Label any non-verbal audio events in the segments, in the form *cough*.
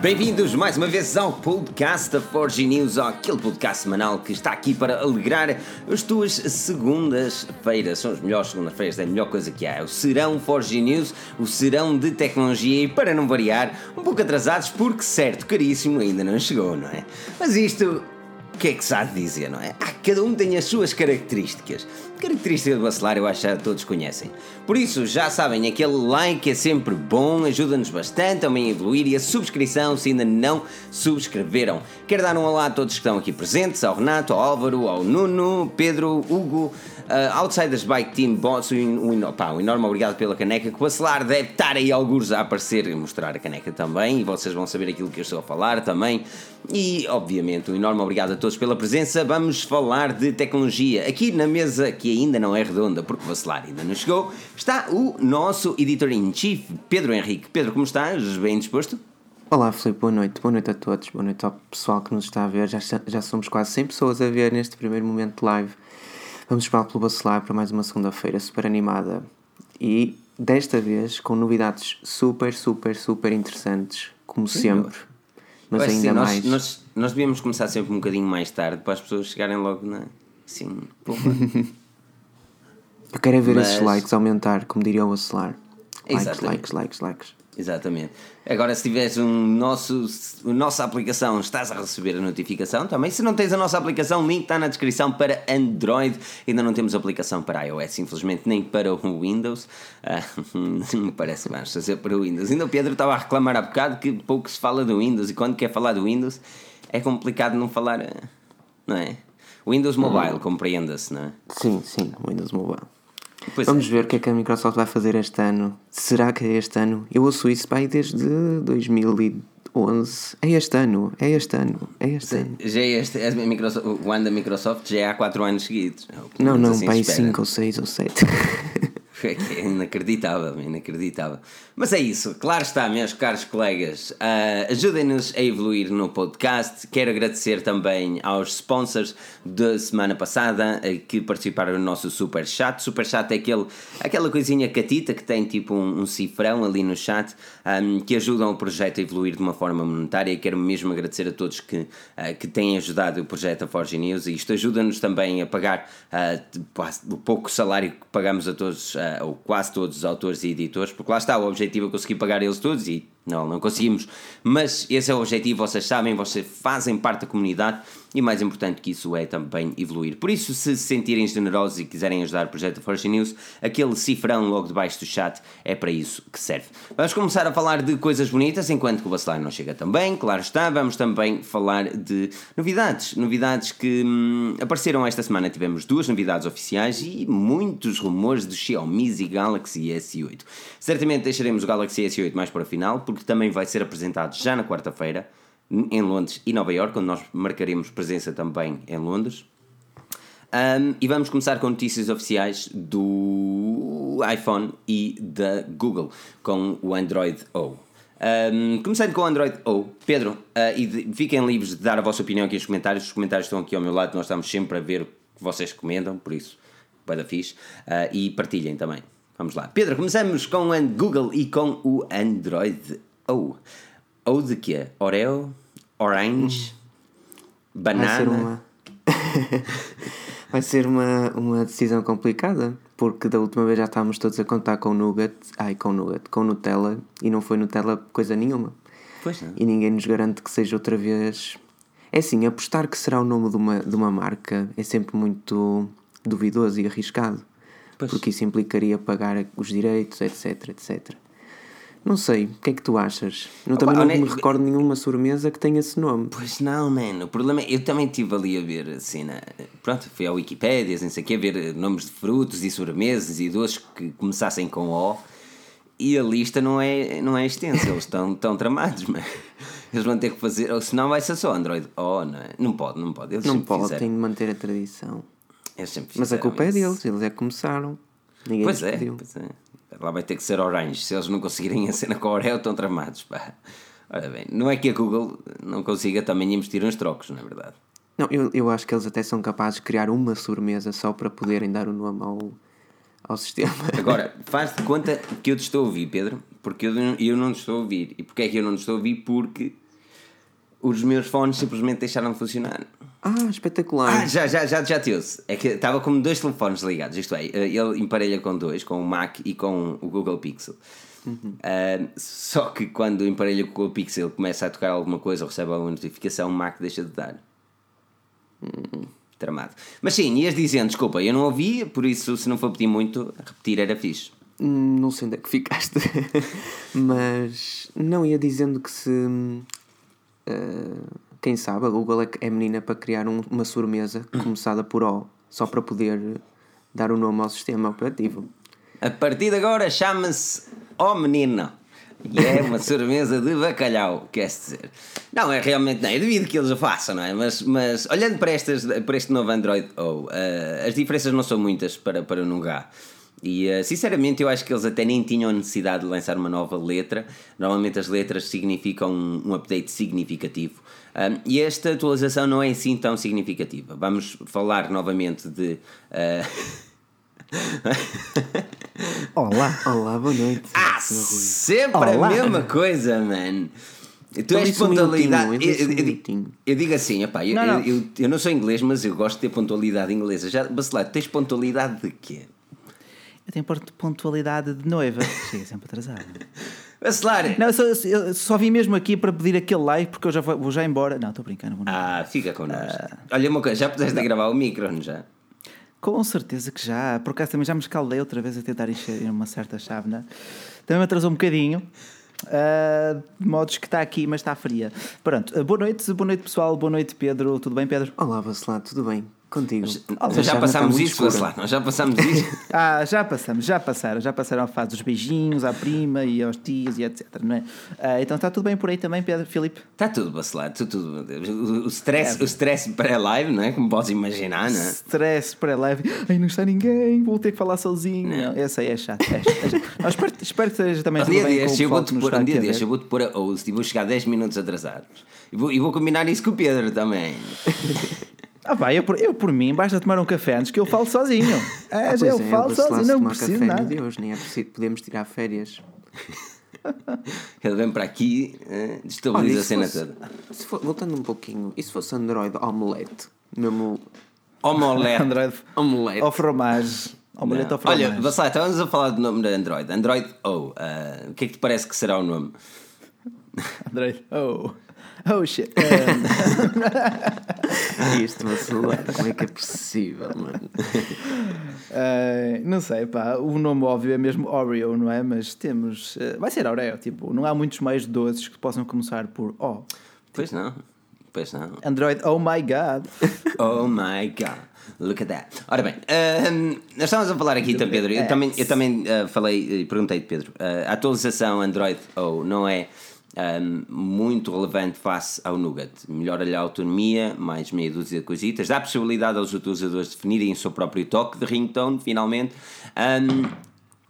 Bem-vindos mais uma vez ao podcast da Forge News, aquele podcast semanal que está aqui para alegrar as tuas segundas-feiras. São as melhores segundas-feiras, é a melhor coisa que há. É o serão Forge News, o serão de tecnologia e, para não variar, um pouco atrasados porque, certo, caríssimo, ainda não chegou, não é? Mas isto o que é que se há de dizer, não é? Cada um tem as suas características. Característica do bacelar eu acho que todos conhecem. Por isso, já sabem, aquele like é sempre bom, ajuda-nos bastante também a evoluir e a subscrição se ainda não subscreveram. Quero dar um olá a todos que estão aqui presentes, ao Renato, ao Álvaro, ao Nuno, Pedro, Hugo, Uh, Outsiders Bike Team Boss, um, um, pá, um enorme obrigado pela caneca. Que o Bacelar deve estar aí alguns a aparecer e mostrar a caneca também. E vocês vão saber aquilo que eu estou a falar também. E, obviamente, um enorme obrigado a todos pela presença. Vamos falar de tecnologia. Aqui na mesa, que ainda não é redonda, porque o Bacelar ainda não chegou, está o nosso editor-in-chief, Pedro Henrique. Pedro, como estás? Bem disposto? Olá, Filipe, boa noite. Boa noite a todos. Boa noite ao pessoal que nos está a ver. Já, já somos quase 100 pessoas a ver neste primeiro momento live. Vamos para pelo Bacelar para mais uma segunda-feira super animada e desta vez com novidades super, super, super interessantes, como sempre. Mas ainda sim, mais. Nós, nós, nós devíamos começar sempre um bocadinho mais tarde para as pessoas chegarem logo na. Sim, *laughs* Eu quero é ver mas... esses likes aumentar, como diria o Bacelar. Likes, likes, likes, likes. Exatamente. Agora, se tiveres um nosso, a nossa aplicação, estás a receber a notificação também. Se não tens a nossa aplicação, o link está na descrição para Android. Ainda não temos aplicação para iOS, infelizmente, nem para o Windows. Ah, *laughs* me parece mais fazer para o Windows. Ainda o Pedro estava a reclamar há bocado que pouco se fala do Windows e quando quer falar do Windows é complicado não falar, não é? Windows Mobile, hum. compreenda-se, não é? Sim, sim, Windows Mobile. Pois Vamos é. ver o que é que a Microsoft vai fazer este ano. Será que é este ano? Eu ouço isso pai desde 2011. É este ano, é este ano, é este ano. Já é este, é Microsoft, o ano da Microsoft já é há 4 anos seguidos. Não, não, assim pai 5 ou 6 ou 7. *laughs* *laughs* É inacreditável, inacreditável. Mas é isso, claro está, meus caros colegas. Uh, Ajudem-nos a evoluir no podcast. Quero agradecer também aos sponsors da semana passada uh, que participaram no nosso Super Chat. Super Chat é aquele, aquela coisinha catita que tem tipo um, um cifrão ali no chat um, que ajudam o projeto a evoluir de uma forma monetária. Quero mesmo agradecer a todos que, uh, que têm ajudado o projeto a Forge News e isto ajuda-nos também a pagar o pouco salário que pagamos a todos uh, ou quase todos os autores e editores, porque lá está, o objetivo é conseguir pagar eles todos e não, não conseguimos. Mas esse é o objetivo, vocês sabem, vocês fazem parte da comunidade e mais importante que isso é também evoluir. Por isso, se se sentirem generosos e quiserem ajudar o projeto Forge News, aquele cifrão logo debaixo do chat é para isso que serve. Vamos começar a falar de coisas bonitas, enquanto que o Bacelar não chega também, claro está. Vamos também falar de novidades, novidades que hum, apareceram esta semana. Tivemos duas novidades oficiais e muitos rumores do Xiaomi e Galaxy S8. Certamente deixaremos o Galaxy S8 mais para o final, porque também vai ser apresentado já na quarta-feira em Londres e Nova York, onde nós marcaremos presença também em Londres. Um, e vamos começar com notícias oficiais do iPhone e da Google com o Android O. Um, começando com o Android O, Pedro, uh, e de, fiquem livres de dar a vossa opinião aqui nos comentários. Os comentários estão aqui ao meu lado, nós estamos sempre a ver o que vocês comentam, por isso, para fixe. Uh, e partilhem também. Vamos lá. Pedro, começamos com o Google e com o Android O. Ou de quê? Oreo? Orange? Hum. Banana? Vai ser uma, *laughs* Vai ser uma, uma decisão complicada, porque da última vez já estávamos todos a contar com Nougat, ai, com Nougat, com Nutella, e não foi Nutella coisa nenhuma. Pois não. E ninguém nos garante que seja outra vez. É assim, apostar que será o nome de uma, de uma marca é sempre muito duvidoso e arriscado. Pois. Porque isso implicaria pagar os direitos, etc, etc. Não sei, o que é que tu achas? Eu Opa, também não me recordo nenhuma sobremesa que tenha esse nome. Pois não, mano. O problema é, eu também estive ali a ver assim, na, pronto, fui à Wikipédia, não sei o quê, a ver nomes de frutos e sobremesas e doces que começassem com O. E a lista não é, não é extensa, eles estão tão tramados, *laughs* mas eles vão ter que fazer, ou senão vai ser só Android. Oh, não é? Não pode, não pode. Eles não pode, tem de manter a tradição. Mas a culpa é isso. é deles, eles é que começaram. Ninguém pois é, pois é. Lá vai ter que ser Orange. Se eles não conseguirem a cena com a Oreo, estão tramados. Pá. Ora bem, não é que a Google não consiga também investir uns trocos, não é verdade? Não, eu, eu acho que eles até são capazes de criar uma sobremesa só para poderem dar o nome ao, ao sistema. *laughs* Agora, faz de conta que eu te estou a ouvir, Pedro, porque eu, eu não te estou a ouvir. E porquê é que eu não te estou a ouvir? Porque os meus fones simplesmente deixaram de funcionar. Ah, espetacular. Ah, já, já, já, já te ouço. É que estava com dois telefones ligados, isto é, ele emparelha com dois, com o Mac e com o Google Pixel. Uh, só que quando emparelha com o Google Pixel começa a tocar alguma coisa ou recebe alguma notificação, o Mac deixa de dar. Hum, tramado. Mas sim, ias dizendo, desculpa, eu não ouvi, por isso, se não for pedir muito, repetir era fixe. Hum, Não sei onde é que ficaste. *laughs* Mas não ia dizendo que se. Eh, quem sabe a Google é, é menina para criar um- uma sobremesa começada por O, só para poder dar o nome ao sistema operativo. A partir de agora chama-se Oh Menino. E é uma sobremesa de bacalhau, quer-se dizer. Não, é realmente não. Eu devido que eles o façam, não é? Mas, mas olhando para, estas, para este novo Android O, eh, as diferenças não são muitas para, para o Nougat. E eh, sinceramente eu acho que eles até nem tinham necessidade de lançar uma nova letra. Normalmente as letras significam um, um update significativo. Um, e esta atualização não é assim tão significativa. Vamos falar novamente de. eh, *laughs* Olá. Olá, boa noite. Ah, sempre Olá. a mesma coisa, man. Tu Então és um pontualidade. eu eu, eu eu digo assim, eu, Não, não. Eu, eu, eu não sou inglês, mas eu gosto de ter pontualidade inglesa. Já, Bacelar, tens pontualidade de quê? Eu tenho pontualidade de noiva. *laughs* Chega sempre atrasado. Bacelar! Não, eu só, eu só vim mesmo aqui para pedir aquele like porque eu já vou, vou já embora. Não, estou brincando. vou. Ah, fica connosco. Olha uma coisa, já puseste a gravar o micro, não já? Com certeza que já. Por acaso também já me escaldei outra vez a tentar encher uma certa chávena. Também me atrasou um bocadinho. Ah, de modos que está aqui, mas está fria. Pronto, ah, boa noite, boa noite pessoal, boa noite Pedro, tudo bem Pedro? Olá, Bacelar, tudo bem? Contigo? Já chávena passámos isso. Bacelar. Nós já passámos isso. *laughs* Ah, já passamos, já passaram, já passaram a fase dos beijinhos à prima e aos tios e etc, não é? Ah, então está tudo bem por aí também, Pedro, Filipe? Está tudo, Bacelar, tudo, tudo. O- stress, o stress pré-live, não é? Como podes imaginar, não é? Stress pré-live, ai não está ninguém, vou ter que falar sozinho. Não, esse aí é chato. É, chato, é espero, espero que esteja também Um tudo dia bem eu vou-te nos pôr, um dia destes eu vou-te pôr a host e vou chegar 10 minutos atrasados. E vou, e vou combinar isso com o Pedro também. *laughs* Ah pá, eu por, eu por mim, basta tomar um café antes que eu falo sozinho. *laughs* É, Ah, já pois eu é, falo o Bacelar sozinho, não preciso café, nada. meu Deus, nem é preciso, podemos tirar férias. *laughs* Ele vem para aqui, eh, destabiliza Olha, a cena fosse- toda. se for- voltando um pouquinho, e se fosse Android Omelette? Mesmo Omelete. *laughs* Android Omelette. ao fromage. Omelete ao fromage. Olha, Vassal, estávamos a falar do nome da Android. Android O. eh, o que é que te parece que será o nome? Android. Oh. Oh shit. Um, *laughs* Isto, Bacelar, como é que é possível, mano? eh, não sei, pá. O nome óbvio é mesmo Oreo, não é? Mas temos. eh, vai ser Oreo, tipo, não há muitos meios doces que possam começar por O. Pois não. Pois não. Android, oh my god. *laughs* Oh my god. Look at that. Ora bem, ehm, nós estávamos a falar aqui, então, Pedro. Eu também, eu também eh, falei e perguntei-te, Pedro. eh, a atualização Android O não é muito relevante face ao Nougat. Melhora-lhe a autonomia, mais meia dúzia de coisitas. Dá a possibilidade aos utilizadores definirem o seu próprio toque de ringtone, finalmente. Ehm,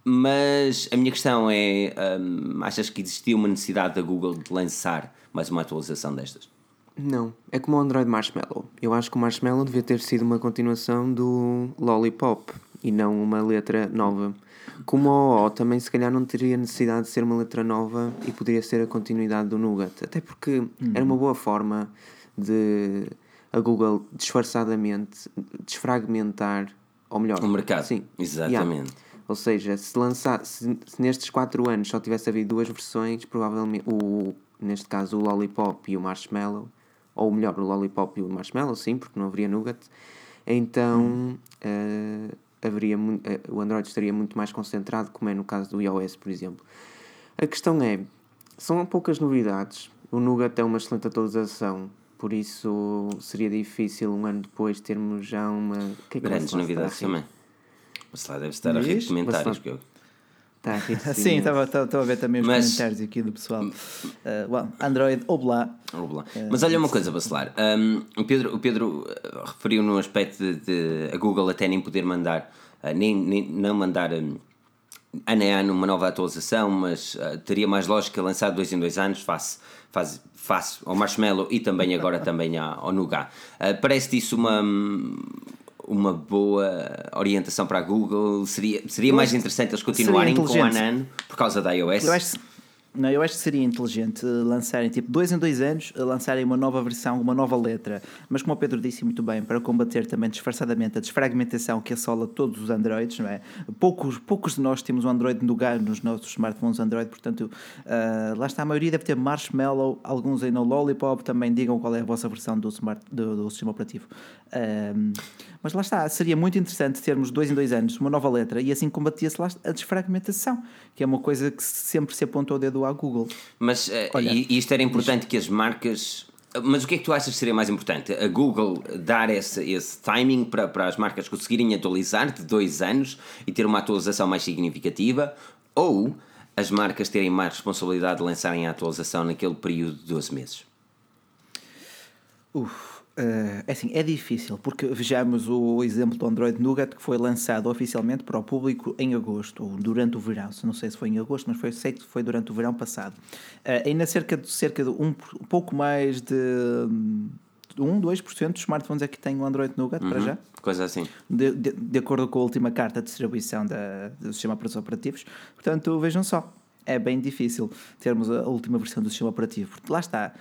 mas a minha questão é: ehm, achas que existia uma necessidade da Google de lançar mais uma atualização destas? Não, é como o Android Marshmallow. Eu acho que o Marshmallow devia ter sido uma continuação do Lollipop e não uma letra nova. Como o O também se calhar não teria necessidade de ser uma letra nova e poderia ser a continuidade do Nougat. Até porque era uma boa forma de a Google disfarçadamente desfragmentar, ou melhor, O mercado, Sim, exatamente. Yeah. Ou seja, se, lançar, se, se nestes 4 anos só tivesse havido duas versões, provavelmente, o, neste caso o Lollipop e o Marshmallow, ou melhor, o Lollipop e o Marshmallow, sim, porque não haveria Nougat, então eh, haveria, eh, o Android estaria muito mais concentrado, como é no caso do iOS, por exemplo. A questão é, são poucas novidades, o Nougat é uma excelente atualização, por isso seria difícil um ano depois termos já uma... que é que Grandes novidades também. Mas lá deve estar a rir de Diz? comentários. Está a rir Sim, estava a ver também os Mas- comentários aqui do pessoal. Eh, well, Android, Obla. Vamos lá. É, Mas olha uma coisa, Bacelar. Um, o Pedro, o Pedro uh, referiu no aspecto de, de a Google até nem poder mandar, uh, nem, nem não mandar um, ano a ano uma nova atualização, mas uh, teria mais lógica lançar dois em dois anos, face, face, face ao Marshmallow e também agora também à- ao Nougat. Uh, Parece-te isso uma, uma boa orientação para a Google? Seria, seria mais interessante eles continuarem com a ano por causa da iOS? Não, eu acho que seria inteligente lançarem, tipo, dois em dois anos, lançarem uma nova versão, uma nova letra. Mas como o Pedro disse muito bem, para combater também disfarçadamente a desfragmentação que assola todos os Androids, não é? Poucos, poucos de nós temos um Android no lugar nos nossos smartphones Android, portanto, uh, lá está, a maioria deve ter Marshmallow, alguns no Lollipop, também digam qual é a vossa versão do, smart, do, do sistema operativo. Uh, mas lá está, seria muito interessante termos dois em dois anos uma nova letra e assim combatia-se a desfragmentação, que é uma coisa que sempre se apontou o dedo à Google. Mas uh, Olha, isto era importante que as marcas. Mas o que é que tu achas que seria mais importante? A Google dar esse, esse timing para, para as marcas conseguirem atualizar de dois anos e ter uma atualização mais significativa? Ou as marcas terem mais responsabilidade de lançarem a atualização naquele período de 12 meses? Uf. Uh, é assim, é difícil, porque vejamos o exemplo do Android Nougat que foi lançado oficialmente para o público em agosto, ou durante o verão, não sei se foi em agosto, mas foi, sei que foi durante o verão passado. Uh, ainda cerca de, cerca de um, um pouco mais de 1, 2% dos smartphones é que têm o Android Nougat uhum, para já. Coisa assim. De, de, de, acordo com a última carta de distribuição da, do sistema operativos. Portanto, vejam só, é bem difícil termos a última versão do sistema operativo. Porque lá está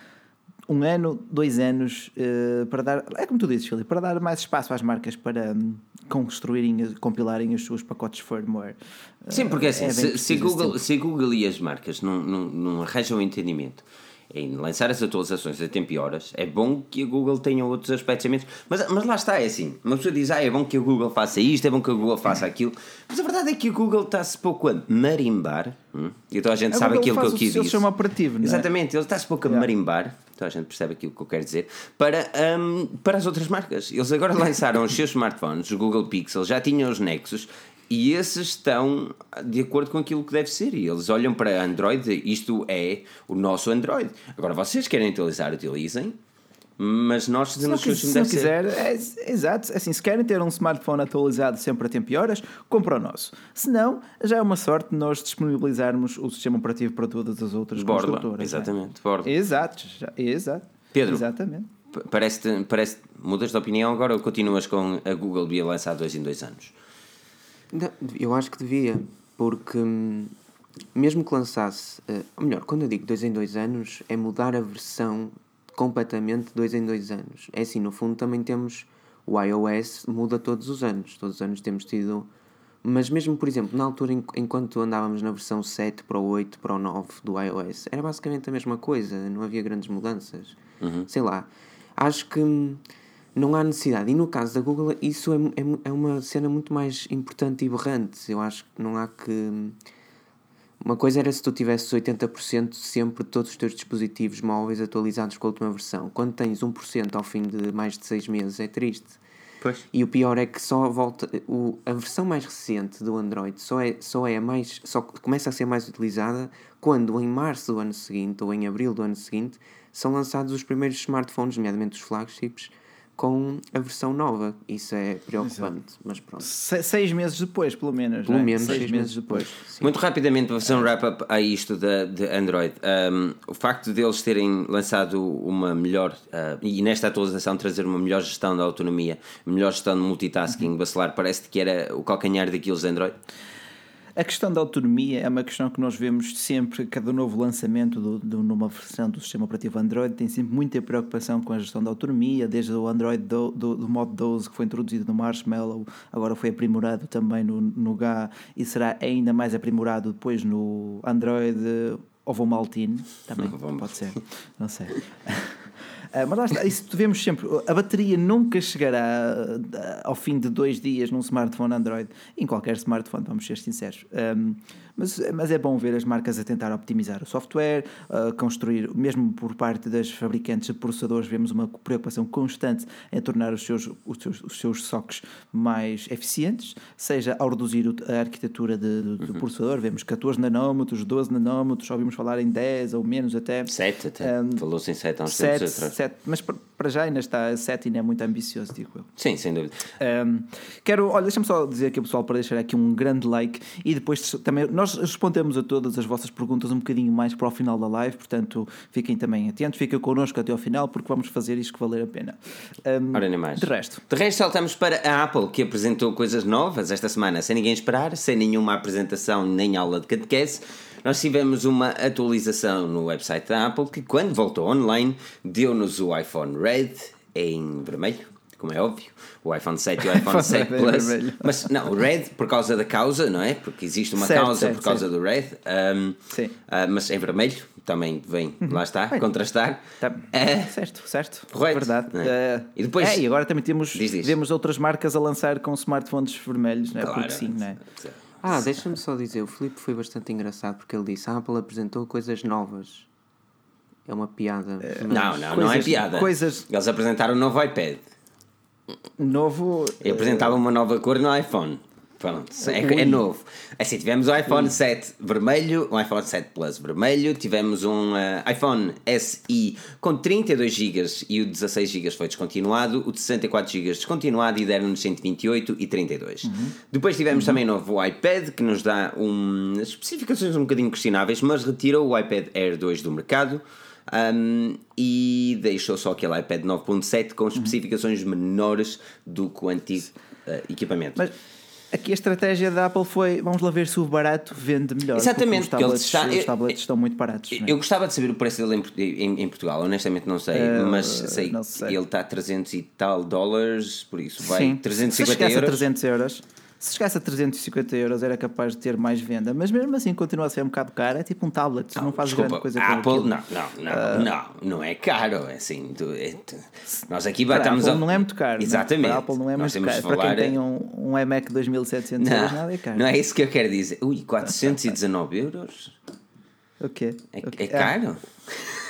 um ano, dois anos, uh, para dar, é como tu dizes, Filipe, para dar mais espaço às marcas para um, construírem, compilarem os seus pacotes de firmware. Sim, porque assim, é se, se, Google, se Google e as marcas não, não, não arranjam entendimento em lançar as atualizações a tempo e horas, é bom que a Google tenha outros aspectos mas, mas lá está, é assim, uma pessoa diz, ah, é bom que a Google faça isto, é bom que a Google faça aquilo, mas a verdade é que a Google está-se pouco a marimbar, hum? e a gente a sabe Google aquilo que eu quis dizer. operativo, não é? Exatamente, ele está-se pouco a marimbar, então a gente percebe aquilo que eu quero dizer, para, um, para as outras marcas. Eles agora *laughs* lançaram os seus smartphones, os Google Pixel, já tinham os Nexus, e esses estão de acordo com aquilo que deve ser. E eles olham para Android, isto é o nosso Android. Agora, vocês querem utilizar, utilizem, mas nós fazemos que se não quiser, é, exato. Assim, se querem ter um smartphone atualizado sempre a tempo e horas, compra o nosso. Se não, já é uma sorte nós disponibilizarmos o sistema operativo para todas as outras Borla, construtoras. É? Exatamente, é? Borla. Exato, já, exato. Pedro, exatamente. Parece, parece mudas de opinião agora ou continuas com a Google devia lançar dois em dois anos? Não, eu acho que devia, porque hum, mesmo que lançasse, uh, ou melhor, quando eu digo dois em dois anos, é mudar a versão completamente dois em dois anos. É assim, no fundo também temos o iOS muda todos os anos, todos os anos temos tido. Mas mesmo, por exemplo, na altura enquanto andávamos na versão 7 para o 8 para o 9 do iOS, era basicamente a mesma coisa, não havia grandes mudanças. Uhum. Sei lá, acho que hum, não há necessidade. E no caso da Google, isso é, é, é uma cena muito mais importante e berrante. Eu acho que não há que. Uma coisa era se tu tivesses 80% sempre de todos os teus dispositivos móveis atualizados com a última versão. Quando tens 1% ao fim de mais de 6 meses, é triste. Pois. E o pior é que só volta. O, a versão mais recente do Android só é, só é mais. só começa a ser mais utilizada quando em março do ano seguinte ou em abril do ano seguinte são lançados os primeiros smartphones, nomeadamente os flagships com a versão nova. Isso é preocupante, Exato. mas pronto. Se, seis meses depois, pelo menos. Pelo é? menos seis, seis meses depois. Muito rapidamente, para fazer um wrap-up a isto de, de Android. Um, o facto de eles terem lançado uma melhor, uh, e nesta atualização trazer uma melhor gestão da autonomia, melhor gestão de multitasking, uhum. bacelar, parece que era o calcanhar daqueles Android. A questão da autonomia é uma questão que nós vemos sempre, cada novo lançamento do, de uma versão do sistema operativo Android tem sempre muita preocupação com a gestão da autonomia, desde o Android do, do, do modo 12 que foi introduzido no Marshmallow, agora foi aprimorado também no, no GA e será ainda mais aprimorado depois no Android Ovomaltine, também *laughs* pode ser, não sei. *laughs* Uh, mas lá está, isso vemos sempre. A bateria nunca chegará uh, ao fim de dois dias num smartphone Android, em qualquer smartphone, vamos ser sinceros. Um, mas, mas é bom ver as marcas a tentar optimizar o software, uh, construir, mesmo por parte das fabricantes de processadores, vemos uma preocupação constante em tornar os seus, os seus, os seus sockets mais eficientes, seja ao reduzir a arquitetura de, de, do uhum. processador, vemos 14 nanómetros, 12 nanómetros, ouvimos falar em 10 ou menos até. 7 até, um, falou-se em 7 há uns 7, tempos atrás. 7, mas para já ainda está a 7 e não é muito ambicioso, digo eu. Sim, sem dúvida. Um, quero, olha, deixa-me só dizer aqui, pessoal, para deixar aqui um grande like e depois também nós respondemos a todas as vossas perguntas um bocadinho mais para o final da live, portanto fiquem também atentos, fiquem connosco até ao final porque vamos fazer isto que valer a pena. Um, Ora, nem mais. De resto, De resto, saltamos para a Apple, que apresentou coisas novas esta semana, sem ninguém esperar, sem nenhuma apresentação nem aula de catequese. Nós tivemos uma atualização no website da Apple que, quando voltou online, deu-nos o iPhone Red em vermelho, como é óbvio, o iPhone 7 e *laughs* o iPhone iPhone 7 Red Plus. Mas não, o Red por causa da causa, não é? Porque existe uma Certo, causa certo, por causa do Red. um, Sim. ah, mas em vermelho também vem, lá está, contrastar. tá, É, certo, certo, Correto, verdade. é? Uh, E depois- é, e agora também temos Diz, diz. vemos outras marcas a lançar com smartphones vermelhos, não é? claro. Porque sim, não é? Ah, deixa-me só dizer, o Filipe foi bastante engraçado porque ele disse: a Apple apresentou coisas novas. É uma piada. mas- Não, não, não é Coisas- piada. coisas- Eles apresentaram um novo iPad. Novo. E apresentavam uma nova cor no iPhone. Pronto, é, é novo. Assim, tivemos o iPhone 7 vermelho, um iPhone 7 Plus vermelho, tivemos um eh, iPhone SI com 32 GB e o 16 GB foi descontinuado, o de 64 GB descontinuado e deram-nos 128 e 32. Depois tivemos também o novo iPad que nos dá um, especificações um bocadinho questionáveis, mas retirou o iPad Air 2 do mercado. Um, e deixou só aquele iPad 9.7 com especificações menores do que o antigo eh, equipamento. Mas aqui a estratégia da Apple foi: vamos lá ver se o barato vende melhor. Exatamente, porque os tablets, está- os tablets estão muito baratos. é? Eu gostava de saber o preço dele em, em- em Portugal, honestamente não sei, mas sei, não sei. ele está a 300 e tal dólares, por isso vai Sim. 350 se euros. a 300 euros. Se chegasse a 350 euros era capaz de ter mais venda, mas mesmo assim continua a ser um bocado caro. É tipo um tablet, não, faz Desculpa, grande coisa Apple, aquilo. não, não, não, não, não é caro, é assim, tu- é- tu- nós aqui Para a batamos Apple a... não é muito caro. não é? Exatamente. Para a Apple não é Nós muito caro. de Para falar- quem tem um, um iMac 2700 euros, nada é caro. Não é isso que eu quero dizer. Ui, 419 euros? O quê? É, é caro? é-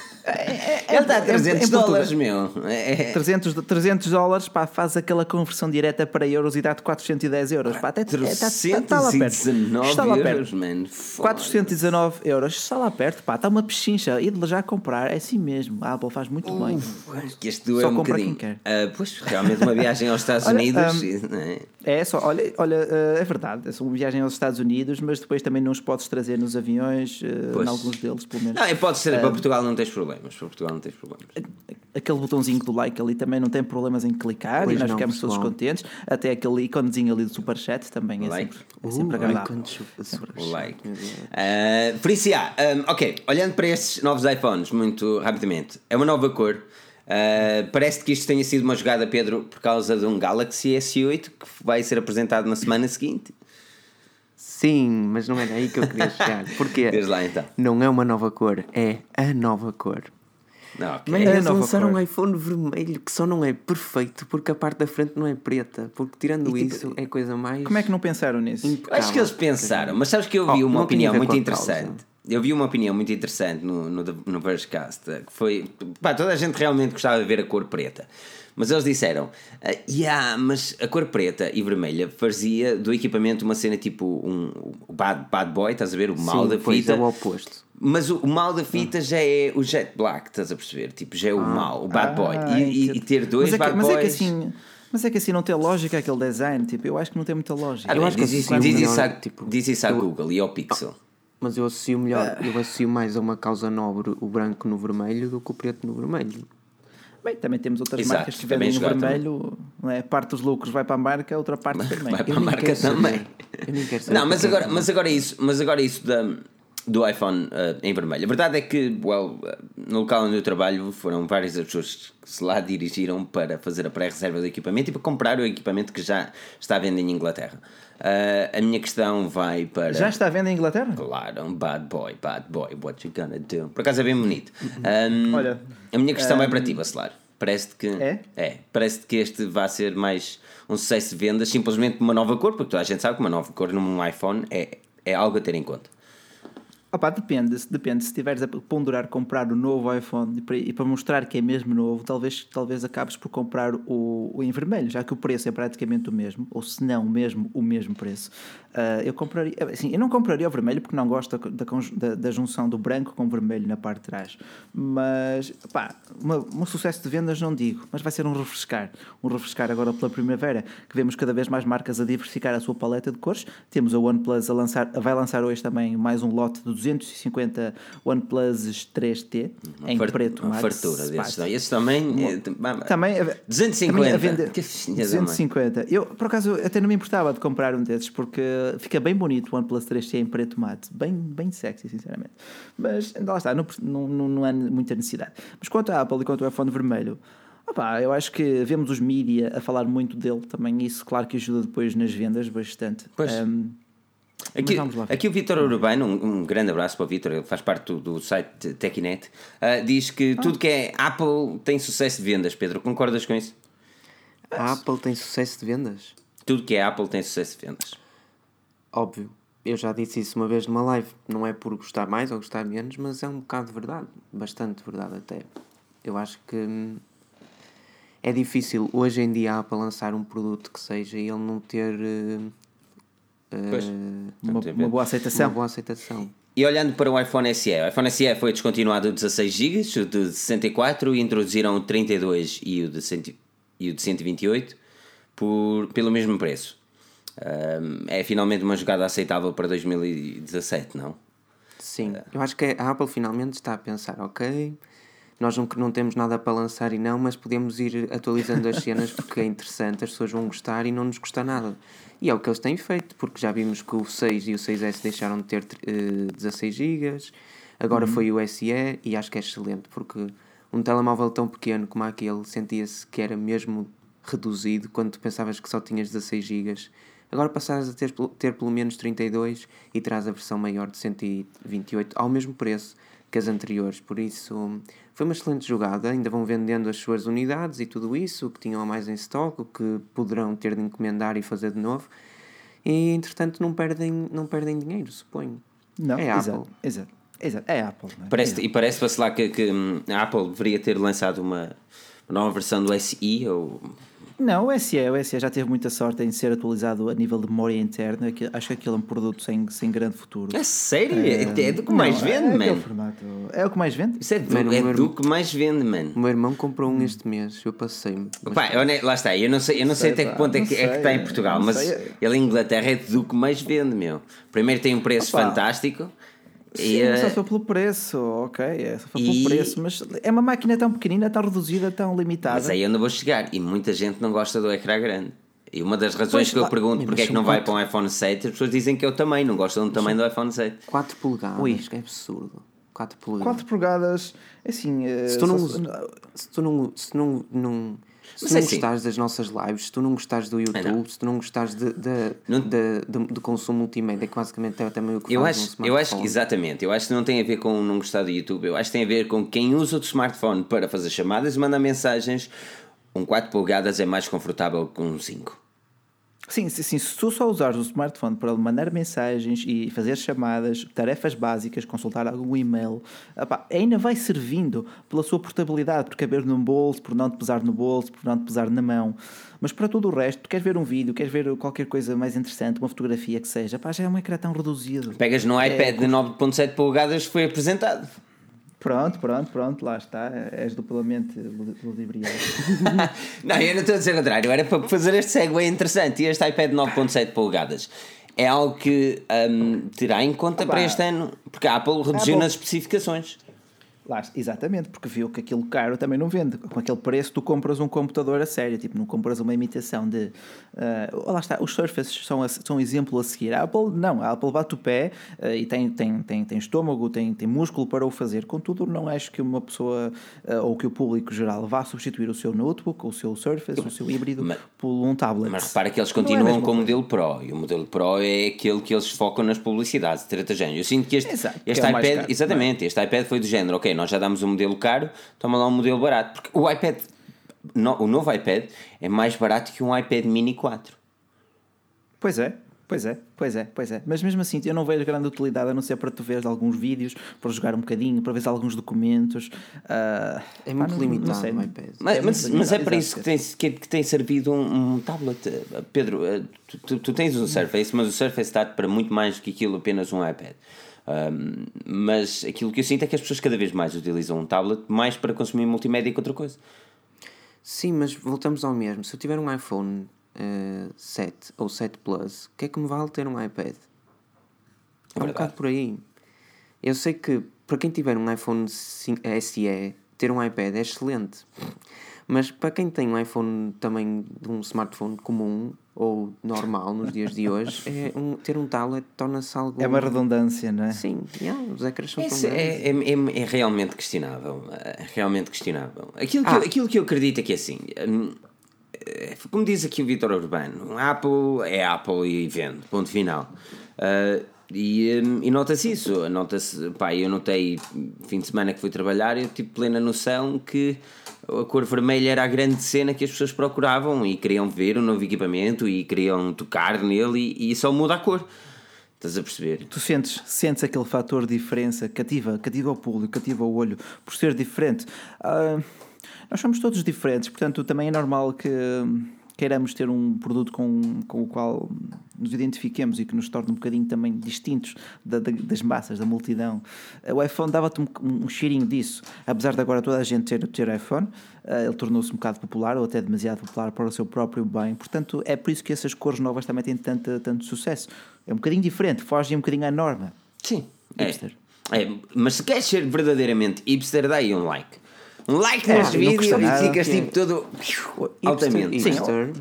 Ele está a é- 300 é Portugal. dólares, meu. É- 300, de- 300 dólares, pá, faz aquela conversão direta para euros e dá-te 410 euros. Pá, até, até- está, está, está lá perto. 319 Está lá euros, mano. 419 euros, está lá perto, pá, está uma pechincha. De já comprar, é assim mesmo. A Apple faz muito bem. Que este doeu Só um compra bocadinho. quem quer. Ah, pois, realmente uma viagem aos Estados *laughs* Olha, Unidos. um, é? É só, olha, olha, eh, é verdade, é uma viagem aos Estados Unidos, mas depois também não os podes trazer nos aviões, Pois. em alguns deles, pelo menos. Não, e pode ser, para Portugal não tens problemas. Para Portugal não tens problemas. Aquele botãozinho do like ali também não tem problemas em clicar Pois e nós não, ficamos todos pessoal. contentes. Até aquele iconezinho ali do superchat também é Like. sempre, é sempre Uh, agradável. super like. Ah, por isso, já, um, ok, olhando para estes novos iPhones, muito rapidamente, é uma nova cor. Ah, parece que isto tenha sido uma jogada, Pedro, por causa de um Galaxy S8 que vai ser apresentado na semana seguinte. Sim, mas não era aí que eu queria chegar. *laughs* Porquê? Diz lá então. Não é uma nova cor, é a nova cor. Não, ok. Mas É eles lançaram um iPhone vermelho que só não é perfeito porque a parte da frente não é preta. Porque tirando E, tipo, isso é coisa mais. Como é que não pensaram nisso? impecável. Acho que eles pensaram, mas sabes que eu vi Oh, uma opinião muito interessante. causa. Eu vi uma opinião muito interessante no, no, no Verscast, que foi. Pá, toda a gente realmente gostava de ver a cor preta. Mas eles disseram, ah, yeah, mas a cor preta e vermelha fazia do equipamento uma cena tipo um, o bad, bad boy, estás a ver? O mal Sim, da pois, fita. é o oposto. Mas o, o mal da fita já é o jet black, estás a perceber? Tipo, já é o mal, o bad boy. Ah, E, e- e ter dois mas é que, bad mas boys. é que assim. Mas é que assim não tem lógica aquele design, tipo, eu acho que não tem muita lógica. Ah, Eu bem, acho que diz, assim isso, é diz melhor, isso a, tipo, diz isso à eu- Google e ao Pixel. Mas eu associo melhor, eu associo mais a uma causa nobre o branco no vermelho do que o preto no vermelho. Bem, também temos outras Exato, marcas que vendem também. vermelho, não é? parte dos lucros vai para a marca, a outra parte *laughs* também. Vai para a marca também. Eu nem quero saber Não, mas agora, mas agora isso, mas agora isso da, do iPhone eh, em vermelho. A verdade é que, well, eh, no local onde eu trabalho foram várias as pessoas que se lá dirigiram para fazer a pré-reserva do equipamento e para comprar o equipamento que já está à venda em Inglaterra. Eh, a minha questão vai para. Já está à venda em Inglaterra? Claro, um bad boy, bad boy, what you gonna do? Por acaso é bem bonito. Um, *laughs* Olha, a minha questão vai para ti, Bacelar. Parece-te que. É? É, parece-te que este vai ser mais um sucesso de vendas, simplesmente uma nova cor, porque toda a gente sabe que uma nova cor num iPhone é, é algo a ter em conta. Opa, depende, depende. Se estiveres a ponderar comprar o novo iPhone e para, mostrar que é mesmo novo, talvez, talvez acabes por comprar o, o em vermelho, já que o preço é praticamente o mesmo, ou se não mesmo o mesmo preço. Uh, eu compraria, assim, eu não compraria o vermelho porque não gosto da, da, da, junção do branco com o vermelho na parte de trás. Mas, pá, um sucesso de vendas não digo, mas vai ser um refrescar. Um refrescar agora pela primavera, que vemos cada vez mais marcas a diversificar a sua paleta de cores. Temos a OnePlus a lançar, vai lançar hoje também mais um lote de 250 OnePlus 3T uma em preto uma fartura desses. Não? Esse também. É, também 250. Também vender, 250. Eu, por acaso, até não me importava de comprar um desses porque fica bem bonito o OnePlus 3T em preto mate. Bem, bem sexy, sinceramente. Mas lá está, não, não, não há muita necessidade. Mas quanto à Apple e quanto ao iPhone vermelho. Opa, eu acho que vemos os mídia a falar muito dele também. Isso, claro, que ajuda depois nas vendas bastante. Pois. Um, Aqui, aqui o Vitor Urbano, um, um, grande abraço para o Vitor, ele faz parte do, do site Technet, uh, diz que ah. tudo que é Apple tem sucesso de vendas. Pedro, concordas com isso? A Apple tem sucesso de vendas? Tudo que é Apple tem sucesso de vendas. Óbvio. Eu já disse isso uma vez numa live. Não é por gostar mais ou gostar menos, mas é um bocado de verdade. Bastante verdade até. Eu acho que hum, é difícil hoje em dia a Apple lançar um produto que seja e ele não ter uh, Pois, uma, uma, boa aceitação. Uma boa aceitação. E olhando para o iPhone SE, o iPhone SE foi descontinuado o 16 GB, o de 64 e introduziram o 32 e o de, 100, e o de 128 por, pelo mesmo preço. Um, é finalmente uma jogada aceitável para 2017, não? Sim, eu acho que a Apple finalmente está a pensar, ok, nós não, não temos nada para lançar e não, mas podemos ir atualizando as cenas porque é interessante, as pessoas vão gostar e não nos custa nada. E é o que eles têm feito, porque já vimos que o 6 e o 6S deixaram de ter uh, 16 GB, agora uhum. foi o SE e acho que é excelente, porque um telemóvel tão pequeno como aquele sentia-se que era mesmo reduzido quando tu pensavas que só tinhas 16 GB. Agora passas a ter, ter pelo menos 32 e traz a versão maior de 128 ao mesmo preço que as anteriores. Por isso, foi uma excelente jogada. Ainda vão vendendo as suas unidades e tudo isso, o que tinham a mais em stock, o que poderão ter de encomendar e fazer de novo. E entretanto, não perdem, não perdem dinheiro, suponho. Não, é Apple. Exato. exato. É Apple. É? Parece, é. E parece-se lá que, que hum, a Apple deveria ter lançado uma nova versão do SI ou não, o SE, o SE já teve muita sorte em ser atualizado a nível de memória interna. Que acho que aquilo é um produto sem, sem grande futuro. É sério? É, é do que mais não, vende, é, mano. Formato, é o que mais vende? Isso é, do, mano, é do que mais vende, mano. O meu irmão comprou um este mês, eu passei-me. lá está, eu não sei, eu não sei, sei até que ponto é que, é que está em Portugal, mas ele em Inglaterra é do que mais vende, meu. Primeiro tem um preço Opa. fantástico. Sim, e, só foi pelo preço, ok, é, só foi e... pelo preço, mas é uma máquina tão pequenina, tão reduzida, tão limitada. Mas aí onde vou chegar, e muita gente não gosta do ecrã grande. E uma das razões pois, que eu pergunto porque é que não vai para um iPhone 7, as pessoas dizem que é o tamanho, não gostam do tamanho do iPhone 7. 4 polegadas, Ui. que é absurdo. 4 polegadas. 4 polegadas, assim. Eh, se tu não, se tu não, se não, não se tu não gostares das nossas lives, se tu não gostares do YouTube, se tu não gostares de, de, não... de, de, de, consumo multimédia, que basicamente é também o que eu acho, um Eu acho, exatamente, eu acho que não tem a ver com não gostar do YouTube, eu acho que tem a ver com quem usa o smartphone para fazer chamadas e mandar mensagens, um 4 polegadas é mais confortável que um 5. Sim, sim, se tu só usares o smartphone para mandar mensagens e fazer chamadas, tarefas básicas, consultar algum e-mail, ainda vai servindo pela sua portabilidade, por caber num bolso, por não te pesar no bolso, por não te pesar na mão. Mas para todo o resto, tu queres ver um vídeo, queres ver qualquer coisa mais interessante, uma fotografia que seja, pá, já é um ecrã tão reduzido. Pegas no é, iPad de 9.7 polegadas, foi apresentado. Pronto, pronto, pronto, lá está. És duplamente ludibriado. *laughs* não, eu não estou a dizer o contrário. Era para fazer este segue interessante. E este iPad 9.7 polegadas é algo que um, terá em conta para este ano, porque a Apple reduziu ah, nas especificações. Lá, exatamente, porque viu que aquilo caro também não vende. Com aquele preço, tu compras um computador a sério, tipo, não compras uma imitação de. Uh, lá está, os Surfaces são, a, são um exemplo a seguir. A Apple, não, a Apple bate o pé uh, e tem, tem, tem, tem estômago, tem, tem músculo para o fazer. Contudo, não acho que uma pessoa uh, ou que o público geral vá substituir o seu notebook, o seu Surface, o seu híbrido mas, por um tablet. Mas repara que eles é continuam é com o modelo Pro e o modelo Pro é aquele que eles focam nas publicidades, trata género. Eu sinto que este, Exato, este que é iPad, caro, exatamente, este iPad foi do género, ok, nós já damos um modelo caro, toma lá um modelo barato. Porque o iPad, no, o novo iPad, é mais barato que um iPad mini 4. Pois é. Pois é, pois é, pois é. Mas mesmo assim, eu não vejo grande utilidade a não ser para tu veres alguns vídeos, para jogar um bocadinho, para ver alguns documentos. Uh, é muito pá, limitado não sei. Mas, É mas, mas é para isso que tem, que, que tem servido um, um tablet. Uh, Pedro, uh, tu, tu, tu tens o Surface, mas o Surface está para muito mais do que aquilo apenas um iPad. Um, mas aquilo que eu sinto é que as pessoas cada vez mais utilizam um tablet mais para consumir multimédia que outra coisa. Sim, mas voltamos ao mesmo. Se eu tiver um iPhone eh, 7 ou 7 Plus, o que é que me vale ter um iPad? É um bocado por aí. Eu sei que para quem tiver um iPhone 5 SE, ter um iPad é excelente. Mas para quem tem um iPhone também de um smartphone comum ou normal nos dias de hoje, *laughs* é um- ter um tablet torna-se algo. É uma redundância, não é? Sim, yeah, os ecrãs são Esse é, é, é, é realmente questionável. É realmente questionável. Aquilo que, Ah. eu, aquilo que eu acredito é que é assim. hum, é, Como diz aqui o Vitor Urbano, Apple é Apple e vende, ponto final. Ah, e hum, e nota-se isso, nota-se, pá, eu notei fim de semana que fui trabalhar, eu tive plena noção que a cor vermelha era a grande cena que as pessoas procuravam e queriam ver o novo equipamento e queriam tocar nele e, e só muda a cor. Estás a perceber? Tu sentes, sentes aquele fator de diferença, cativa, cativa o público, cativa o olho, por ser diferente. Ah, nós somos todos diferentes, portanto, também é normal que hum, queiramos ter um produto com, com o qual nos identifiquemos e que nos torne um bocadinho também distintos da- da- das massas, da multidão. O iPhone dava-te um, um cheirinho disso. Apesar de agora toda a gente ter, ter iPhone, ah, ele tornou-se um bocado popular, ou até demasiado popular para o seu próprio bem. Portanto, é por isso que essas cores novas também têm tanto, tanto sucesso. É um bocadinho diferente, foge um bocadinho à norma. Sim. É. Hipster. É, mas se queres ser verdadeiramente hipster, dá aí um like. Um like É, neste não vídeo custa e nada. ficas tipo todo altamente. Sim, hipster,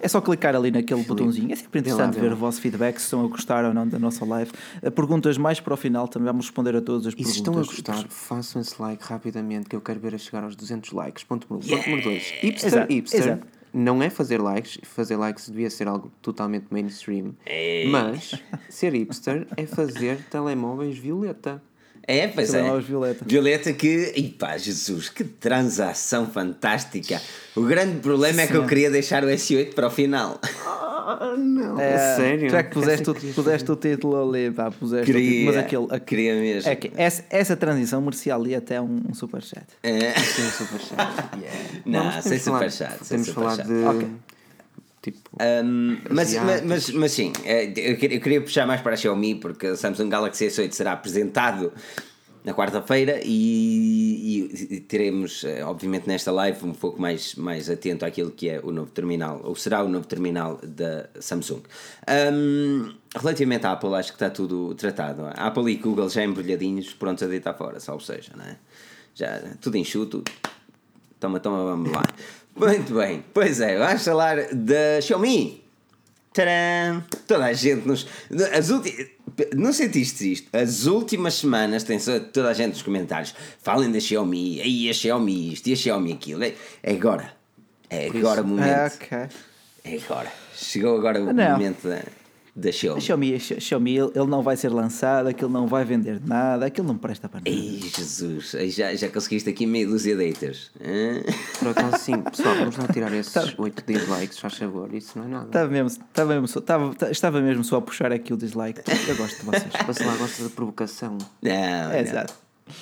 É só clicar ali naquele botãozinho. É sempre lá, interessante vê ver lá. o vosso feedback, se estão a gostar ou não da nossa live. Eh, Perguntas mais para o final, também vamos responder a todas as E perguntas. se estão a gostar, façam esse like rapidamente que eu quero ver a chegar aos 200 likes. Ponto número 2. Ponto número 2. Hipster, Exato, hipster. exato. Não é fazer likes. Fazer likes devia ser algo totalmente mainstream. É. Mas ser hipster é fazer telemóveis violeta. É, pois é. Telemóveis violeta. Violeta que. E pá, Jesus, que transação fantástica. O grande problema é que eu Sim. queria deixar o S8 para o final. Ah, não. É, sério? Já que puseste, o, queria puseste o título ali, pá, puseste o Queria, título, mas aquele, aquele queria mesmo. É que essa, essa transição merecia ali até um, um superchat. É. Sim, super chato. Não, mas sem superchat, sem Podemos falar superchat. de. Ok. Tipo. Um, mas, mas, mas, mas sim, eu queria, eu queria puxar mais para a Xiaomi porque o Samsung Galaxy S8 será apresentado na quarta-feira e, e- e teremos, eh, obviamente, nesta live um pouco mais, mais atento àquilo que é o novo terminal, ou será o novo terminal da Samsung. Um, relativamente à Apple, acho que está tudo tratado. A Apple e Google já embrulhadinhos, prontos a deitar fora, salvo seja, não é? Já tudo enxuto, Toma, toma, vamos lá. Muito bem, pois é, vamos falar da Xiaomi. Tcharam! Toda a gente nos. As ulti... Não sentiste isto? As últimas semanas tem toda a gente nos comentários. Falem da Xiaomi, aí a Xiaomi isto e a Xiaomi aquilo. É é agora. É agora o momento. Ah, ok. É agora. Chegou agora o Não. momento da, da A Xiaomi. Xiaomi, a Xiaomi, ele não vai ser lançado, aquilo não vai vender nada, aquilo não presta para nada. Ei, Jesus, aí já, já conseguiste aqui meia dúzia de haters. Por acaso, sim, pessoal, vamos lá tirar esses Tá. 8 dislikes, faz favor. Isso não é nada. Estava mesmo, estava mesmo, só, estava, estava mesmo só a puxar aqui o dislike. Eu gosto de vocês. Você lá gosta de provocação. Não, É, não. exato.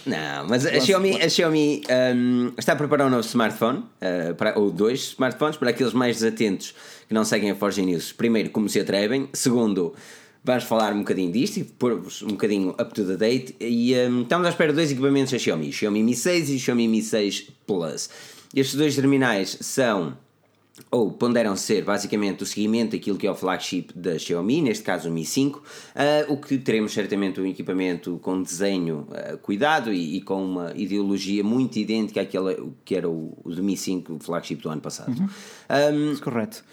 Não, mas a Xiaomi, a Xiaomi hum, está a preparar um novo smartphone, uh, para, ou dois smartphones, para aqueles mais desatentos que não seguem a Forge News. Primeiro, como se atrevem. Segundo, vamos falar um bocadinho disto e pôr-vos um bocadinho up to the date. E hum, estamos à espera de dois equipamentos da Xiaomi: Xiaomi Mi 6 e Xiaomi Mi 6 Plus. Estes dois terminais são ou ponderam ser basicamente o seguimento daquilo que é o flagship da Xiaomi, neste caso o Mi 5, ah, o que teremos certamente um equipamento com desenho ah, cuidado e, e com uma ideologia muito idêntica àquela que era o, o do Mi 5, o flagship do ano passado. Um, Correto.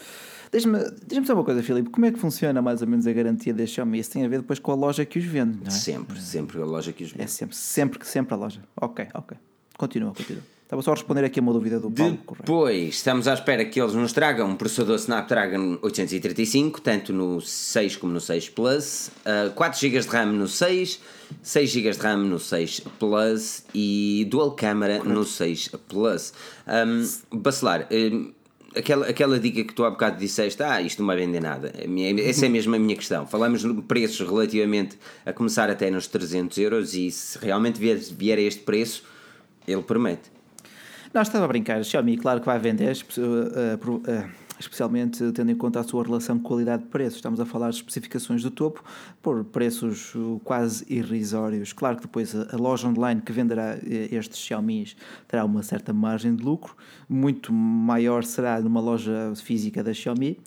Deixa-me deixa só uma coisa, Filipe. Como é que funciona mais ou menos a garantia da Xiaomi? Isso tem a ver depois com a loja que os vende, não é? sempre, sempre a loja que os É vende. sempre, sempre, sempre a loja. Ok, ok. Continua, continua. Estava só a responder aqui a uma dúvida do Paulo. Depois, estamos à espera que eles nos tragam um processador Snapdragon 835, tanto no 6 como no 6 Plus, uh, 4 GB de RAM no 6, 6 GB de RAM no 6 Plus e dual câmara no 6 Plus. Um, Bacelar, um, aquela, aquela dica que tu há bocado disseste, ah, isto não vai vender nada. Essa é mesmo a minha questão. Falamos de preços relativamente a começar até nos 300 euros e se realmente vier, vier a este preço, ele promete. Não, estava a brincar. Xiaomi, claro que vai vender, uh, pro- uh, especialmente tendo em conta a sua relação qualidade-preço. Estamos a falar de especificações do topo por preços quase irrisórios. Claro que depois a, loja online que venderá eh, estes Xiaomis terá uma certa margem de lucro, muito maior será numa loja física da Xiaomi,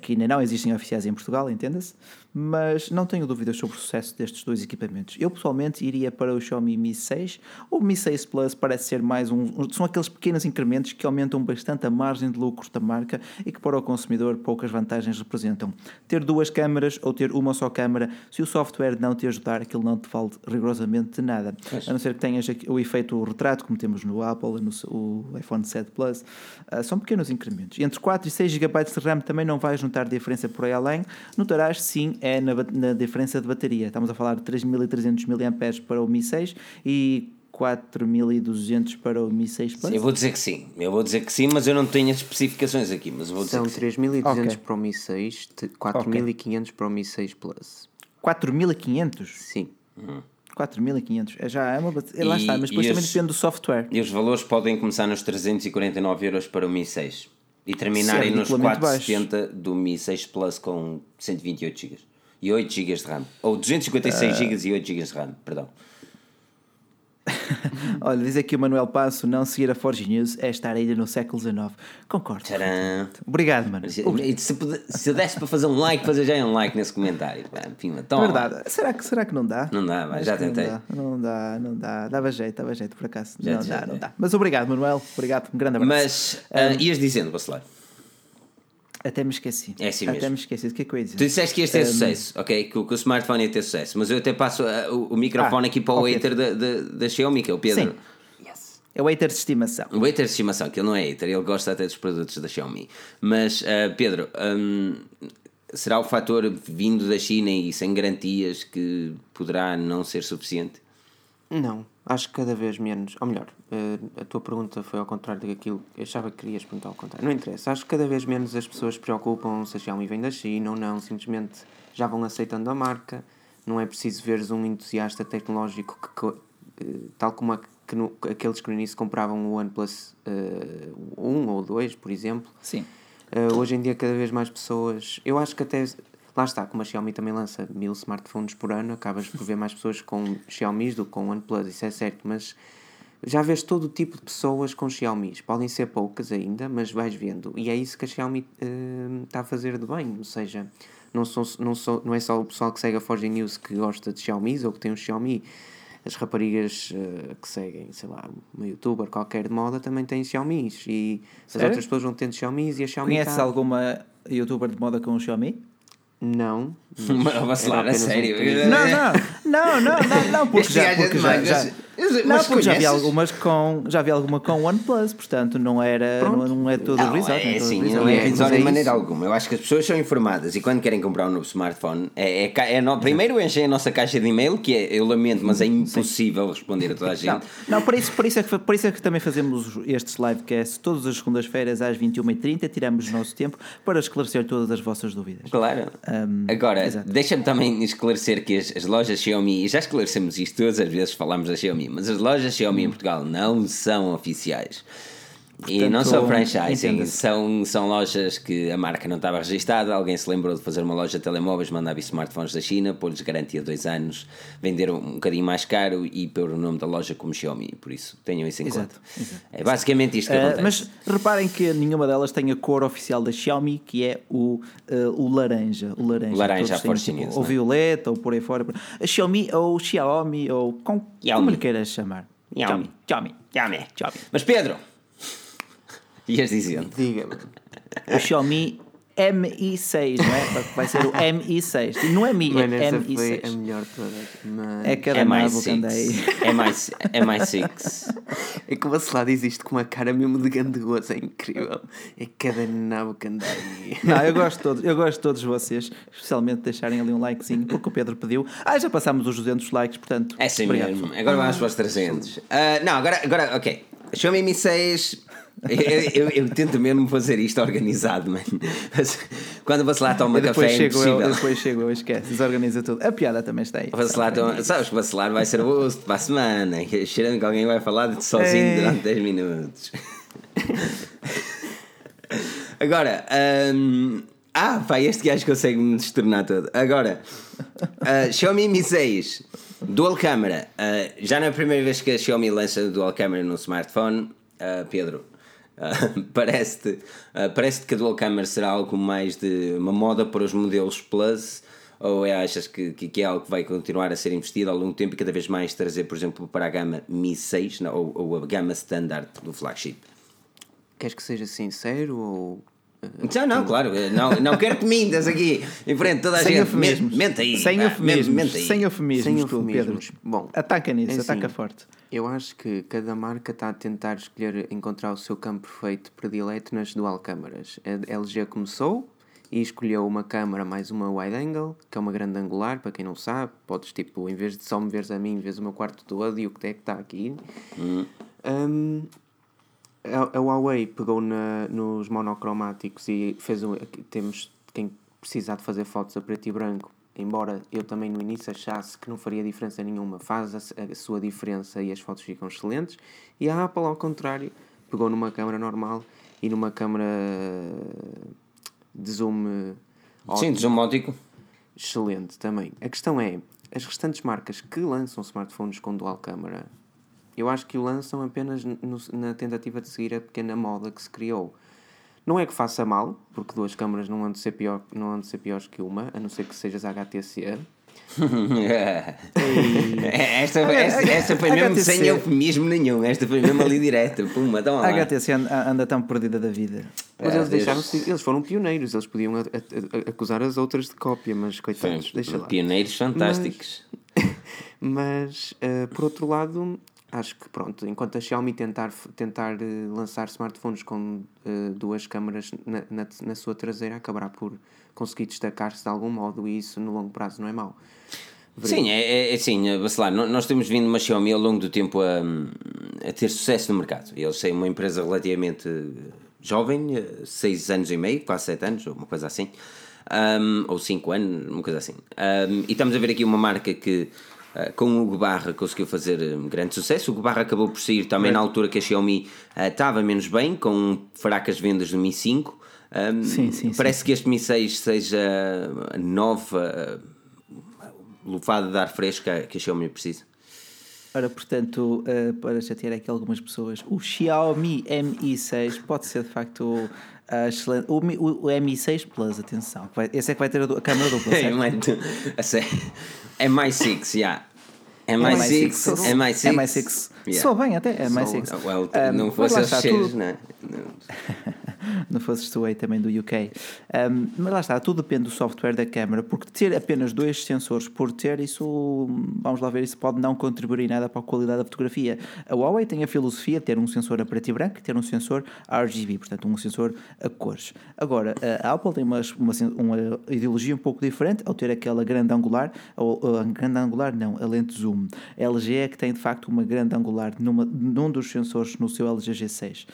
que ainda não existem oficiais em Portugal, entenda-se, mas não tenho dúvidas sobre o sucesso destes dois equipamentos. Eu pessoalmente iria para o Xiaomi Mi 6. O Mi 6 Plus parece ser mais um. São aqueles pequenos incrementos que aumentam bastante a margem de lucro da marca e que para o consumidor poucas vantagens representam. Ter duas câmaras ou ter uma só câmara, se o software não te ajudar, aquilo não te vale rigorosamente nada. A não ser que tenhas o efeito retrato, como temos no Apple no iPhone 7 Plus. Ah, são pequenos incrementos. Entre 4 e 6 GB de RAM também não vais notar diferença por aí além. Notarás sim é na, na diferença de bateria. Estamos a falar de 3300 mAh para o Mi 6 e 4200 para o Mi 6 Plus. Eu vou dizer que sim, eu vou dizer que sim, mas eu não tenho as especificações aqui, mas vou dizer São que sim. 3.200 Ok. para o Mi 6, te- 4.500 para o Mi 6 Plus. 4500? Sim. 4500. É já é uma bate- Lá E- está, mas depois também depende do software. E os valores podem começar nos 349 euros para o Mi 6 e terminarem nos ridiculamente 470 do Mi 6 Plus com 128 GB e 8 GB de RAM. Ou 256 Ah. GB e 8 GB de RAM, perdão. *laughs* Olha, diz aqui o Manuel Passo: não seguir a Forge News é estar ainda no século XIX. Concordo. Tcharam! Obrigado, mano. Se, se eu desse para fazer um like, fazer já um like nesse comentário. Pima, toma. Verdade. Será que, será que não dá? Não dá, mas já que não tentei. dá. Não dá, não dá. Dava jeito, dava jeito por acaso. Já não dá, não dá. Mas obrigado, Manuel. Obrigado. Um grande abraço. Mas ah, ias dizendo, Bacelar. Até me esqueci. É assim Até mesmo. me esqueci. O que é que eu ia dizer? Tu disseste que ias ter sucesso, ok? Que, o- que o smartphone ia ter sucesso, mas eu até passo ah, o, o microfone Ah, aqui para o hater da, da, da Xiaomi, que é o Pedro. Sim. É o hater de estimação. O hater de estimação, que ele não é hater, ele gosta até dos produtos da Xiaomi. Mas, ah, Pedro, hum, será o fator vindo da China e sem garantias que poderá não ser suficiente? Não, acho que cada vez menos. Ou melhor, eh, a tua pergunta foi ao contrário daquilo. Eu achava que querias perguntar ao contrário. Não interessa. Acho que cada vez menos as pessoas se preocupam se a Xiaomi vem da China ou não. Simplesmente já vão aceitando a marca. Não é preciso veres um entusiasta tecnológico que, eh, tal como a- que no- aqueles que no início compravam o OnePlus eh, 1 ou 2, por exemplo. Sim. Uh, hoje em dia, cada vez mais pessoas. Eu acho que até. Lá está, como a Xiaomi também lança mil smartphones por ano, acabas por ver mais pessoas com Xiaomi do que com OnePlus, isso é certo, mas já vês todo o tipo de pessoas com Xiaomi. Podem ser poucas ainda, mas vais vendo. E é isso que a Xiaomi uh, está a fazer de bem. Ou seja, não, sou, não, sou, não é só o pessoal que segue a Forge News que gosta de Xiaomi ou que tem um Xiaomi. As raparigas uh, que seguem, sei lá, uma youtuber qualquer de moda também têm Xiaomi. E as Sério? outras pessoas vão tendo Xiaomi e a Xiaomi. Conheces tá- alguma youtuber de moda com o Xiaomi? Não. *laughs* Mas, Bacelar, era a um sério. Não, não, não, não, não, não, porque Este já, é porque já, já, mas- mas- não, mas porque já vi algumas com, já vi alguma com OnePlus, portanto não era, não, não é todo Não, risado. é risado. não é É, é de maneira alguma. Eu acho que as pessoas são informadas e quando querem comprar um novo smartphone, é, é, é no- primeiro enchem a nossa caixa de e-mail, que é, eu lamento, mas é impossível responder a toda a Não, gente. não por, isso, por, isso é que, por isso é que também fazemos estes livecasts todas as segundas-feiras às 21h30, tiramos o nosso tempo para esclarecer todas as vossas dúvidas. Claro. Um, Agora, deixa-me também esclarecer que as, as lojas Xiaomi, e já esclarecemos isto todas as vezes que falamos da Xiaomi, mas as lojas Xiaomi em Portugal não são oficiais. E Portanto, não são franchising, entenda-se. são, são lojas que a marca não estava registada. Alguém se lembrou de fazer uma loja de telemóveis, mandar vir smartphones da China, pôr-lhes garantia dois anos, vender um bocadinho mais caro e pôr o nome da loja como Xiaomi. Por isso, tenham isso em Exato, conta. exato, É basicamente isto que Uh, acontece. mas reparem que nenhuma delas tem a cor oficial da Xiaomi, que é o, uh, o laranja. O laranja, laranja, a Force tipo, Ou é? violeta, ou por aí fora. A Xiaomi, ou Xiaomi, ou com, Xiaomi. como lhe queiras chamar. Xiaomi. Xiaomi. Xiaomi. Xiaomi. Mas Pedro, ias dizendo. Diga-me. O Xiaomi Mi6, não é? Vai ser o Mi6. Não é Mi, Mano, é essa foi a Mi6. melhor. Mas... É cada nabo que MI6. anda aí. MI6. MI6. É que o Bacelar diz isto com uma cara mesmo de grande gozo, é incrível. É cada nabo que. Não, eu gosto, de todos, eu gosto de todos vocês, especialmente deixarem ali um likezinho, porque o Pedro pediu. Ah, já passámos os 200 likes, portanto. É assim obrigado. mesmo. Agora vamos para os 300. Ah, não, agora, agora, ok. Xiaomi Mi 6 Eu, eu- eu tento mesmo fazer isto organizado, mano. Mas Quando você lá toma café é chego, eu, impossível. depois chego, eu esquece, desorganiza tudo. A piada também está aí. Vacilar, então, sabes que vacilar vai ser o host para a semana. Cheirando que alguém vai falar de sozinho Ei. durante 10 minutos. Agora, hum, ah, pá, este gajo consegue me destornar todo. Agora, ah, Xiaomi Mi 6, dual camera. Ah, já não é a primeira vez que a Xiaomi lança dual camera no smartphone, Ah, Pedro. *laughs* Parece-te ah, parece que a dual camera será algo mais de uma moda para os modelos Plus ou é, achas que, que, que é algo que vai continuar a ser investido ao longo do tempo e cada vez mais trazer, por exemplo, para a gama Mi 6 não, ou, ou a gama standard do flagship? Queres que seja sincero ou. Não, não, claro, não, não quero que mintas aqui em frente toda a Sem gente. eufemismos. Mente, mente aí. Sem pá, eufemismos. mente aí. Sem eufemismos, Sem tu, eufemismos. Pedro. Bom, Ataca nisso, é assim. ataca forte. Eu acho que cada marca está a tentar escolher, encontrar o seu campo perfeito predileto nas dual câmaras. A LG começou e escolheu uma câmara mais uma wide angle, que é uma grande angular, para quem não sabe, podes tipo, em vez de só me veres a mim, vês o meu quarto todo e o que é que está aqui. Hum, a, a Huawei pegou na, nos monocromáticos e fez um. Temos quem precisar de fazer fotos a preto e branco, embora eu também no início achasse que não faria diferença nenhuma, faz a, a sua diferença e as fotos ficam excelentes. E a Apple, ao contrário, pegou numa câmera normal e numa câmera de zoom eh, Sim, desomótico. excelente também. A questão é, as restantes marcas que lançam smartphones com dual câmara, eu acho que o lançam apenas no- na tentativa de seguir a pequena moda que se criou. Não é que faça mal, porque duas câmaras não andam de ser, pior, não andam de ser piores que uma, a não ser que sejas HTC. *laughs* esta, esta, esta foi mesmo HTC. sem eufemismo nenhum. Esta foi mesmo ali direta. Puma, toma A lá. HTC anda, anda tão perdida da vida. Mas É, eles Deus. deixaram eles foram pioneiros, eles podiam a- a- a- acusar as outras de cópia, mas coitados, deixa lá. Pioneiros fantásticos. Mas, *laughs* eh, por outro lado, acho que pronto, enquanto a Xiaomi tentar, tentar eh, lançar smartphones com eh, duas câmaras na, na, na sua traseira, acabará por conseguir destacar-se de algum modo e isso no longo prazo não é mau. Sim, é, é, é assim, eh, Bacelar, no- nós temos vindo uma Xiaomi ao longo do tempo a, a ter sucesso no mercado. Eles têm uma empresa relativamente jovem, 6 anos e meio, quase 7 anos, ou uma coisa assim, Ahm, ou 5 anos, uma coisa assim. Ahm, e estamos a ver aqui uma marca que, ah, com o Hugo Barra, conseguiu fazer um grande sucesso. O Hugo Barra acabou por sair também na altura que a Xiaomi ah, estava menos bem, com fracas vendas do Mi 5. Ahm, Sim, sim, Parece que este Mi 6 seja a nova lufada de ar fresco que a- Xiaomi precisa. Ora, portanto, eh, para chatear aqui algumas pessoas, o Xiaomi Mi 6 pode ser de facto a excelente. O, o, o Mi6 Plus, atenção, vai- esse é que vai ter a, a câmera dupla, *laughs* É, a. É mais 6, já. É mais 6, MI6, é mais 6. MI6. Soa bem até, é MI6. Well, Um, não fosse está, cheiros, tudo- *laughs* *laughs* não fosses tu aí também do UK. Um, mas lá está, tudo depende do software da câmera, porque ter apenas dois sensores por ter, isso, vamos lá ver, isso pode não contribuir em nada para a qualidade da fotografia. A Huawei tem a filosofia de ter um sensor a preto e branco e ter um sensor RGB, portanto, um sensor a cores. Agora, a Apple tem uma, uma, uma ideologia um pouco diferente ao ter aquela grande angular, ou grande angular não, a lente zoom. A LG é que tem de facto uma grande angular numa, num dos sensores no seu LG G6.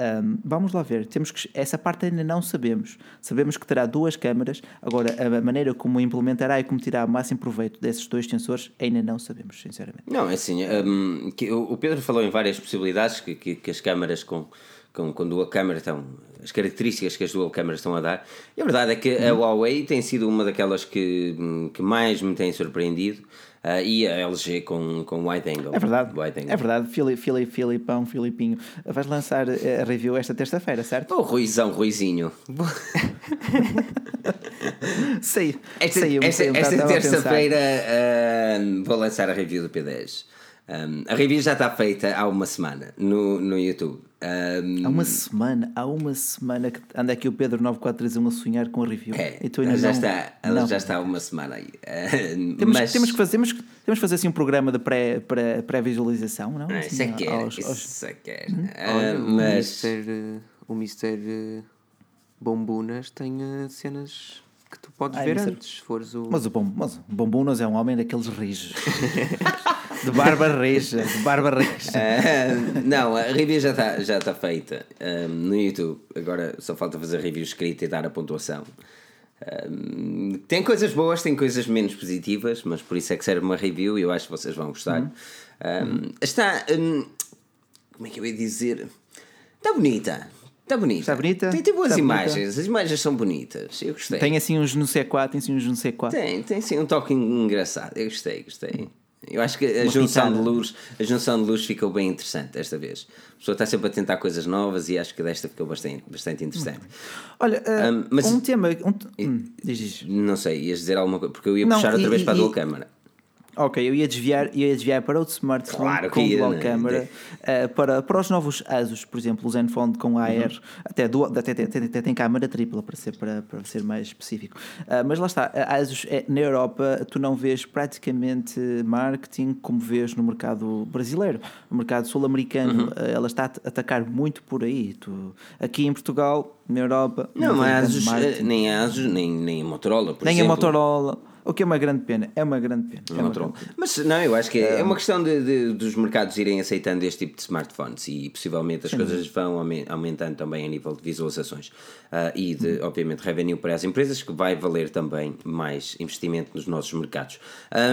Um, vamos lá ver, temos que essa parte ainda não sabemos. Sabemos que terá duas câmaras, agora a maneira como implementará e como tirar o máximo proveito desses dois sensores ainda não sabemos, sinceramente. Não, é assim, hum, que o Pedro falou em várias possibilidades que, que, que as câmaras com, com, com dual câmara estão, as características que as dual câmaras estão a dar. E a verdade é que a Huawei tem sido uma daquelas que, que mais me tem surpreendido ah, e a LG com, com wide angle. É verdade, Wide angle. é verdade, Fili, Fili, Filipão, Filipinho. Vais lançar eh, a review esta terça-feira, certo? Oh, Ruizão, Ruizinho. *laughs* Sei, Esta, sei, esta, esta estava a pensar. terça-feira ah, vou lançar a review do P10. Um, a review já está feita há uma semana no, no YouTube. Um, Há uma semana, há uma semana que anda aqui o Pedro 9431 a sonhar com a review. é, E tu ela já, não- está, ela não. já está há uma semana aí. Uh, *laughs* Temos, mas, temos, que fazer, temos, que- temos que fazer assim um programa de pré- pré- pré-visualização, não? Ah, Assim, isso é que quer, aos- isso aos- é que quer. Olha, Ah, o mas Mr. eh, O Mr. eh, Bombunas tem eh, cenas que tu podes Ah, ver antes, se fores o. Mas o, bom, mas o Bombunas é um homem daqueles rijos. *laughs* De barba reja, de barba reja. Ah, não, a review já está já tá feita ah, no YouTube. Agora só falta fazer review escrita e dar a pontuação. Ah, tem coisas boas, tem coisas menos positivas, mas por isso é que serve uma review e eu acho que vocês vão gostar. Ah, Está. hum, como é que eu ia dizer? Está bonita. Está bonita. Está bonita? Tem, tem boas Está bonita. imagens. As imagens são bonitas. Eu gostei. Tem assim uns no C4, tem assim uns no C4. Tem, tem sim um toque engraçado. Eu gostei, gostei. Eu acho que a junção, de luz, a junção de luz ficou bem interessante desta vez. A pessoa está sempre a tentar coisas novas e acho que desta ficou bastante, bastante interessante. Olha, uh, Um, mas- um tema. Um, hum, diz, diz. Não sei, ias dizer alguma coisa, porque eu ia Não, puxar outra e- vez para a e- dual câmara. Ok, eu ia desviar, ia desviar para outro smartphone Claro com dual né? câmera, eh, para, para os novos ASUS, por exemplo, o Zenfone com AR, Uhum. até, dual, até, até, até, tem câmera tripla, para ser, para, para ser mais específico. Ah, mas lá está, a ASUS é, na Europa tu não vês praticamente marketing como vês no mercado brasileiro. No mercado sul-americano Uhum. eh, ela está a atacar muito por aí. Tu, aqui em Portugal, na Europa, Não, vês mas Asus, nem a Asus, nem, nem a Motorola, por nem exemplo. a Motorola, o que é uma grande pena, é uma grande pena. é uma grande pena. Mas não, eu acho que é, é uma questão de, de- dos mercados irem aceitando este tipo de smartphones e possivelmente as coisas vão aumen- aumentando também a nível de visualizações Ah, e de, obviamente, revenue para as empresas, que vai valer também mais investimento nos nossos mercados. A-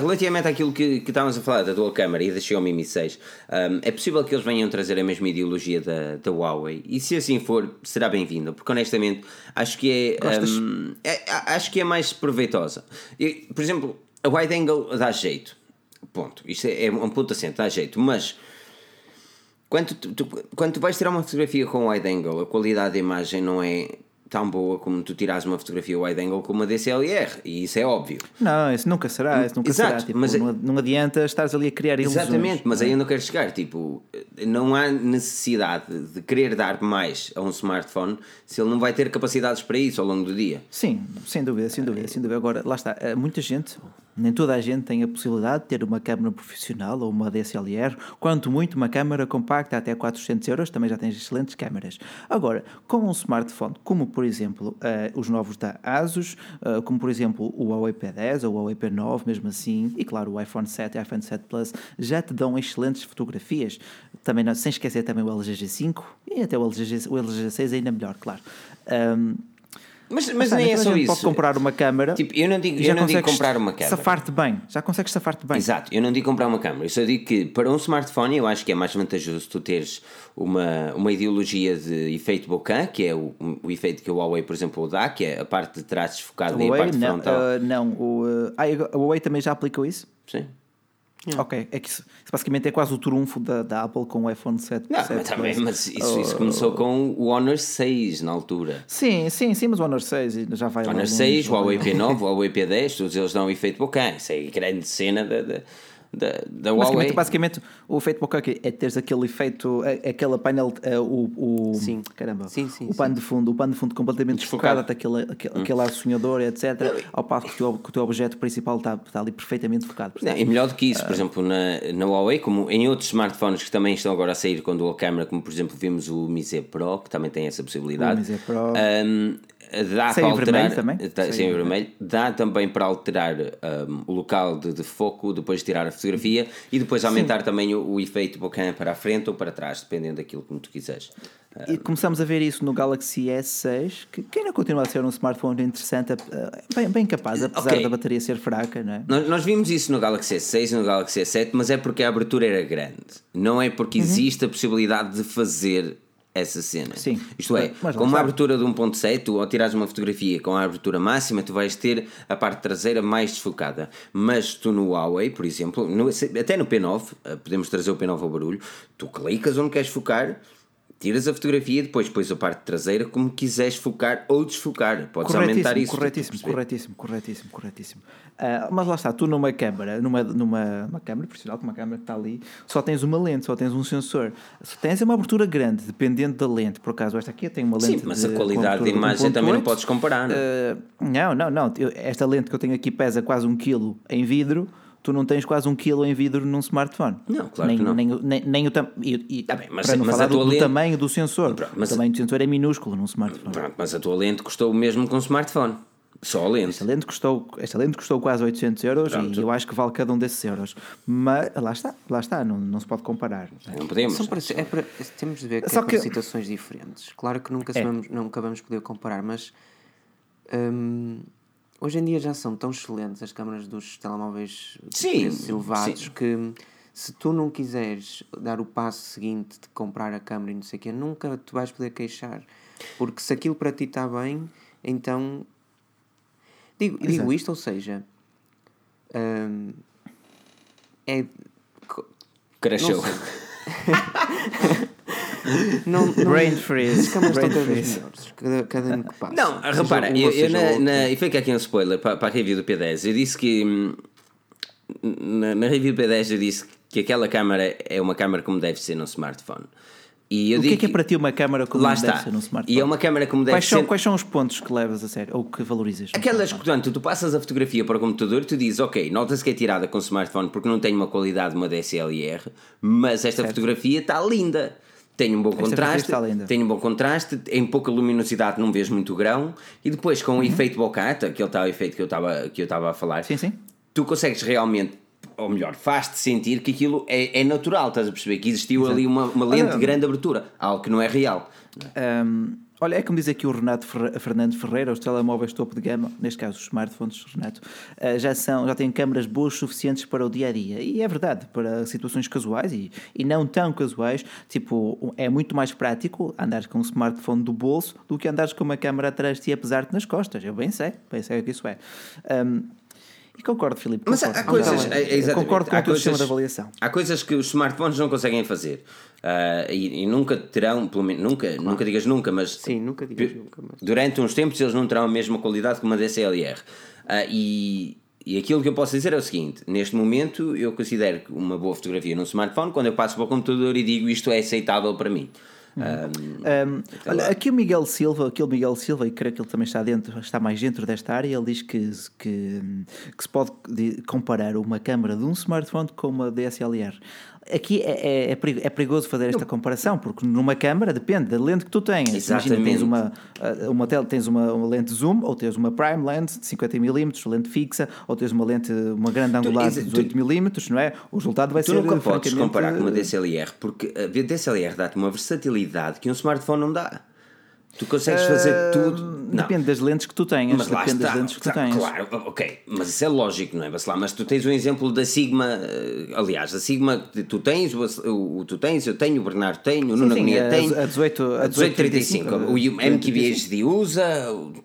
Relativamente àquilo que, que estávamos a falar da dual camera e da Xiaomi Mi 6, um, é possível que eles venham trazer a mesma ideologia da, da Huawei e se assim for, será bem-vindo, porque honestamente acho que é, um, é- acho que é mais proveitosa. Por exemplo, a wide angle dá jeito, ponto. Isto é, é um ponto assente, dá jeito, mas quando tu, tu- quando tu vais tirar uma fotografia com wide angle, a qualidade da imagem não é tão boa como tu tirares uma fotografia wide angle com uma DSLR, e isso é óbvio. Não, isso nunca será, isso nunca Exato, será. Tipo, mas é- não, não adianta estares ali a criar ilusões. Exatamente, mas aí eu não quero chegar. Tipo, não há necessidade de querer dar mais a um smartphone se ele não vai ter capacidades para isso ao longo do dia. Sim, sem dúvida, sem dúvida, sem dúvida. Agora, lá está, eh, muita gente, nem toda a gente tem a possibilidade de ter uma câmera profissional ou uma DSLR, quanto muito uma câmera compacta até 400 euros, também já tens excelentes câmeras. Agora, com um smartphone, como por exemplo eh, os novos da ASUS, eh, como por exemplo o Huawei P10 ou o Huawei P9, mesmo assim, e claro o iPhone 7 e o iPhone 7 Plus, já te dão excelentes fotografias. Também não- sem esquecer também o LG G5 e até o LG, o LG G6 ainda melhor, claro. Ahm, Mas, mas nem é então a só isso. Pode comprar uma câmera. Tipo, eu não digo, já eu não digo comprar uma câmera. Safar-te bem. Já consegues safar-te bem. Exato, eu não digo comprar uma câmera, eu só digo que para um smartphone eu acho que é mais vantajoso tu teres uma, uma ideologia de efeito bokeh, que é o, o efeito que o Huawei, por exemplo, dá, que é a parte de trás desfocada e a parte não. frontal. ah, não o, ah, ah, o Huawei também já aplicou isso? Sim. Ok, é que isso, isso basicamente é quase o trunfo da, da Apple com o iPhone 7. Não, 7 mas, também, mas isso, Oh, isso começou com o Honor 6 na altura. Sim, sim, sim, mas o Honor 6 já vai Honor longe, 6, já vai Huawei longe. P9, Huawei P10, todos eles dão um efeito bokeh. Isso é a grande cena da, da, da, da Huawei. Basicamente, basicamente, o efeito bokeh é teres aquele efeito, é- aquela painel, é, o, o Sim. caramba, Sim, sim, o pano de fundo, o pano de fundo completamente Desfocado. até aquele, aquele, aquele ar sonhador, etc. Ao passo que o, teu, que o teu objeto principal está, está ali perfeitamente focado. Não, e melhor do que isso, por exemplo, na, na Huawei, como em outros smartphones que também estão agora a sair com dual camera, como por exemplo vimos o Mi Z Pro, que também tem essa possibilidade. O Mi Z Pro. Um, dá Sem para alterar, vermelho também? Dá, Sem sem em em vermelho. Dá também para alterar um, o local de, de foco depois de tirar a fotografia e depois aumentar também o, o efeito bokeh para a frente ou para trás, dependendo daquilo como tu quiseres. E começamos a ver isso no Galaxy S6, que, que ainda continua a ser um smartphone interessante, eh, bem, bem capaz, apesar Ok. da bateria ser fraca, não é? Nós, nós vimos isso no Galaxy S6 e no Galaxy S7, mas é porque a abertura era grande. Não é Uhum. porque existe a possibilidade de fazer essa cena. Sim. Isto é, com uma abertura de 1.7, tu ao tirares uma fotografia com a abertura máxima, tu vais ter a parte traseira mais desfocada. Mas tu no Huawei, por exemplo, no- até no P9, eh, podemos trazer o P9 ao barulho, tu clicas onde queres focar, tiras a fotografia e depois pões a parte traseira como quiseres focar ou desfocar. Podes aumentar isso. corretíssimo, corretíssimo, corretíssimo, corretíssimo. Ah, mas lá está, tu numa câmara, numa, numa uma câmara profissional, com uma câmara que está ali, só tens uma lente, só tens um sensor. Só tens uma abertura grande, dependendo da lente. Por acaso, esta aqui tenho uma lente. Sim, mas de- a com qualidade de imagem também não 1.8. podes comparar. Não? é? Ah, não, não, não. Esta lente que eu tenho aqui pesa quase um quilo em vidro. Tu não tens quase um quilo em vidro num smartphone. Não, claro nem, que não. Nem, o- nem, nem o tam- e, e- Tá bem, mas- para não mas falar do, do lente- tamanho do sensor. Pronto, mas- o tamanho do sensor é minúsculo num smartphone. Pronto, mas a tua lente custou o mesmo que um smartphone. Só a lente. Esta lente custou, esta lente custou quase 800 euros Pronto. e eu acho que vale cada um desses euros. Mas lá está, lá está, não, não se pode comparar. Não podemos. São para, é para- temos de ver que Só é que- situações diferentes. Claro que nunca, É. vamos, nunca vamos poder comparar, mas hum, hoje em dia já são tão excelentes as câmaras dos telemóveis Sim, elevados sim. que se tu não quiseres dar o passo seguinte de comprar a câmera e não sei o quê, nunca te vais poder queixar. Porque se aquilo para ti está bem, então. Digo, digo isto, ou seja. hum, é. Cresceu. Não *laughs* não, não, Brain freeze, As câmaras brain estão cada vez melhores. Cada, cada ano que passa. Não, repara, eu, eu na, na, e fica aqui um spoiler para, para a review do P10. Eu disse que hum, na, na review do P10 eu disse que aquela câmara é uma câmara como deve ser num smartphone. E eu O que é que é para ti uma câmara como lá está. smartphone? E é uma câmara como deve quais, são, ser. quais são os pontos que levas a sério ou que valorizas? Aquelas, smartphone? portanto, tu passas a fotografia para o computador, tu dizes, ok, nota-se que é tirada com smartphone porque não tem uma qualidade de uma DSLR, mas esta fotografia está linda. Tem um bom fotografia contraste, tem um bom contraste, em pouca luminosidade não vês muito grão, e depois Uhum. com o efeito bokeh, aquele tal efeito que eu estava que eu estava a falar, Sim, sim. tu consegues realmente, ou melhor, faz-te sentir que aquilo é, é natural, estás a perceber? Que existiu ali uma, uma lente de grande abertura, algo que não é real. Hum, olha, é como diz aqui o Renato Fer- Fernando Ferreira, os telemóveis topo de gama, neste caso os smartphones, Renato, eh, já, são, já têm câmaras boas suficientes para o dia a dia. E é verdade, para situações casuais e, e não tão casuais, tipo, é muito mais prático andares com um smartphone do bolso do que andares com uma câmara atrás de ti a pesar-te nas costas. Eu bem sei, bem sei o que isso é. Hum, e concordo, Filipe. Mas há, concordo. coisas. Concordo. é- é exatamente, concordo com há o teu sistema coisas- de avaliação. Há coisas que os smartphones não conseguem fazer. Ah, e, e nunca terão, pelo menos, nunca, nunca digas nunca, mas Sim, nunca digas nunca. Mas... durante uns tempos eles não terão a mesma qualidade que uma DSLR. Ah, e, e aquilo que eu posso dizer é o seguinte: neste momento eu considero que uma boa fotografia num smartphone, quando eu passo para o computador e digo isto é aceitável para mim. Um, olha, aqui o Miguel Silva, aqui o Miguel Silva, e creio que ele também está dentro, está mais dentro desta área, ele diz que, que, que se pode comparar uma câmara de um smartphone com uma DSLR. Aqui é, é, é é perigoso fazer esta comparação, porque numa câmara depende da lente que tu tenhas. Imagina, tens Exatamente. uma, uh, uma tele, tens uma, uma lente zoom, ou tens uma prime lens de 50mm, lente fixa, ou tens uma lente, uma grande angular de exa- tu- 18mm, não é? O resultado vai Tu ser nunca podes francamente, comparar com uma uh, DSLR, porque a DSLR dá-te uma versatilidade que um smartphone não dá. Tu consegues fazer tudo. Não. Depende das lentes que tu tenhas. Mas lá depende está, das lentes que tu está, tens. Claro, ok, mas isso é lógico, não é? Lá, mas tu tens um exemplo da Sigma, eh, aliás, a Sigma tu tens, o, o- tu tens, eu tenho, o Bernardo tem, o Nuno Agonia a- tem, a 18 a 1835, o 1835, MQBHD usa,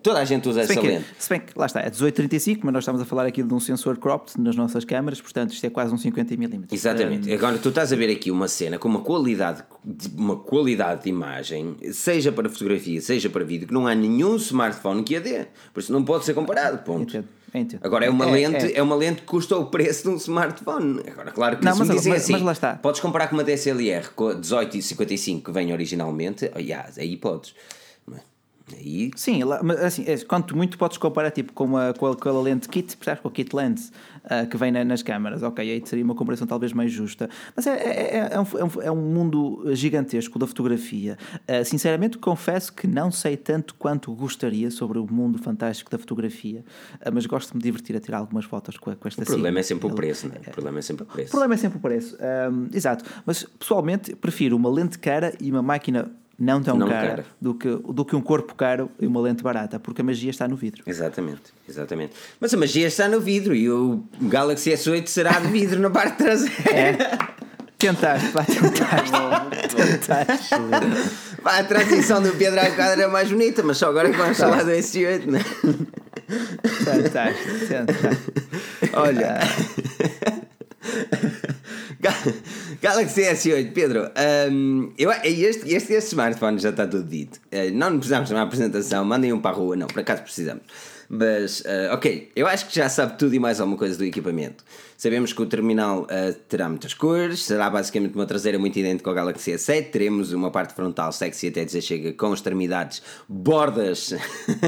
toda a gente usa Se essa que, lente. se bem que, lá está, é 1835, mas nós estamos a falar aqui de um sensor cropped nas nossas câmaras, portanto isto é quase um 50mm. Exatamente. Agora tu estás a ver aqui uma cena com uma qualidade, de- uma qualidade de imagem, seja para fotografia, seja para vídeo, que não há nenhum smartphone que a dê. Por isso não pode ser comparado. Ponto. Entendo, entendo. Agora é uma É, lente, é. é. uma lente que custa o preço de um smartphone. Agora, claro que Não, mas- mas- assim. mas lá está. Podes comparar com uma DSLR com a 1855 que vem originalmente, oh, yeah, aí podes. É? Aí Sim, lá- mas assim, é, quanto muito podes comparar tipo, com, a, com, a, com a lente kit, percebes? Com a kit lens ah, que vem na- nas câmaras, ok, aí seria uma comparação talvez mais justa. Mas é, é, é, é um, é um- é um mundo gigantesco da fotografia. Ah, sinceramente, confesso que não sei tanto quanto gostaria sobre o mundo fantástico da fotografia, ah, mas gosto de me divertir a tirar algumas fotos com, com esta o problema é sempre o preço, não é? O problema é sempre o O preço. problema é sempre o preço. Ahm, exato. Mas pessoalmente prefiro uma lente cara e uma máquina não tão Não cara, cara. Do, que, do que um corpo caro e uma lente barata, porque a magia está no vidro. Exatamente, exatamente. Mas a magia está no vidro e o Galaxy S8 será de vidro na parte traseira. É. Tentaste, pá, tentaste. tentaste. Pá, a transição do Pedro Alcântara era mais bonita, mas só agora é que vamos falar do S8, não é? Tentaste, tentaste. Olha. Ga- *laughs* Galaxy S8, Pedro, hum, eu, este, este, este smartphone já está tudo dito. Eh, não precisamos de uma apresentação, mandem um para a rua, não, por acaso precisamos. Mas, eh, ok, eu acho que já sabe tudo e mais alguma coisa do equipamento. Sabemos que o terminal eh, terá muitas cores, será basicamente uma traseira muito idêntica ao Galaxy S7. Teremos uma parte frontal sexy até dizer chega com extremidades, bordas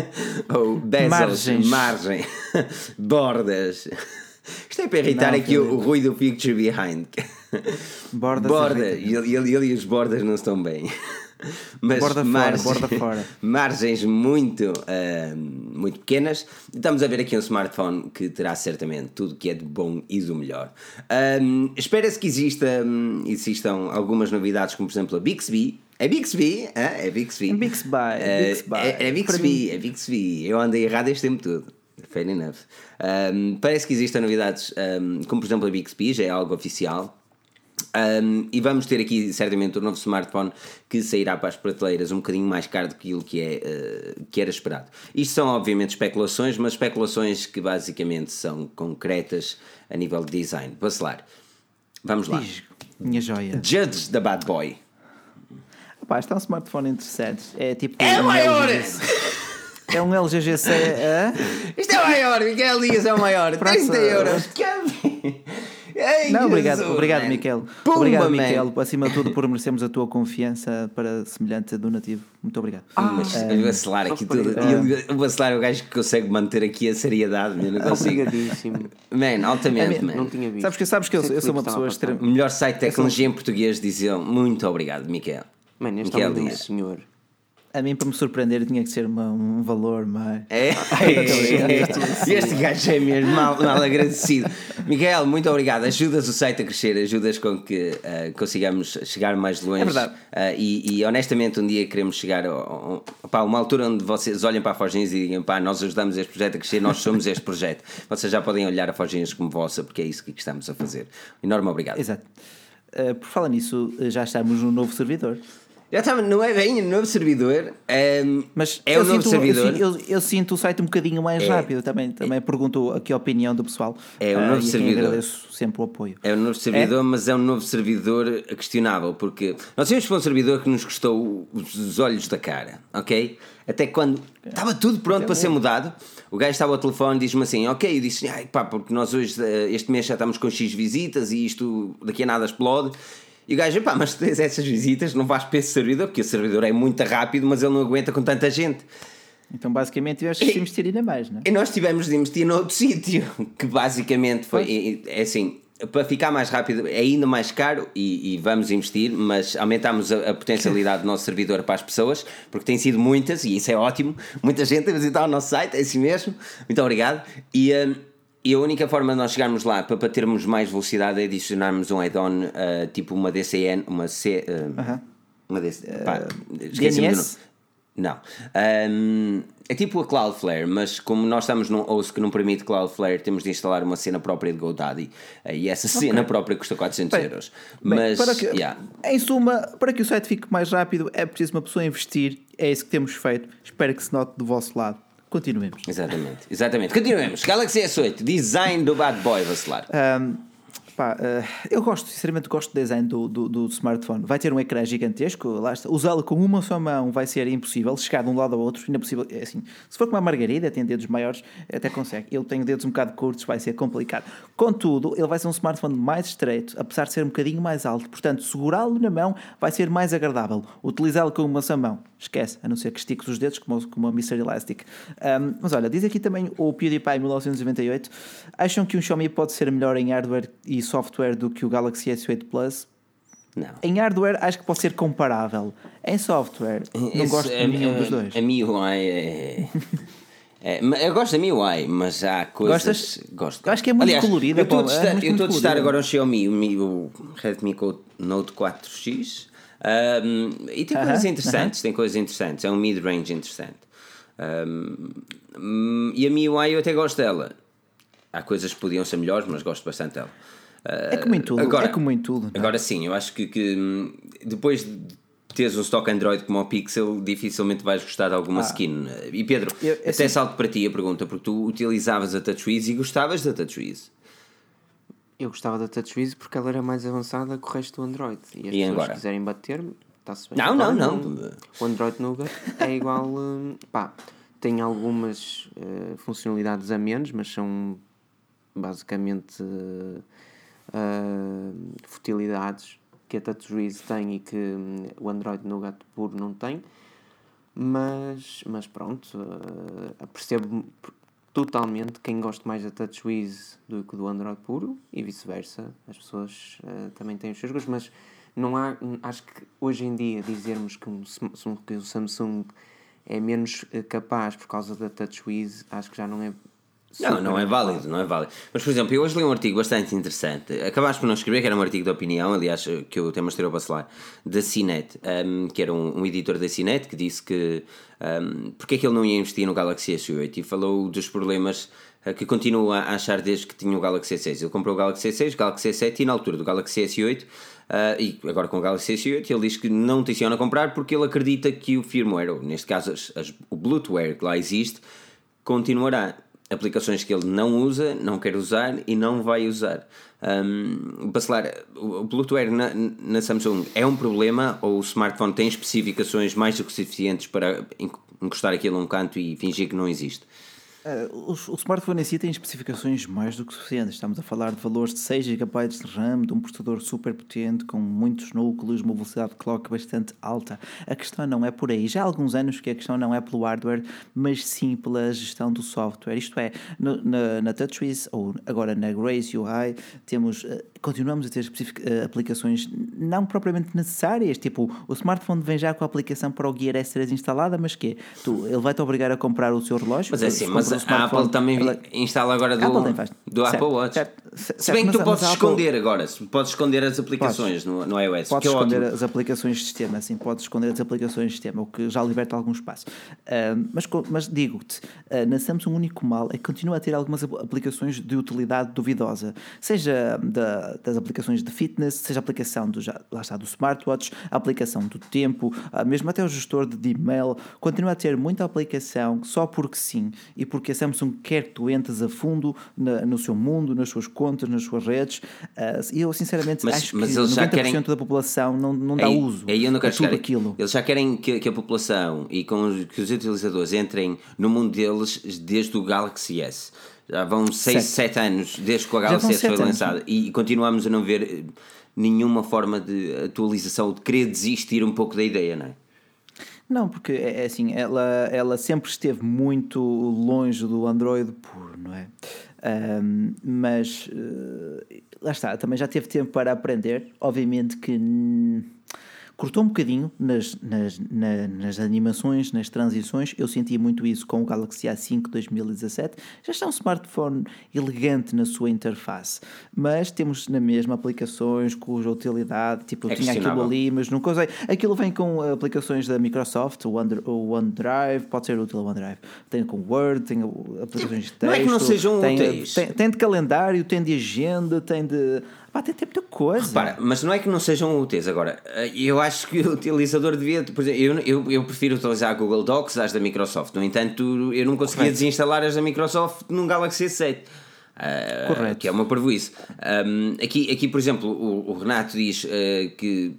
*laughs* ou bezels, Margens. margem, *laughs* bordas. Isto é para irritar Não, aqui o, Filipe. o Rui do Picture Behind. Bordas Borda, irrita. e ele, ele, ele e os bordas não estão bem. *laughs* mas Borda fora, margens, borda fora. *laughs* margens muito, ah, muito pequenas. Estamos a ver aqui um smartphone que terá certamente tudo que é de bom e do melhor. Espera-se que exista, hum, existam algumas novidades, como por exemplo a Bixby. É Bixby, é Bixby. É Bixby, Ah, Bixby. É, é Bixby, é Bixby. Eu andei errado este tempo todo. Fair enough. Um, parece que existem novidades, um, como por exemplo a Bixby, já é algo oficial. Um, e vamos ter aqui certamente o novo smartphone que sairá para as prateleiras um bocadinho mais caro do que aquilo que, é, uh, que era esperado. Isto são obviamente especulações, mas especulações que basicamente são concretas a nível de design. Vacilar. Vamos lá. Diz, minha joia. Judge the Bad Boy. Rapaz, está um smartphone interessante. É tipo. É um maior! *laughs* É um LGGC. hã? Isto é o maior, Miguel Dias é o maior. Praça- 30 euros. Ei, Não, obrigado, Jesus, obrigado, man. Miquel. Pumba, obrigado, man. Miquel. Acima de tudo, por merecermos a tua confiança para semelhante donativo. Muito obrigado. Mas eu vacilar aqui tudo. E o vacilar é o gajo que consegue manter aqui a seriedade. Eu não consigo. Obrigadíssimo. Man, altamente, man. Não tinha visto. Sabes que, sabes que eu, eu sou uma pessoa a passar. extremamente. O melhor site de tecnologia em português diziam muito obrigado, Miquel. Mano, este Miquel é um Dias. senhor. A mim, para me surpreender, tinha que ser uma- um valor mais. É? *laughs* este gajo é mesmo mal, mal agradecido. Miguel, muito obrigado. Ajudas o site a crescer, ajudas com que eh, consigamos chegar mais longe. É verdade. Eh, e, e, honestamente, um dia queremos chegar a, a- uma altura onde vocês olhem para a Forginhas e digam: pá, nós ajudamos este projeto a crescer, nós somos este projeto. *laughs* Vocês já podem olhar a Forginhas como vossa, porque é isso que estamos a fazer. Enorme obrigado. Exato. Uh, por falar nisso, uh, já estamos num novo servidor. Já estava, não é bem um novo servidor, ehm, Mas é eu um novo sinto, servidor. Eu, eu- eu sinto o site um bocadinho mais rápido também. Também pergunto aqui a opinião do pessoal. É um Uh, novo e a quem servidor. agradeço sempre o apoio. É um novo servidor, mas é um novo servidor questionável, porque nós tínhamos para um servidor que nos custou os olhos da cara, ok? Até quando estava tudo pronto para ser mudado, o gajo estava ao telefone e diz-me assim: Ok, eu disse, Ai, pá, porque nós hoje, eh, este mês já estamos com X visitas e isto daqui a nada explode. E o gajo, pá, mas tu tens essas visitas, não vais para esse servidor, porque o servidor é muito rápido, mas ele não aguenta com tanta gente. Então, basicamente, tiveste que investir ainda mais, não é? E nós tivemos de investir noutro *laughs* sítio, que basicamente foi, é, é assim, para ficar mais rápido é ainda mais caro e, e vamos investir, mas aumentamos a, a potencialidade do nosso servidor para as pessoas, porque tem sido muitas e isso é ótimo, muita gente a visitar o nosso site, é assim mesmo, muito obrigado. E, hum, e a única forma de nós chegarmos lá para, para termos mais velocidade é adicionarmos um add-on, uh, tipo uma DCN, uma C. uh, Aham. Uma DC, do DNS? Não. Ahm, é tipo a Cloudflare, mas como nós estamos num OS que não permite Cloudflare, temos de instalar uma cena própria de GoDaddy. eh, E essa cena própria custa 400 Bem, euros. Bem, Mas, para que, yeah. Em suma, para que o site fique mais rápido, é preciso uma pessoa investir. É isso que temos feito. Espero que se note do vosso lado. Continuemos. Exatamente, exatamente. Continuemos. Galaxy S8, design do Bad Boy vacilar. Ahm, pá, ah, eu gosto, sinceramente, gosto do design do, do, do smartphone. Vai ter um ecrã gigantesco, lá está. Usá-lo com uma só mão vai ser impossível. Chegar de um lado ao outro, ainda é possível. É assim, se for com uma margarida, tem dedos maiores, até consegue. Eu tenho dedos um bocado curtos, vai ser complicado. Contudo, ele vai ser um smartphone mais estreito, apesar de ser um bocadinho mais alto. Portanto, segurá-lo na mão vai ser mais agradável. Utilizá-lo com uma só mão, esquece, a não ser que estiques os dedos, como, como a Mr. Elastic. Ahm, mas olha, diz aqui também o PewDiePie 1998. Acham que um Xiaomi pode ser melhor em hardware e software do que o Galaxy S8 Plus? Não. Em hardware, acho que pode ser comparável. Em software, não gosto de a- nenhum dos dois. A MIUI é. *laughs* é, eu gosto da MIUI, mas há coisas. Gostas? Gosto. Eu acho que é muito Aliás, colorida, Eu estou a é testar, muito, eu estou a muito testar colorida. agora um Xiaomi, o, o Redmi Note 4X. Um, e tem Aham, coisas interessantes, tem coisas interessantes. É um mid-range interessante. Um, e a MIUI eu até gosto dela. Há coisas que podiam ser melhores, mas gosto bastante dela. É como em tudo. Agora- é como em tudo. não é? Agora sim, eu acho que, que, hum, depois de teres um stock Android como o Pixel, dificilmente vais gostar de alguma skin. E Pedro, Ah. Eu- até assim- salto para ti a pergunta, porque tu utilizavas a TouchWiz e gostavas da TouchWiz. Eu gostava da TouchWiz porque ela era mais avançada que o resto do Android. E as E pessoas agora? quiserem bater-me, está-se bem. Não, não, não. O Android Nougat é igual. hum, pá, tem algumas eh, funcionalidades a menos, mas são basicamente eh, ah, futilidades que a TouchWiz tem e que hum, o Android Nougat puro não tem. Mas, mas pronto, eh, percebo totalmente quem gosta mais da TouchWiz do que do Android puro e vice-versa. As pessoas eh, também têm os seus gostos, mas não há, acho que hoje em dia dizermos que, um, que o Samsung é menos eh, capaz por causa da TouchWiz, acho que já não é. Não, não é válido, não é válido. Mas, por exemplo, eu hoje li um artigo bastante interessante. Acabaste por não escrever, que era um artigo de opinião, aliás, que eu até mostrei ao Bacelar, da Cinet, um, que era um, um editor da Cinet, que disse que um, porque é que ele não ia investir no Galaxy S8 e falou dos problemas uh, que continua a achar desde que tinha o Galaxy S6. Ele comprou o Galaxy S6, o Galaxy S7 e na altura do Galaxy S8, uh, e agora com o Galaxy S8, ele diz que não tenciona comprar porque ele acredita que o firmware, ou neste caso as- as- o Bluetooth que lá existe, continuará. Aplicações que ele não usa, não quer usar e não vai usar. Um, Bacelar, o Bluetooth na, na Samsung é um problema ou o smartphone tem especificações mais do que suficientes para en- encostar aquilo a um canto e fingir que não existe? Eh, o, o smartphone em si tem especificações mais do que suficientes. Estamos a falar de valores de 6 GB de RAM, de um processador super potente, com muitos núcleos, uma velocidade de clock bastante alta. A questão não é por aí. Já há alguns anos que a questão não é pelo hardware, mas sim pela gestão do software. Isto é, no- na, na TouchWiz ou agora na Grace UI, temos, eh, continuamos a ter eh, aplicações não propriamente necessárias. Tipo, o smartphone vem já com a aplicação para o Gear S3 instalada, mas quê? Tu, ele vai-te obrigar a comprar o seu relógio. Mas é Se assim, mas a Apple também ela- instala agora do, Apple faz. do Certo, Apple Watch. certo, Se certo, bem que tu podes mas a Apple- esconder agora, se podes esconder as aplicações no, no iOS. Podes que é esconder ótimo. as aplicações de sistema, assim, podes esconder as aplicações de sistema, o que já liberta algum espaço. Ah, mas mas digo-te, ah, na Samsung o único mal é que continua a ter algumas ap- aplicações de utilidade duvidosa, seja da- das aplicações de fitness, seja a aplicação do, já, lá está, do smartwatch, a aplicação do tempo, ah, mesmo até o gestor de e-mail, continua a ter muita aplicação só porque sim, e porque a Samsung quer que tu entres a fundo na- no seu mundo, nas suas contas, nas suas redes, ah, e eu sinceramente Mas- acho mas que eles já 90% querem- da população não, não dá Aí- uso aí eu não quero tudo aquilo. Eles já querem que, que a população e com que os utilizadores entrem no mundo deles desde o Galaxy S. Já vão 6, Certo. 7 anos desde que o S foi lançado e continuamos a não ver eh, nenhuma forma de atualização, de querer desistir um pouco da ideia, não é? Não, porque é é assim, ela, ela sempre esteve muito longe do Android puro, não é? Ahm, mas eh, lá está, também já teve tempo para aprender. Obviamente que cortou um bocadinho nas, nas, na- nas animações, nas transições. Eu sentia muito isso com o Galaxy A5 2017. Já está um smartphone elegante na sua interface, mas temos na mesma aplicações cuja utilidade, tipo, É tinha aquilo ali, mas nunca usei. Aquilo vem com aplicações da Microsoft, o One- o OneDrive, pode ser útil o OneDrive. Tem com Word, tem aplicações de texto. Não é que não sejam tem, úteis. Tem, tem de calendário, tem de agenda, tem de. Pá, tem, muita coisa. Repara, mas não é que não sejam úteis. Agora, eh, eu acho que o utilizador devia. Por exemplo, eu, eu, eu prefiro utilizar a Google Docs às da Microsoft. No entanto, eu não conseguia Correto. desinstalar as da Microsoft num Galaxy S7. eh, Correto. Que é uma parvoíce. Um, aqui, aqui, por exemplo, o, o Renato diz eh, que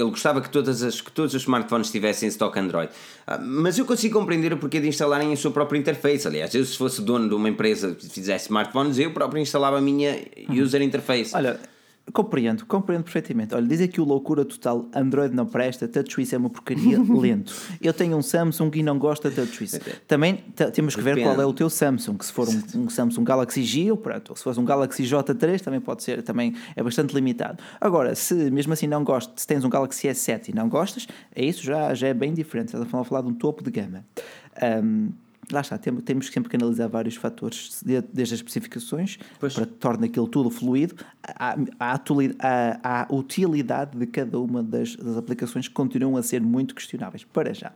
ele gostava que, todas as, que todos os smartphones tivessem stock Android. Ah, mas eu consigo compreender o porquê de instalarem a sua própria interface. Aliás, eu se fosse dono de uma empresa que fizesse smartphones, eu próprio instalava a minha user interface. Olha, compreendo, compreendo perfeitamente. Olha, diz aqui o loucura total: Android não presta, TouchWiz é uma porcaria, *laughs* lento. Eu tenho um Samsung e não gosto da TouchWiz. Também temos que ver Depende. qual é o teu Samsung. Se for um, um Samsung Galaxy G, ou pronto, ou se for um Galaxy J3, também pode ser, também é bastante limitado. Agora, se mesmo assim não gostas, se tens um Galaxy S7 e não gostas, é isso já, já é bem diferente. Estás a falar, de um topo de gama. Ahm, Lá está, tem- temos sempre que analisar vários fatores, de- desde as especificações, Pois. para que torne aquilo tudo fluido, a, a, atuli- a- a utilidade de cada uma das, das aplicações que continuam a ser muito questionáveis, para já.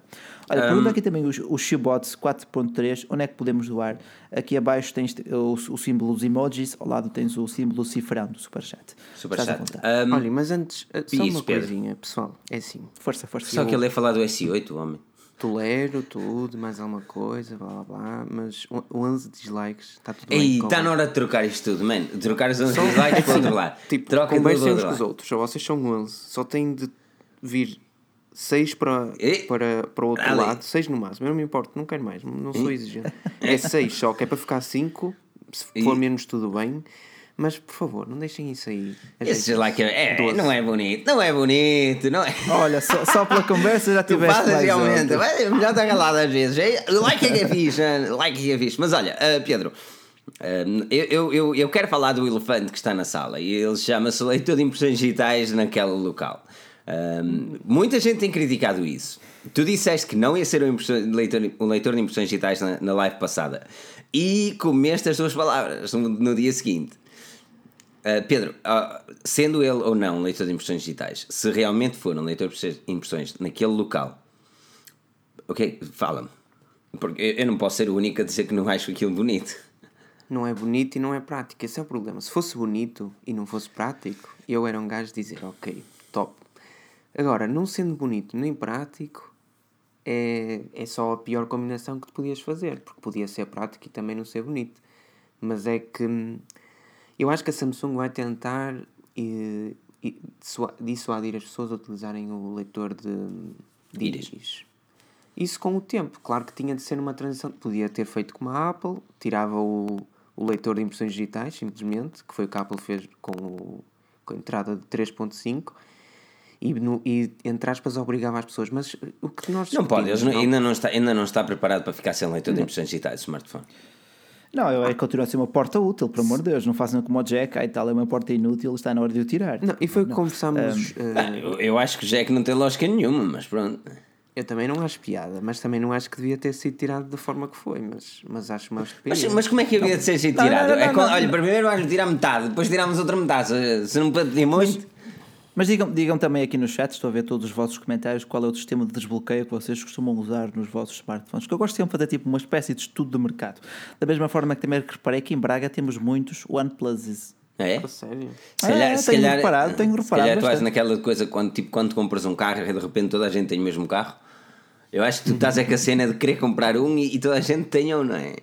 Olha, pergunta aqui também os, os Shibots 4.3, onde é que podemos doar? Aqui abaixo tens o, o símbolo dos emojis, ao lado tens o símbolo cifrão do Superchat. À Superchat. Um, Olha, mas antes, eh, só Isso, uma Pedro. coisinha, pessoal. É assim. Força, força. só que ele ia falar do S8, o homem. Tolero tudo, mais alguma coisa, blá blá blá, mas o- 11 dislikes, está tudo bem. Ei, com- está na hora de trocar isto tudo, mano. Trocar os 11 dislikes para o *laughs* outro lado. Tipo, Troca do conversem uns com os outros, só vocês são 11, só têm de vir 6 para, E? para, para o outro Ali. lado, 6 no máximo, eu não me importo, não quero mais, não sou exigente. É 6 só, que é para ficar 5, se for E? menos tudo bem, mas por favor, não deixem isso aí. Esse dislike é, é, não é bonito, não é bonito, não é. Olha, só, só pela conversa já *laughs* tiveste mais e outro. vai, melhor estar calado às vezes. É, Like é que é fixe, like é que é fixe. Mas olha, uh, Pedro, Um, eu, eu, eu, quero falar do elefante que está na sala e ele chama-se leitor de impressões digitais naquele local. Um, muita gente tem criticado isso. Tu disseste que não ia ser um, leitor, um leitor de impressões digitais na, na live passada e comeste as duas palavras no, no dia seguinte. Uh, Pedro, uh, sendo ele ou não leitor de impressões digitais, se realmente for um leitor de impressões naquele local, ok, fala-me. Porque eu não posso ser o único a dizer que não acho aquilo bonito. Não é bonito e não é prático, esse é o problema. Se fosse bonito e não fosse prático, eu era um gajo de dizer, ok, top. Agora, não sendo bonito nem prático, é, é só a pior combinação que tu podias fazer, porque podia ser prático e também não ser bonito. Mas é que hum, eu acho que a Samsung vai tentar e, e dissuadir as pessoas a utilizarem o leitor de, de íris. Isso com o tempo. Claro que tinha de ser uma transição. Podia ter feito como a Apple, tirava o, o leitor de impressões digitais, simplesmente, que foi o que a Apple fez com, o, com a entrada de 3.5 e, no, e entre aspas obrigava as pessoas. Mas o que nós Não pode, não, ainda, não está, ainda não está preparado para ficar sem leitor de impressões digitais smartphone. Não, eu é que continua a ser uma porta útil, pelo amor de Deus. Não façam como o Jack, aí tal, é uma porta inútil, está na hora de o tirar. Não, e foi o que conversámos. Um, uh... eu, eu, acho que o Jack não tem lógica nenhuma, mas pronto. Eu também não acho piada, mas também não acho que devia ter sido tirado da forma que foi, mas, mas acho mais mas, mas como é que havia de ser tirado? Não, não, não, é quando, olha, primeiro vamos tirar metade, depois tiramos outra metade. Se, se não pedir muito. Mas digam, digam também aqui no chat, estou a ver todos os vossos comentários, qual é o sistema de desbloqueio que vocês costumam usar nos vossos smartphones. Que eu gosto sempre de fazer tipo uma espécie de estudo de mercado. Da mesma forma que também reparei que em Braga temos muitos OnePluses. É? A sério? Se calhar, é, se tenho calhar, reparado, tenho reparado. Se calhar tu és naquela coisa quando, tipo, quando compras um carro e de repente toda a gente tem o mesmo carro. Eu acho que tu estás é com a cena de querer comprar um e, e toda a gente tem um, não é?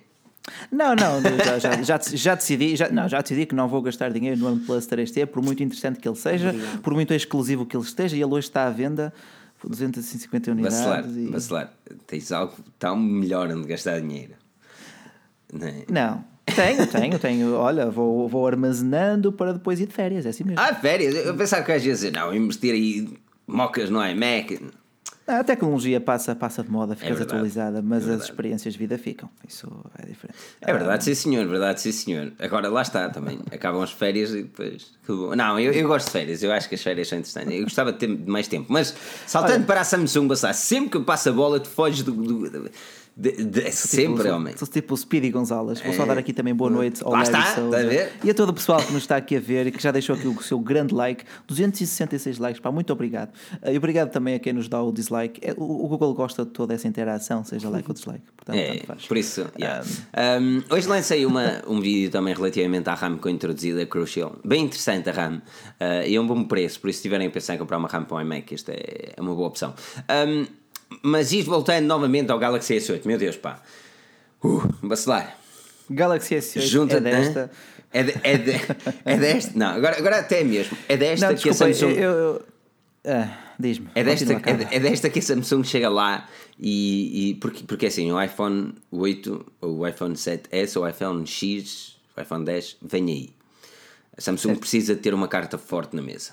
Não, não, já, já, já, já, decidi, já, não, já decidi que não vou gastar dinheiro no OnePlus 3T, por muito interessante que ele seja, Obrigado. por muito exclusivo que ele esteja, e ele hoje está à venda por 250 unidades. Vacilar, e... vacilar. Tens algo tão melhor onde gastar dinheiro. Não, é? não. Tenho, tenho, tenho. Olha, vou, vou armazenando para depois ir de férias, é assim mesmo. Ah, férias? Eu pensava que às vezes, não, investir aí mocas no iMac. A tecnologia passa, passa de moda, fica é atualizada, mas é as experiências de vida ficam. Isso é diferente. É verdade, sim senhor, verdade, sim senhor. Agora lá está também. *laughs* Acabam as férias e depois. Não, eu, eu gosto de férias, eu acho que as férias são interessantes. Eu gostava de ter mais tempo. Mas saltando Olha, para a Samsung, sempre que passa a bola, tu foges do, do de, de, sempre, tipo, homem. Sou tipo o Speedy Gonzalez. Vou é. só dar aqui também boa noite ao Lá Larry está, Souza. Está a ver? E a todo o pessoal que nos está aqui a ver e que já deixou aqui o seu grande like. 266 likes, pá, muito obrigado. Uh, e obrigado também a quem nos dá o dislike. É, o, o, Google gosta de toda essa interação, seja like ou dislike. Portanto, é, por isso, yeah. um, um, hoje lancei uma, um vídeo também relativamente à RAM que eu introduzi da Crucial. Bem interessante a RAM. Uh, e é um bom preço, por isso se tiverem a pensar em comprar uma RAM para o iMac, esta é, é uma boa opção. Um, mas isto voltando novamente ao Galaxy S8, meu Deus, pá. Uh, vacilar. Galaxy S8 Junta é desta. É, de, é, de, *laughs* é desta. Não, agora, agora até mesmo. É desta não, que a Samsung. Eu, eu, ah, Diz-me. É desta, é, é, desta que a Samsung chega lá e. e porque, porque assim, o iPhone 8, ou o iPhone 7S, ou o iPhone X, o iPhone 10, vem aí. A Samsung certo. precisa ter uma carta forte na mesa.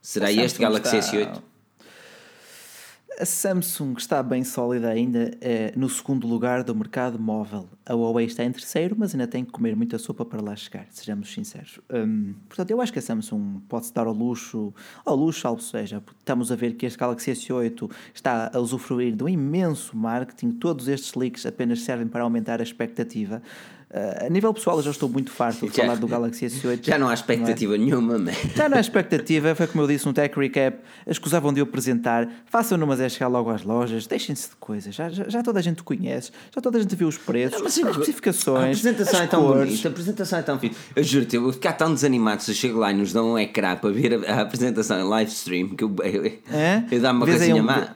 Será este Galaxy está... S8? A Samsung está bem sólida ainda é, no segundo lugar do mercado móvel. A Huawei está em terceiro, mas ainda tem que comer muita sopa para lá chegar, sejamos sinceros. Hum, portanto, eu acho que a Samsung pode-se dar ao luxo, ao luxo, algo seja, estamos a ver que este Galaxy S8 está a usufruir de um imenso marketing, todos estes leaks apenas servem para aumentar a expectativa. Uh, a nível pessoal, eu já estou muito farto de já, falar do Galaxy S8. Já não há expectativa não é? nenhuma, man. Já não há expectativa, foi como eu disse no Tech Recap. Escusavam de eu apresentar, façam-no, mas é chegar logo às lojas, deixem-se de coisas. Já, já, já, toda a gente conhece, já toda a gente viu os preços, não, as especificações. A apresentação é tão cores. bonita, a apresentação é tão fixe. Eu juro-te, eu vou ficar tão desanimado se eu chego lá e nos dão um ecrã para ver a, a apresentação em live stream que eu, eu, é? eu dá-me uma coisinha um... má.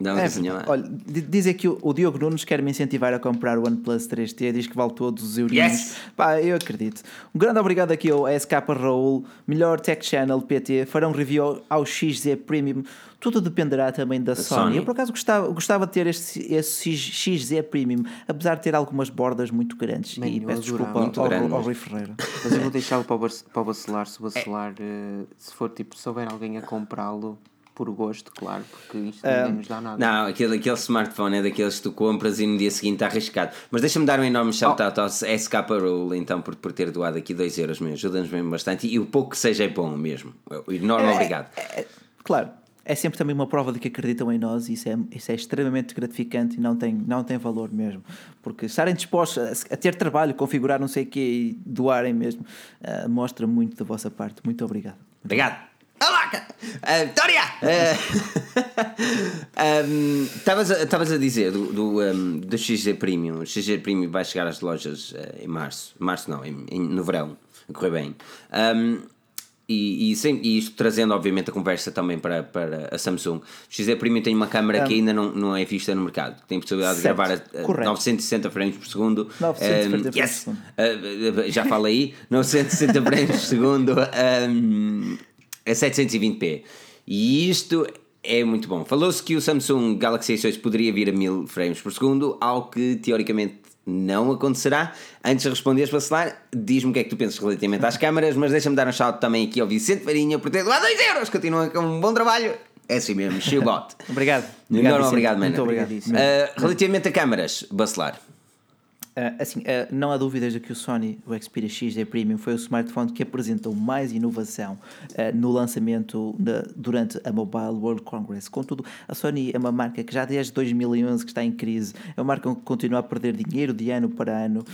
Dá uma é, olha, diz aqui o, o Diogo Nunes quer me incentivar a comprar o OnePlus 3T, diz que vale todos os euros. Yes! Pá, eu acredito. Um grande obrigado aqui ao SK Raul, melhor Tech Channel PT, farão review ao XZ Premium. Tudo dependerá também da, Sony. Sony. Eu por acaso gostava, gostava de ter este, esse XZ Premium, apesar de ter algumas bordas muito grandes. Man, e peço desculpa muito ao, grande, ao Rui Ferreira. Mas eu vou deixá-lo para o, para o vacilar, se é. uh, se for tipo, se houver alguém a comprá-lo por gosto, claro, porque isto ninguém nos dá nada. Não, aquele, aquele smartphone é daqueles que tu compras e no dia seguinte está arriscado. Mas deixa-me dar um enorme shout-out ao SK Rule, então, por, por ter doado aqui 2 euros mesmo. Ajuda-nos mesmo bastante. E o pouco que seja é bom mesmo. Enorme obrigado. É, claro, é sempre também uma prova de que acreditam em nós e isso é, isso é extremamente gratificante e não tem, não tem valor mesmo. Porque estarem dispostos a, a ter trabalho, configurar não sei o quê e doarem mesmo, uh, mostra muito da vossa parte. Muito obrigado. Obrigado. Alaca! Uh, Vitória! Estavas uh, um, a, a dizer do, do, um, do XG Premium. O XG Premium vai chegar às lojas uh, em março. Março não, em, em, no verão. A correr bem. Um, e, e, sem, e, isto trazendo, obviamente, a conversa também para, para a Samsung. O XZ Premium tem uma câmera um, que ainda não, não é vista no mercado. Tem possibilidade certo, de gravar a, a 960 frames por segundo. 960 um, yes! por segundo. Uh, já falei aí. *laughs* 960 frames por segundo. Um, a 720p. E isto é muito bom. Falou-se que o Samsung Galaxy S8 poderia vir a 1000 frames por segundo, algo que teoricamente não acontecerá. Antes de responderes, vacilar, diz-me o que é que tu pensas relativamente às câmaras, mas deixa-me dar um shout também aqui ao Vicente Farinha por ter doado 2 euros. Continua com um bom trabalho. É assim mesmo, Shibot. *laughs* obrigado. Obrigado, obrigado, mano. Muito obrigado. Uh, relativamente a câmaras, Bacelar. Uh, assim, uh, não há dúvidas de que o Sony, o Xperia XZ Premium, foi o smartphone que apresentou mais inovação uh, no lançamento durante a Mobile World Congress. Contudo, a Sony é uma marca que já desde 2011 que está em crise, é uma marca que continua a perder dinheiro de ano para ano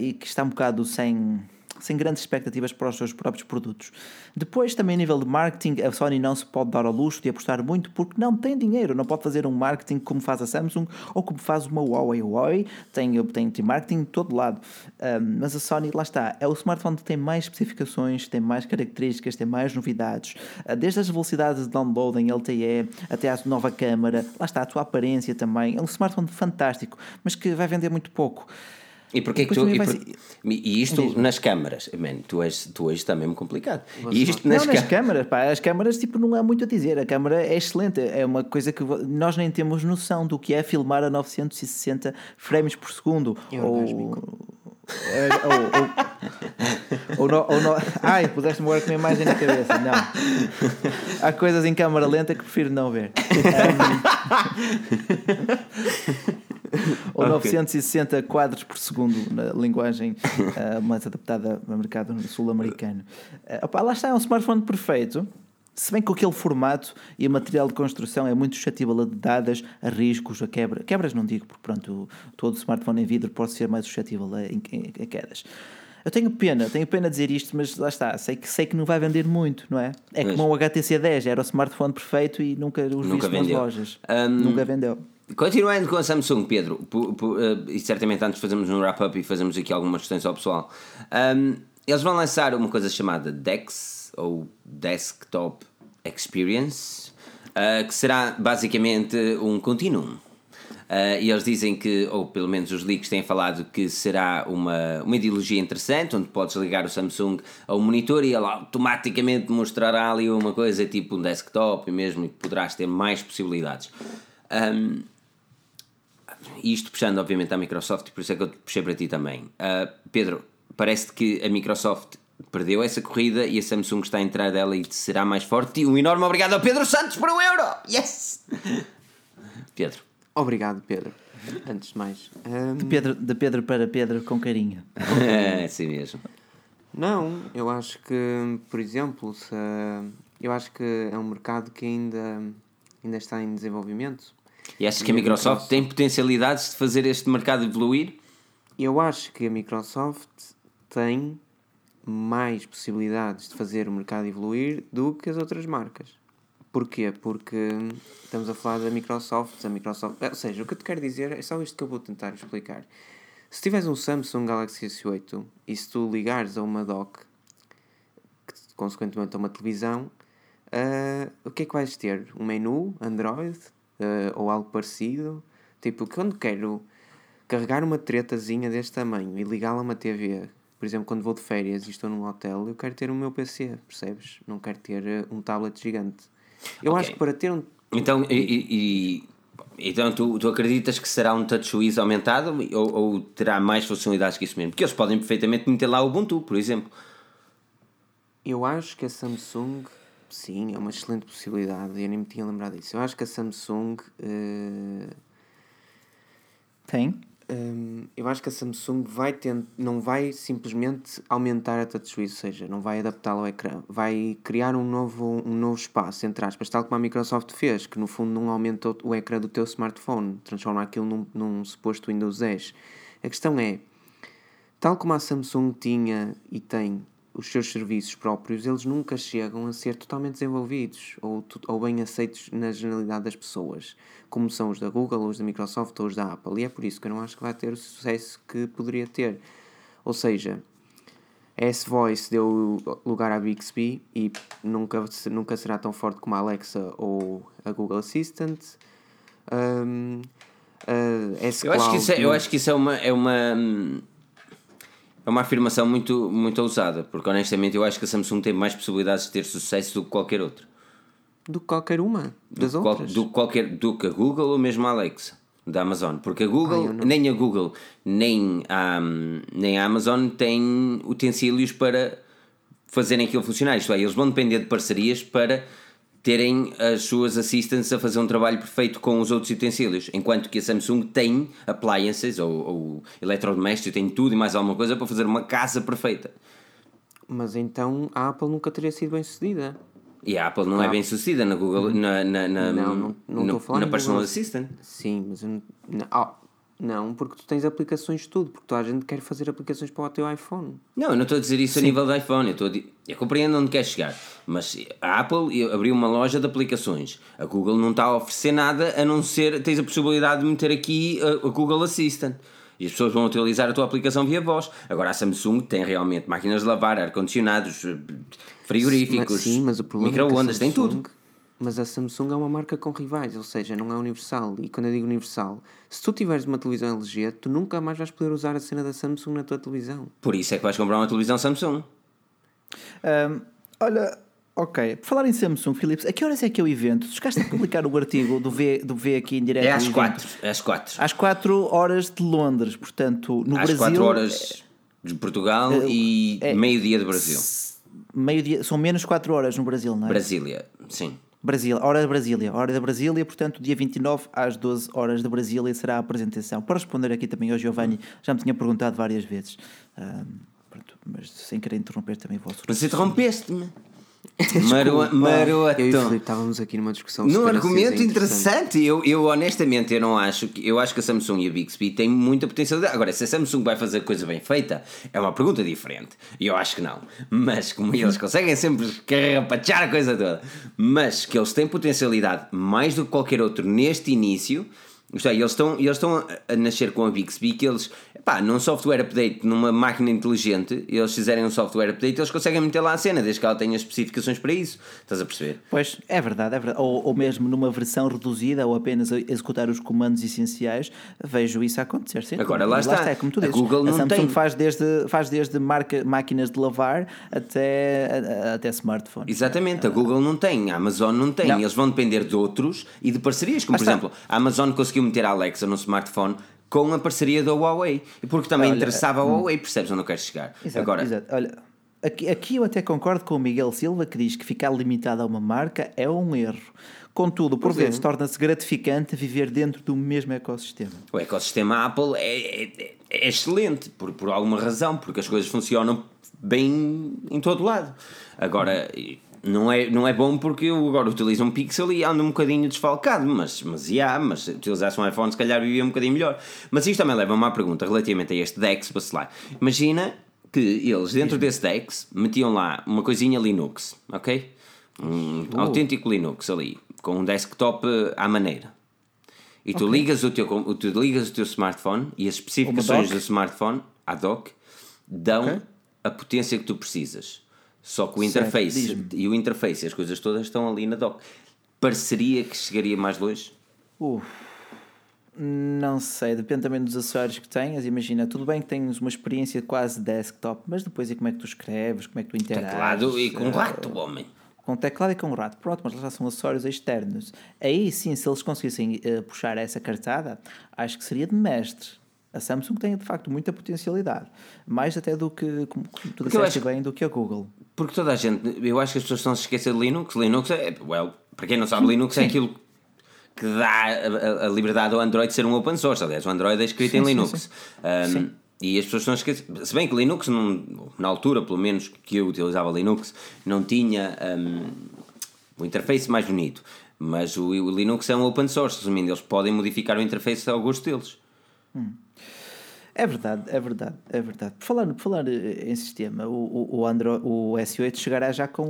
e que está um bocado sem sem grandes expectativas para os seus próprios produtos. Depois, também a nível de marketing, a Sony não se pode dar ao luxo de apostar muito porque não tem dinheiro, não pode fazer um marketing como faz a Samsung ou como faz uma Huawei. A Huawei tem, tem, tem marketing de todo lado, um, mas a Sony, lá está, é o smartphone que tem mais especificações, tem mais características, tem mais novidades, uh, desde as velocidades de download em LTE até à nova câmara, lá está a tua aparência também. É um smartphone fantástico, mas que vai vender muito pouco. E porquê que tu. E, por, e, isto nas câmaras, man, tu, és, tu és também complicado. E isto nas, não, nas câmaras, pá, as câmaras tipo, não há muito a dizer. A câmara é excelente, é uma coisa que nós nem temos noção do que é filmar a 960 frames por segundo. É ou, é, ou, ou, ou, no, ou no, ai, puseste-me agora com uma imagem na cabeça. Não. Há coisas em câmara lenta que prefiro não ver. *laughs* *laughs* ou okay. 960 quadros por segundo na linguagem uh, *laughs* mais adaptada ao mercado sul-americano. Uh, lá está, é um smartphone perfeito. Se bem que aquele formato e o material de construção é muito suscetível a dadas, a riscos, a quebra. Quebras não digo, porque pronto, todo smartphone em vidro pode ser mais suscetível a, a, a quedas. Eu tenho pena, tenho pena de dizer isto, mas lá está, sei que, sei que não vai vender muito, não é? É como o HTC 10, era o smartphone perfeito e nunca os nunca viste nas lojas. Um, nunca vendeu. Continuando com a Samsung, Pedro, uh, e certamente antes fazemos um wrap-up e fazemos aqui algumas questões ao pessoal. Um, eles vão lançar uma coisa chamada DeX, ou Desktop Experience, uh, que será basicamente um continuum. Uh, e eles dizem que, ou pelo menos os leaks têm falado, que será uma, uma ideologia interessante, onde podes ligar o Samsung ao monitor e ele automaticamente mostrará ali uma coisa tipo um desktop mesmo e poderás ter mais possibilidades. Um, isto puxando obviamente à Microsoft, por isso é que eu puxei para ti também. Uh, Pedro, parece que a Microsoft perdeu essa corrida e a Samsung está a entrar dela e será mais forte. E um enorme obrigado ao Pedro Santos para o Euro! Yes! *laughs* Pedro. Obrigado, Pedro. Antes de mais. Um... De, Pedro, de Pedro para Pedro com carinho. *laughs* é assim mesmo. Não, eu acho que, por exemplo, se, eu acho que é um mercado que ainda, ainda está em desenvolvimento. E achas que a Microsoft tem potencialidades de fazer este mercado evoluir? Eu acho que a Microsoft tem mais possibilidades de fazer o mercado evoluir do que as outras marcas. Porquê? Porque estamos a falar da Microsoft, a Microsoft, ou seja, o que eu te quero dizer é só isto que eu vou tentar explicar. Se tiveres um Samsung Galaxy S8 e se tu ligares a uma dock, que consequentemente a uma televisão, uh, o que é que vais ter? Um menu Android uh, ou algo parecido? Tipo, quando quero carregar uma tretazinha deste tamanho e ligá-la a uma TV, por exemplo, quando vou de férias e estou num hotel, eu quero ter o meu PC, percebes? Não quero ter uh, um tablet gigante. Eu okay. acho que para ter um. Então, e, e, então tu, tu acreditas que será um TouchWiz aumentado ou, ou, terá mais funcionalidades que isso mesmo? Porque eles podem perfeitamente meter lá o Ubuntu, por exemplo. Eu acho que a Samsung Sim, é uma excelente possibilidade. Eu nem me tinha lembrado disso. Eu acho que a Samsung. eh, Tem? Hum, eu acho que a Samsung vai tent... não vai simplesmente aumentar a touchwiz, ou seja, não vai adaptá-la ao ecrã, vai criar um novo, um novo espaço, entre aspas, tal como a Microsoft fez, que no fundo não aumenta o, o ecrã do teu smartphone, transforma aquilo num, num suposto Windows 10. A questão é, tal como a Samsung tinha e tem os seus serviços próprios, eles nunca chegam a ser totalmente desenvolvidos ou, ou bem aceitos na generalidade das pessoas, como são os da Google, os da Microsoft ou os da Apple. E é por isso que eu não acho que vai ter o sucesso que poderia ter. Ou seja, a S-Voice deu lugar à Bixby e nunca, nunca será tão forte como a Alexa ou a Google Assistant. Um, a Eu acho que isso é, eu acho que isso é uma. É uma hum, é uma afirmação muito, muito ousada, porque honestamente eu acho que a Samsung tem mais possibilidades de ter sucesso do que qualquer outra. do que qualquer uma das Qual- outras. do, que qualquer, do que a Google ou mesmo a Alexa da Amazon. Porque a Google, não- nem a Google, nem a, nem a Amazon têm utensílios para fazerem aquilo funcionar. Isto é, eles vão depender de parcerias para terem as suas assistants a fazer um trabalho perfeito com os outros utensílios. Enquanto que a Samsung tem appliances ou, ou eletrodomésticos, tem tudo e mais alguma coisa para fazer uma casa perfeita. Mas então a Apple nunca teria sido bem sucedida. E a Apple não é bem sucedida na Google, na, na, na, Uhum. Não, não- não falar na Personal Google. Assistant. Sim, mas eu não, ah, não, porque tu tens aplicações de tudo, porque toda a gente quer fazer aplicações para o teu iPhone. Não, eu não estou a dizer isso a nível do iPhone. Eu, estou a di- eu compreendo onde quer chegar. Mas a Apple abriu uma loja de aplicações. A Google não está a oferecer nada a não ser. Tens a possibilidade de meter aqui a, a Google Assistant. E as pessoas vão utilizar a tua aplicação via voz. Agora a Samsung tem realmente máquinas de lavar, ar-condicionados, eh, frigoríficos, Mas, sim, mas é micro-ondas, tem tudo. Mas a Samsung é uma marca com rivais, ou seja, não é universal. E quando eu digo universal, se tu tiveres uma televisão LG, tu nunca mais vais poder usar a cena da Samsung na tua televisão. Por isso é que vais comprar uma televisão Samsung. Ahm, olha, ok. Por falar em Samsung, Philips, a que horas é que é o evento? Tu chegaste a publicar o artigo do V, do v aqui em direto? É do às evento? 4. É às 4. Às 4 horas de Londres, portanto, no Às Brasil. 4 horas de Portugal e é- meio-dia de Brasil. Meio dia, são menos 4 horas no Brasil, não é? Brasília, sim. Brasil, hora da Brasília, hora da Brasília, portanto, dia 29 às 12 horas de Brasília será a apresentação. Para responder aqui também ao Giovanni, já me tinha perguntado várias vezes, Ahm, pronto, mas sem querer interromper também o vosso. Mas interrompeste-me. Maroa, Eu e o maroatão. Filipe estávamos aqui numa discussão Num argumento interessante, eu, eu honestamente eu não acho que eu acho que a Samsung e a Bixby têm muita potencialidade. Agora, se a Samsung vai fazer coisa bem feita, é uma pergunta diferente. Eu acho que não. Mas como eles conseguem sempre carrapachar a coisa toda, mas que eles têm potencialidade mais do que qualquer outro neste início. Isto é, eles estão, eles estão a- a nascer com a Bixby que eles, pá, num software update, numa máquina inteligente, eles fizerem um software update, eles conseguem meter lá a cena, desde que ela tenha especificações para isso. Estás a perceber? Pois, é verdade, é verdade. Ou, ou mesmo numa versão reduzida ou apenas a executar os comandos essenciais, vejo isso acontecer. Sem Agora, lá está. é como tu A dizes. Google a não Samsung tem. faz desde, faz desde marca, máquinas de lavar até, a- a- até smartphones. Exatamente, a Google não tem, a Amazon não tem, Não. eles vão depender de outros e de parcerias, como Lá por está. exemplo, a Amazon conseguiu meter a Alexa no smartphone com a parceria da Huawei, e porque também Olha, interessava a Huawei, percebes onde eu quero chegar. Exato, Agora, exato. Olha, aqui, aqui eu até concordo com o Miguel Silva que diz que ficar limitado a uma marca é um erro. Contudo, por vezes torna-se gratificante viver dentro do mesmo ecossistema. o ecossistema Apple é, é- é excelente, por, por alguma razão, porque as coisas funcionam bem em todo lado. Agora, não é, não é bom porque eu agora utilizo um Pixel e ando um bocadinho desfalcado, mas, mas, yeah, mas se utilizasse um iPhone se calhar vivia um bocadinho melhor. Mas isto também leva a uma pergunta relativamente a este DeX, para lá. Imagina que eles dentro desse DeX metiam lá uma coisinha Linux, ok? Um autêntico Linux ali, com um desktop eh, à maneira. E tu, ligas o teu, tu ligas o teu smartphone e as especificações do smartphone, a dock, dão Ok. a potência que tu precisas. Só que o Certo, interface diz-me. e o interface as coisas todas estão ali na dock. Pareceria que chegaria mais longe? Uf, não sei, depende também dos acessórios que tenhas. Imagina, tudo bem que tens uma experiência quase desktop, mas depois e como é que tu escreves, como é que tu interages. Teclado e com eh, rato, homem. Com teclado e com rato, pronto, mas já são acessórios externos. Aí sim, se eles conseguissem eh, puxar essa cartada, acho que seria de mestre. A Samsung tem de facto muita potencialidade, mais até do que, como tu disseste bem, do que a Google. Porque toda a gente, eu acho que as pessoas estão a se esquecer de Linux. Linux é, well, para quem não sabe, Linux é aquilo que dá a, a- liberdade ao Android de ser um open source. Aliás, o Android é escrito Sim, em sim, Linux. Um, Sim. E as pessoas estão a esquecer. Se bem que Linux, não- na altura, pelo menos que eu utilizava Linux, não tinha um, o interface mais bonito. Mas o, o Linux é um open source, resumindo, eles podem modificar o interface ao gosto deles. É verdade, é verdade, é verdade. Por falar, por falar eh, em sistema, o, o, Android, o S8 chegará já com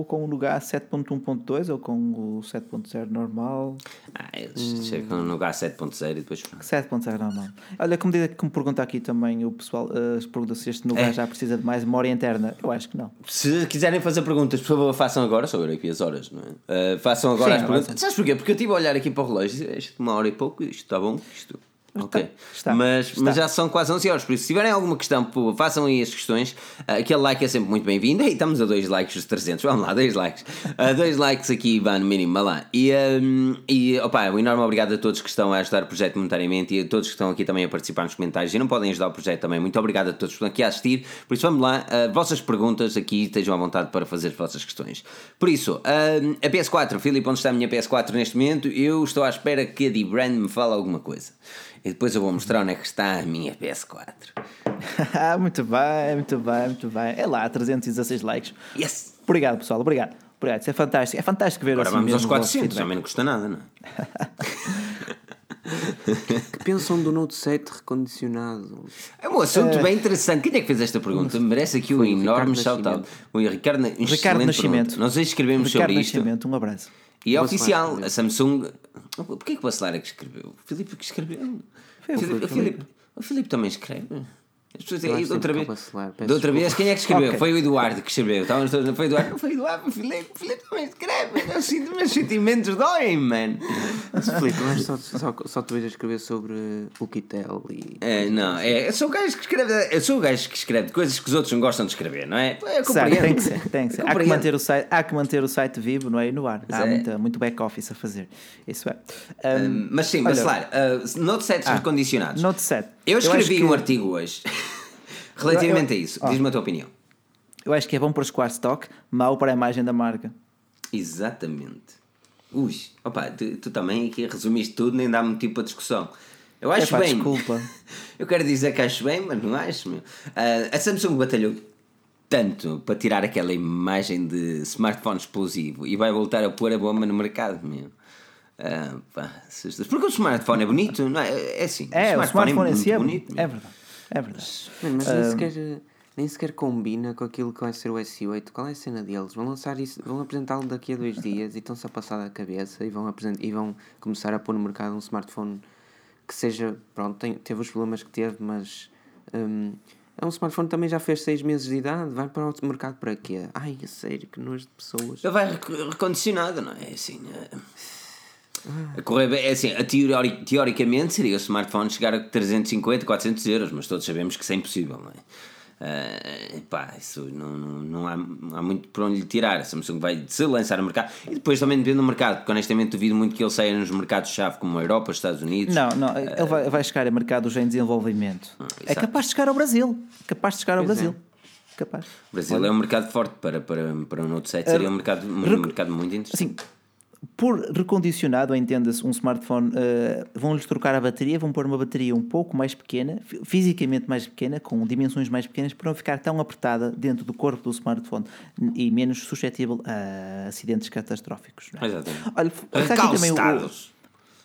o, com o Nougat 7.1.2 ou com o 7.0 normal? Ah, eles chegam no H 7.0 e depois. 7.0 normal. Olha, como, diz, como pergunta aqui também o pessoal, as perguntas se este Nougat É. já precisa de mais memória interna. Eu acho que não. Se quiserem fazer perguntas, por favor, façam agora. Só agora aqui as horas, não é? Uh, façam agora Sim, as perguntas. Sabes porquê? Porque eu estive a olhar aqui para o relógio e disse, "Isto, uma hora e pouco, isto está bom, isto. Ok. está, mas, está. mas já são quase 11 horas, por isso, se tiverem alguma questão, façam aí as questões. Uh, aquele like é sempre muito bem-vindo. E estamos a dois likes dos 300. Vamos lá, dois likes. Uh, dois likes aqui, vá no mínimo, vá lá. E, um, e opa, um enorme obrigado a todos que estão a ajudar o projeto monetariamente e a todos que estão aqui também a participar nos comentários e não podem ajudar o projeto também. Muito obrigado a todos que estão aqui a assistir. Por isso, vamos lá. Uh, vossas perguntas aqui, estejam à vontade para fazer as vossas questões. Por isso, uh, a PS4, Filipe, onde está a minha PS4 neste momento? Eu estou à espera que a D-Brand me fale alguma coisa. E depois eu vou mostrar onde é que está a minha PS4. *laughs* Yes! Obrigado, pessoal, obrigado. Obrigado, isso é fantástico. É fantástico ver Agora assim vamos aos mesmo o vosso 400, feedback. também não custa nada, não é? *laughs* Que pensam do Note 7 recondicionado? É um assunto bem interessante. Quem é que fez esta pergunta? Merece aqui um enorme Ricardo shout-out. O Ricardo, Ricardo pergunta. Nascimento. Nós escrevemos Ricardo sobre isto. Nascimento, um abraço. E é oficial. A Samsung. Porquê que o Bacelar é que escreveu? O Filipe que escreveu. Foi o Filipe. o Filipe, o Filipe também escreve. As pessoas Eu dizem, outra vez, que de outra vez, quem é que escreveu? Ok. Foi o Eduardo que escreveu. Estávamos todos, foi o Eduardo, não *laughs* foi o Eduardo, o Filipe, o Filipe também escreve. Eu sinto, meus sentimentos doem, man. Mas, Filipe, não é só, só, só tu a escrever sobre o Quitel e. É, não, é, eu sou o gajo que escreve, eu sou o gajo que escreve coisas que os outros não gostam de escrever, não é? Eu compreendo. tem que ser, tem que ser. Eu Há que, manter o site, há que manter o site vivo, não é? E no ar. Há é. muita, muito back-office a fazer. Isso é. Um, Mas sim, olha, Bacelar, uh, Note 7 recondicionados. Note 7. Eu escrevi que- um artigo hoje relativamente Eu- a isso. ó. Diz-me a tua opinião. Eu acho que é bom para escoar stock, mau para a imagem da marca. Exatamente. Ui, opa, tu, tu também aqui resumiste tudo, nem dá motivo para discussão. Eu acho Epá, bem. desculpa. *laughs* Eu quero dizer que acho bem, mas não acho, meu. Ah, a Samsung batalhou tanto para tirar aquela imagem de smartphone explosivo e vai voltar a pôr a bomba no mercado, meu. Ah, pá, porque o smartphone é bonito, não é? É assim. É, o smartphone, em muito si é bonito. bonito. É verdade. É verdade. Mano, mas nem, sequer, nem sequer combina com aquilo que vai ser o S8. Qual é a cena deles? Vão lançar isso, vão apresentá-lo daqui a dois dias e estão-se a passar da cabeça e vão, apresent- e vão começar a pôr no mercado um smartphone que seja. Pronto, tem- teve os problemas que teve, mas. hum, é um smartphone que também já fez 6 meses de idade. Vai para o mercado para quê? Ai, a sério, que nojo de pessoas. Ele vai rec- recondicionado, não é? Assim. é- A correr bem- é assim, a teori- teoricamente seria o smartphone chegar a 350, 400 euros, mas todos sabemos que isso é impossível, não é? Ah, pá, isso não, não, não, há, há muito por onde lhe tirar. A Samsung vai se lançar no mercado e depois também depende do mercado, porque honestamente duvido muito que ele saia nos mercados-chave como a Europa, os Estados Unidos. Não, não, ele vai, vai chegar a mercados em desenvolvimento. é Ah, exato. capaz de chegar ao Brasil. Capaz de chegar ao Pois é. Brasil. Capaz. O Brasil é um mercado forte para, para, para o Note 7, seria um mercado, um rec- mercado muito interessante. Assim, por recondicionado, entenda-se, um smartphone, eh, vão-lhes trocar a bateria, vão pôr uma bateria um pouco mais pequena, fi- fisicamente mais pequena, com dimensões mais pequenas, para não ficar tão apertada dentro do corpo do smartphone e menos suscetível a acidentes catastróficos. não é? Exatamente. Olha, aqui também o.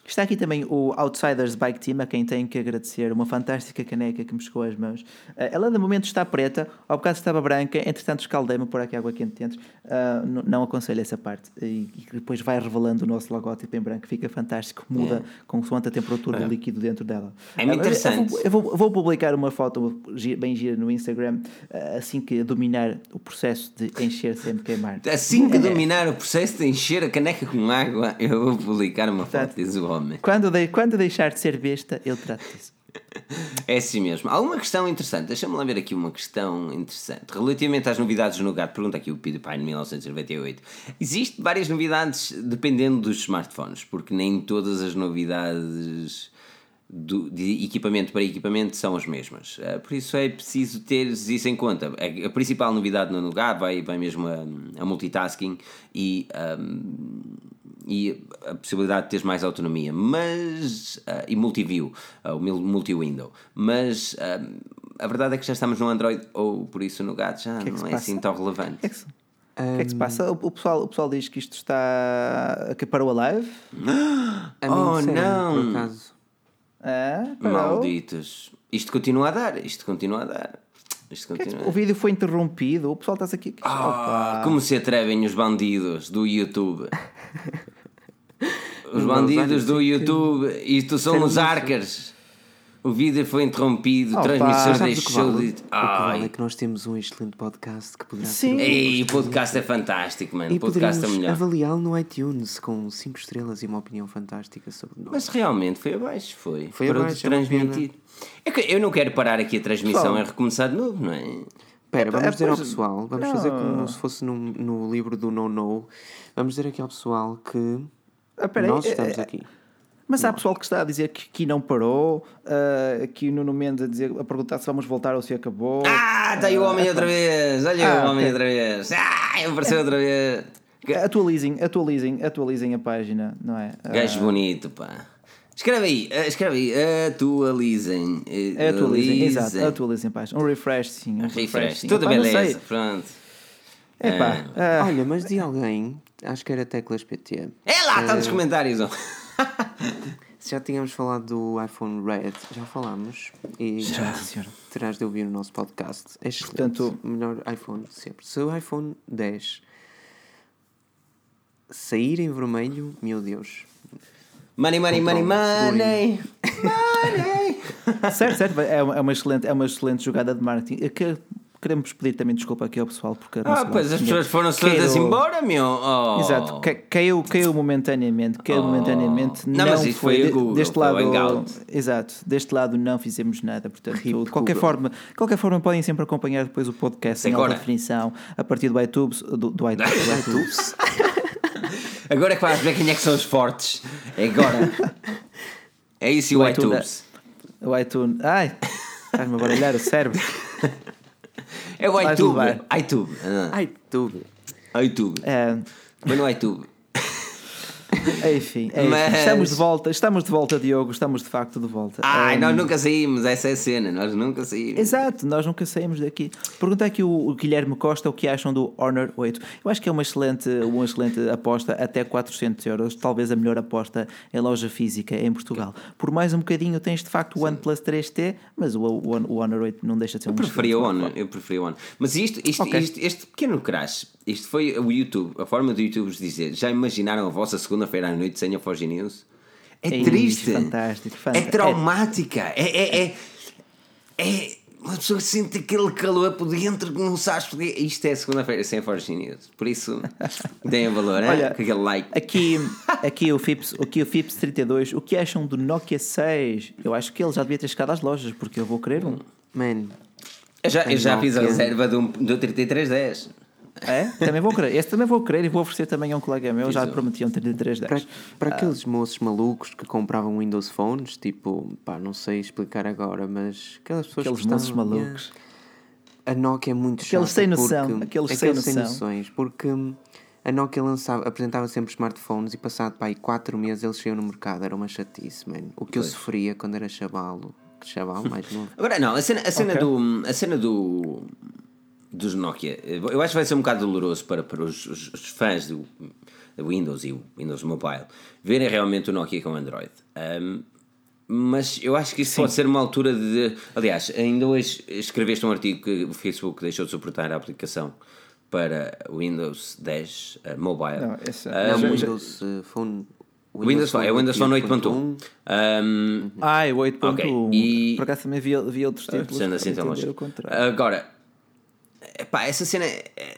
Está aqui também o Outsiders Bike Team, a quem tenho que agradecer uma fantástica caneca que me chegou às mãos. Eh, Ela de momento está preta, ao bocado estava branca, entretanto escaldei-me por aqui água quente dentro. N- não aconselho essa parte. E, e depois vai revelando o nosso logótipo em branco, fica fantástico, muda consoante a temperatura do líquido dentro dela. É muito eu- interessante. Eu vou, eu vou publicar uma foto bem gira no Instagram assim que dominar o processo de encher sem me queimar. Assim que dominar o processo de encher a caneca com água, eu vou publicar uma foto, diz o homem. Quando, de- quando deixar de ser besta, eu trato disso. É assim mesmo. Há uma questão interessante, deixa-me lá ver aqui uma questão interessante. Relativamente às novidades no gato, pergunta aqui o PewDiePie em 1998. Existem várias novidades dependendo dos smartphones, porque nem todas as novidades do- de equipamento para equipamento são as mesmas. Uh, por isso é preciso ter isso em conta. A, a principal novidade no Nougat vai, vai mesmo a, a multitasking e, um, e a possibilidade de teres mais autonomia, mas uh, e multi-view, uh, multi-window. Mas um, a verdade é que já estamos no Android, ou por isso o Nougat já que é que não é passa? assim tão relevante. O que é que se, o que é que se passa? O, o pessoal, o pessoal diz que isto está. que parou a live. *gasps* A mim Oh, disseram, não. Por acaso. Ah, parou. Malditos. Isto continua a dar, isto continua a dar. Isto Que é que- continua. O vídeo foi interrompido. O pessoal está aqui. Opa. como se atrevem os bandidos do YouTube? *laughs* Os bandidos do YouTube, isto são os arcas. O vídeo foi interrompido, Opa. transmissor que deixou vale? de. O que vale é que nós temos um excelente podcast que poderá Sim. ser. Ei, o podcast é fantástico, mano. E O podcast é melhor. avaliá-lo no iTunes com 5 estrelas e uma opinião fantástica sobre nós. Mas realmente foi abaixo, foi. Foi Parou abaixo, é transmitir. É que eu não quero parar aqui a transmissão Pessoal. e recomeçar de novo, não é? Espera, vamos é, dizer ao pessoal, vamos não. fazer como se fosse no, no livro do No No. Vamos dizer aqui ao pessoal que Ah, peraí, nós é- estamos é- aqui. Mas há pessoal que está a dizer que aqui não parou. ah, aqui o Nuno Mendes a, dizer, a perguntar se vamos voltar ou se acabou. Ah, está aí o homem outra vez! Olha Ah, o homem ok. outra vez! Ah, apareceu outra vez! Atualizem, atualizem, atualizem a página, não é? Ah, Gajo bonito, pá. Escreve aí, eh, escreve aí, atualizem. eh, atualizem, exato, atualizem a página. Um refresh, sim. Um Refresh. sim. Tudo Epá, não beleza, pronto. Epá, ah, Olha, mas de alguém, acho que era Teclas PT. É lá, está nos comentários. ó. *laughs* Se já tínhamos falado do iPhone Red, já falámos. E Já, terás de ouvir o nosso podcast. É excelente. Portanto- o melhor iPhone de sempre. Se o iPhone 10 sair em vermelho, meu Deus. Money, money, money, money. Money. *laughs* certo, certo. É uma, é, uma excelente, é uma excelente jogada de marketing. É que queremos pedir também desculpa aqui ao pessoal porque a Ah, pois as pessoas foram caiu- todas embora, meu. Oh. Exato, ca- caiu, caiu momentaneamente, caiu Oh. momentaneamente. Não, mas isso foi de- Google, deste foi o lado, exato, deste lado não fizemos nada, portanto, Rip de qualquer Google. forma, qualquer forma podem sempre acompanhar depois o podcast em Agora. alta definição a partir do iTunes, do, do iTunes, do *laughs* iTunes. Agora é que vais ver quem é que são os fortes. É agora. É isso e o Do iTunes. iTunes. o iTunes. Ai, estás-me a baralhar o cérebro. *laughs* É o iTube. iTube. Ah, Ai, tudo. iTube. É, Foi no iTube. *laughs* enfim, enfim, Mas- estamos de volta, estamos de volta, Diogo, estamos de facto de volta. Ai, Um, nós nunca saímos, essa é a cena, nós nunca saímos. Exato, nós nunca saímos daqui. Pergunta aqui o, o Guilherme Costa o que acham do Honor 8. Eu acho que é uma excelente, uma excelente aposta, até 400 euros, talvez a melhor aposta em loja física em Portugal. Por mais um bocadinho tens de facto o OnePlus 3T, mas o, o, o Honor 8 não deixa de ser um Eu preferia o excelente Honor, eu preferia o Honor. Mas isto, isto, Ok. isto- este pequeno crash, isto foi o YouTube, a forma do YouTube vos dizer, já imaginaram a vossa segunda-feira à noite sem a Forge News? É Ei, triste. fantástico, É fantástico. traumática. É, é, é, é- Uma pessoa sente aquele calor por dentro que não sabes porque isto é segunda-feira sem a Forge News. Por isso, *laughs* deem valor, Olha, hein? com aquele like. Aqui, aqui, o Fips, aqui o Fips 32, o que acham do Nokia 6? Eu acho que ele já devia ter chegado às lojas, porque eu vou querer um. Man, Eu já, eu já fiz a reserva do, do 3310. É? Também vou querer. Esse também vou querer e vou oferecer também a um colega meu. Já prometi um 3310. para, para aqueles moços malucos que compravam Windows Phones, tipo, pá, não sei explicar agora, mas aquelas pessoas Aqueles que moços malucos. A Nokia é muito Aqueles chata sem noção, porque- aqueles sem noção. noções, porque a Nokia lançava, apresentava sempre smartphones e passado pá, aí 4 meses eles saíam no mercado, era uma chatice, man. O que eu Pois. sofria quando era chavalo, que chavalo mais novo. Agora, não, a cena, a cena, Ok. do, a cena do, dos Nokia, eu acho que vai ser um bocado doloroso para, para os, os- os fãs do, do Windows e o Windows Mobile verem realmente o Nokia com Android. Um, mas eu acho que isso pode ser uma altura de. Aliás, ainda hoje escreveste um artigo que o Facebook deixou de suportar a aplicação para Windows 10 uh, Mobile. Não, esse- Um, Não, já- Windows uh, Phone. Windows Phone, é o Windows Phone 8.1. Um, Ai, o 8.1. Ok, e- Por acaso também vi, vi outros títulos. Sendo assim tão longe. Agora, epá, essa cena. é-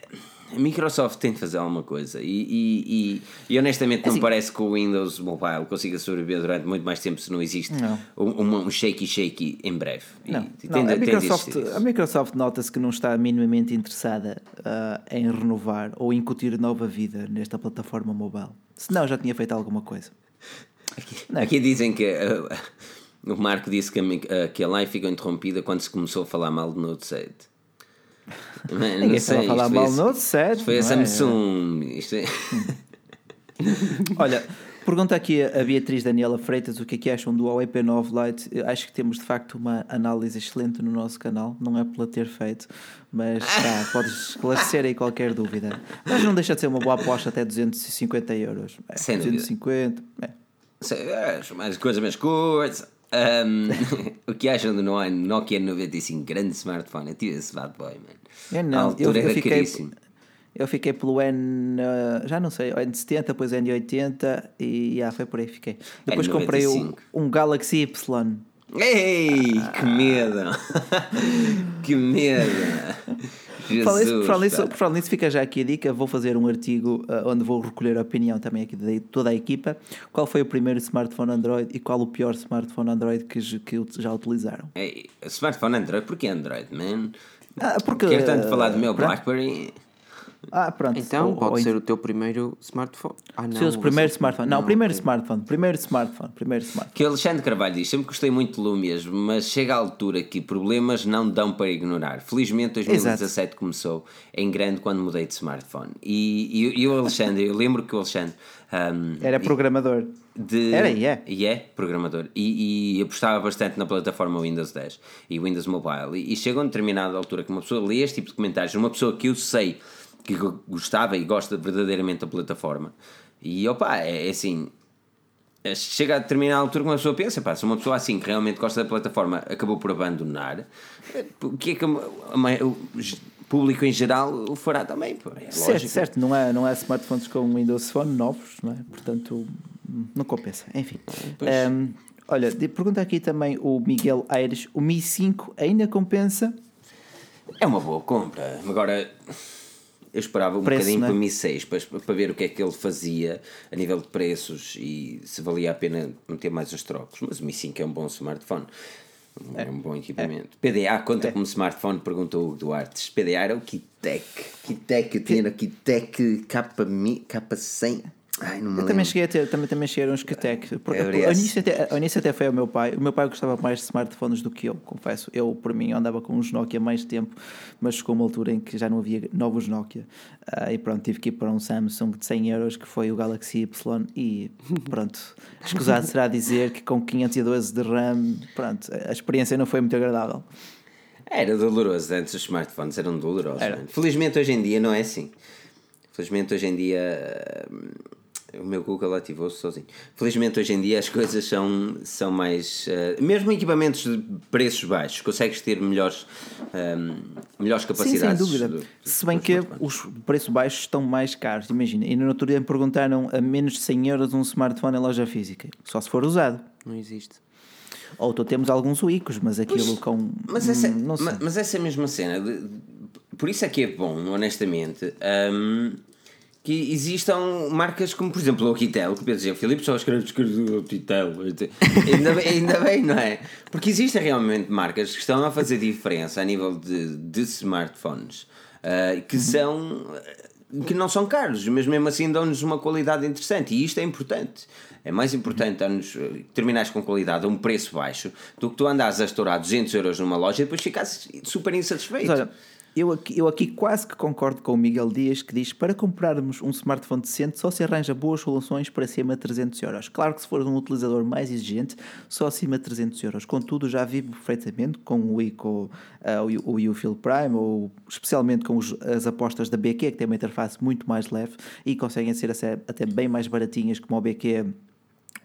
A Microsoft tem de fazer alguma coisa e, e, e- e honestamente não Assim- parece que o Windows Mobile consiga sobreviver durante muito mais tempo se não existe Não. um, um shaky shaky em breve. Não, não, a, Microsoft, a Microsoft nota-se que não está minimamente interessada ah, em renovar ou incutir nova vida nesta plataforma mobile. Senão já tinha feito alguma coisa. Não é? Aqui dizem que uh, O Marco disse que a, eh, que a live ficou interrompida quando se começou a falar mal do Note 7. Ninguém sei, falar mal esse- no Note 7. isto Foi a é? Samsung. Isto é... *laughs* Olha, pergunta aqui a Beatriz Daniela Freitas o que é que acham do Huawei P9 Lite. Eu acho que temos de facto uma análise excelente no nosso canal, não é pela ter feito, mas tá, *laughs* podes esclarecer aí qualquer dúvida. Mas não deixa de ser uma boa aposta até 250 euros. É, Sem dúvida. 250. É. Sei, é, mais coisas mais curtas. Um, *laughs* o que acham do No- Nokia 95? Grande smartphone. Eu tive esse bad boy, man. Eu A não, altura eu, eu era fiquei, caríssimo. eu fiquei pelo N, uh, já não sei, o N70, depois N80 e já foi por aí fiquei. Depois comprei o, N95. um Galaxy Y. Ei, que medo! *laughs* que medo! Jesus, Por falar nisso- por falar nisso- pá. por falar nisso, fica já aqui a dica. Vou fazer um artigo uh, onde vou recolher a opinião também aqui de toda a equipa. Qual foi o primeiro smartphone Android e qual o pior smartphone Android que, que já utilizaram? Ei, smartphone Android? Porquê Android, man? Ah, porque, Quero tanto falar do meu. Blackberry. Ah, pronto. Então Ou- pode ou ser o teu primeiro smartphone. Ah, não. Seu primeiro você- smartphone. Não, primeiro ok. smartphone. Primeiro smartphone. Primeiro smartphone. Que o Alexandre Carvalho diz: sempre gostei muito de Lumias, mas chega a altura que problemas não dão para ignorar. Felizmente 2017 começou em grande quando mudei de smartphone. E, e, e o Alexandre, eu lembro que o Alexandre. um, Era programador. de, Era e é. E é programador. E, e apostava bastante na plataforma Windows 10 e Windows Mobile. E, e chega a uma determinada altura que uma pessoa lê este tipo de comentários, uma pessoa que eu sei que go- gostava e gosta verdadeiramente da plataforma. E opa, é, é assim. é, Chega a determinada altura que uma pessoa pensa, pá, se uma pessoa assim que realmente gosta da plataforma acabou por abandonar, é, o que é que a a o público em geral o fará também? pô, É Certo, lógico. certo. Não há, não há smartphones com Windows Phone novos, não é? Portanto, não compensa. Enfim. Hum, olha, de- pergunta aqui também o Miguel Aires: o Mi 5 ainda compensa? É uma boa compra. Agora, eu esperava um Preço, bocadinho é? para o Mi 6 para, para ver o que é que ele fazia a nível de preços e se valia a pena meter mais os trocos. Mas o Mi 5 é um bom smartphone. É um bom equipamento. PDA conta como smartphone? Perguntou o Hugo Duarte. PDA era o Kitec. Kitec, eu tinha no Kitec K1000, K100. Ai, Eu lembro. também cheguei a ter, também, também cheguei a uns É, Ao início, até, ao início até foi o meu pai. O meu pai gostava mais de smartphones do que eu, confesso. Eu, por mim, andava com uns Nokia mais tempo, mas chegou uma altura em que já não havia novos Nokia. Ah, e pronto, tive que ir para um Samsung de 100 euros, que foi o Galaxy Y. E *laughs* pronto, escusado será dizer que com 512 de RAM, pronto, a experiência não foi muito agradável. Era doloroso antes os smartphones, eram dolorosos. Era. Felizmente hoje em dia não é assim. Felizmente hoje em dia hum, o meu Google ativou-se sozinho. Felizmente hoje em dia as coisas são, são mais. eh, mesmo equipamentos de preços baixos, consegues ter melhores, hum, melhores Sim, sem capacidades. dúvida. do- Se bem que os preços baixos estão mais caros, imagina. E no outro dia me perguntaram a menos de 100 euros um smartphone em loja física, só se for usado. Não existe. Ou então temos alguns uicos, mas aquilo com. Mas essa, não sei. ma- mas essa mesma cena, de- por isso é que é bom, honestamente, hum, que existam marcas como, por exemplo, o Oquitel, que pensa, o Filipe só escreve escreve o Oquitel. ainda, bem, ainda bem, não é? Porque existem realmente marcas que estão a fazer diferença a nível de, de smartphones ah, que são. que não são caros, mas mesmo assim dão-nos uma qualidade interessante e isto é importante. É mais importante dar-nos, eh, terminares com qualidade a um preço baixo do que tu andares a estourar 200 euros numa loja e depois ficares super insatisfeito. Mas olha, eu aqui, eu aqui quase que concordo com o Miguel Dias que diz para comprarmos um smartphone decente só se arranja boas soluções para acima de 300 euros. Claro que se for um utilizador mais exigente, só acima de 300 euros. Contudo, já vivo perfeitamente com o ICO, ah, o, UFIL Prime, ou especialmente com os- as apostas da BQ, que tem uma interface muito mais leve e conseguem ser até- até bem mais baratinhas, como o BQ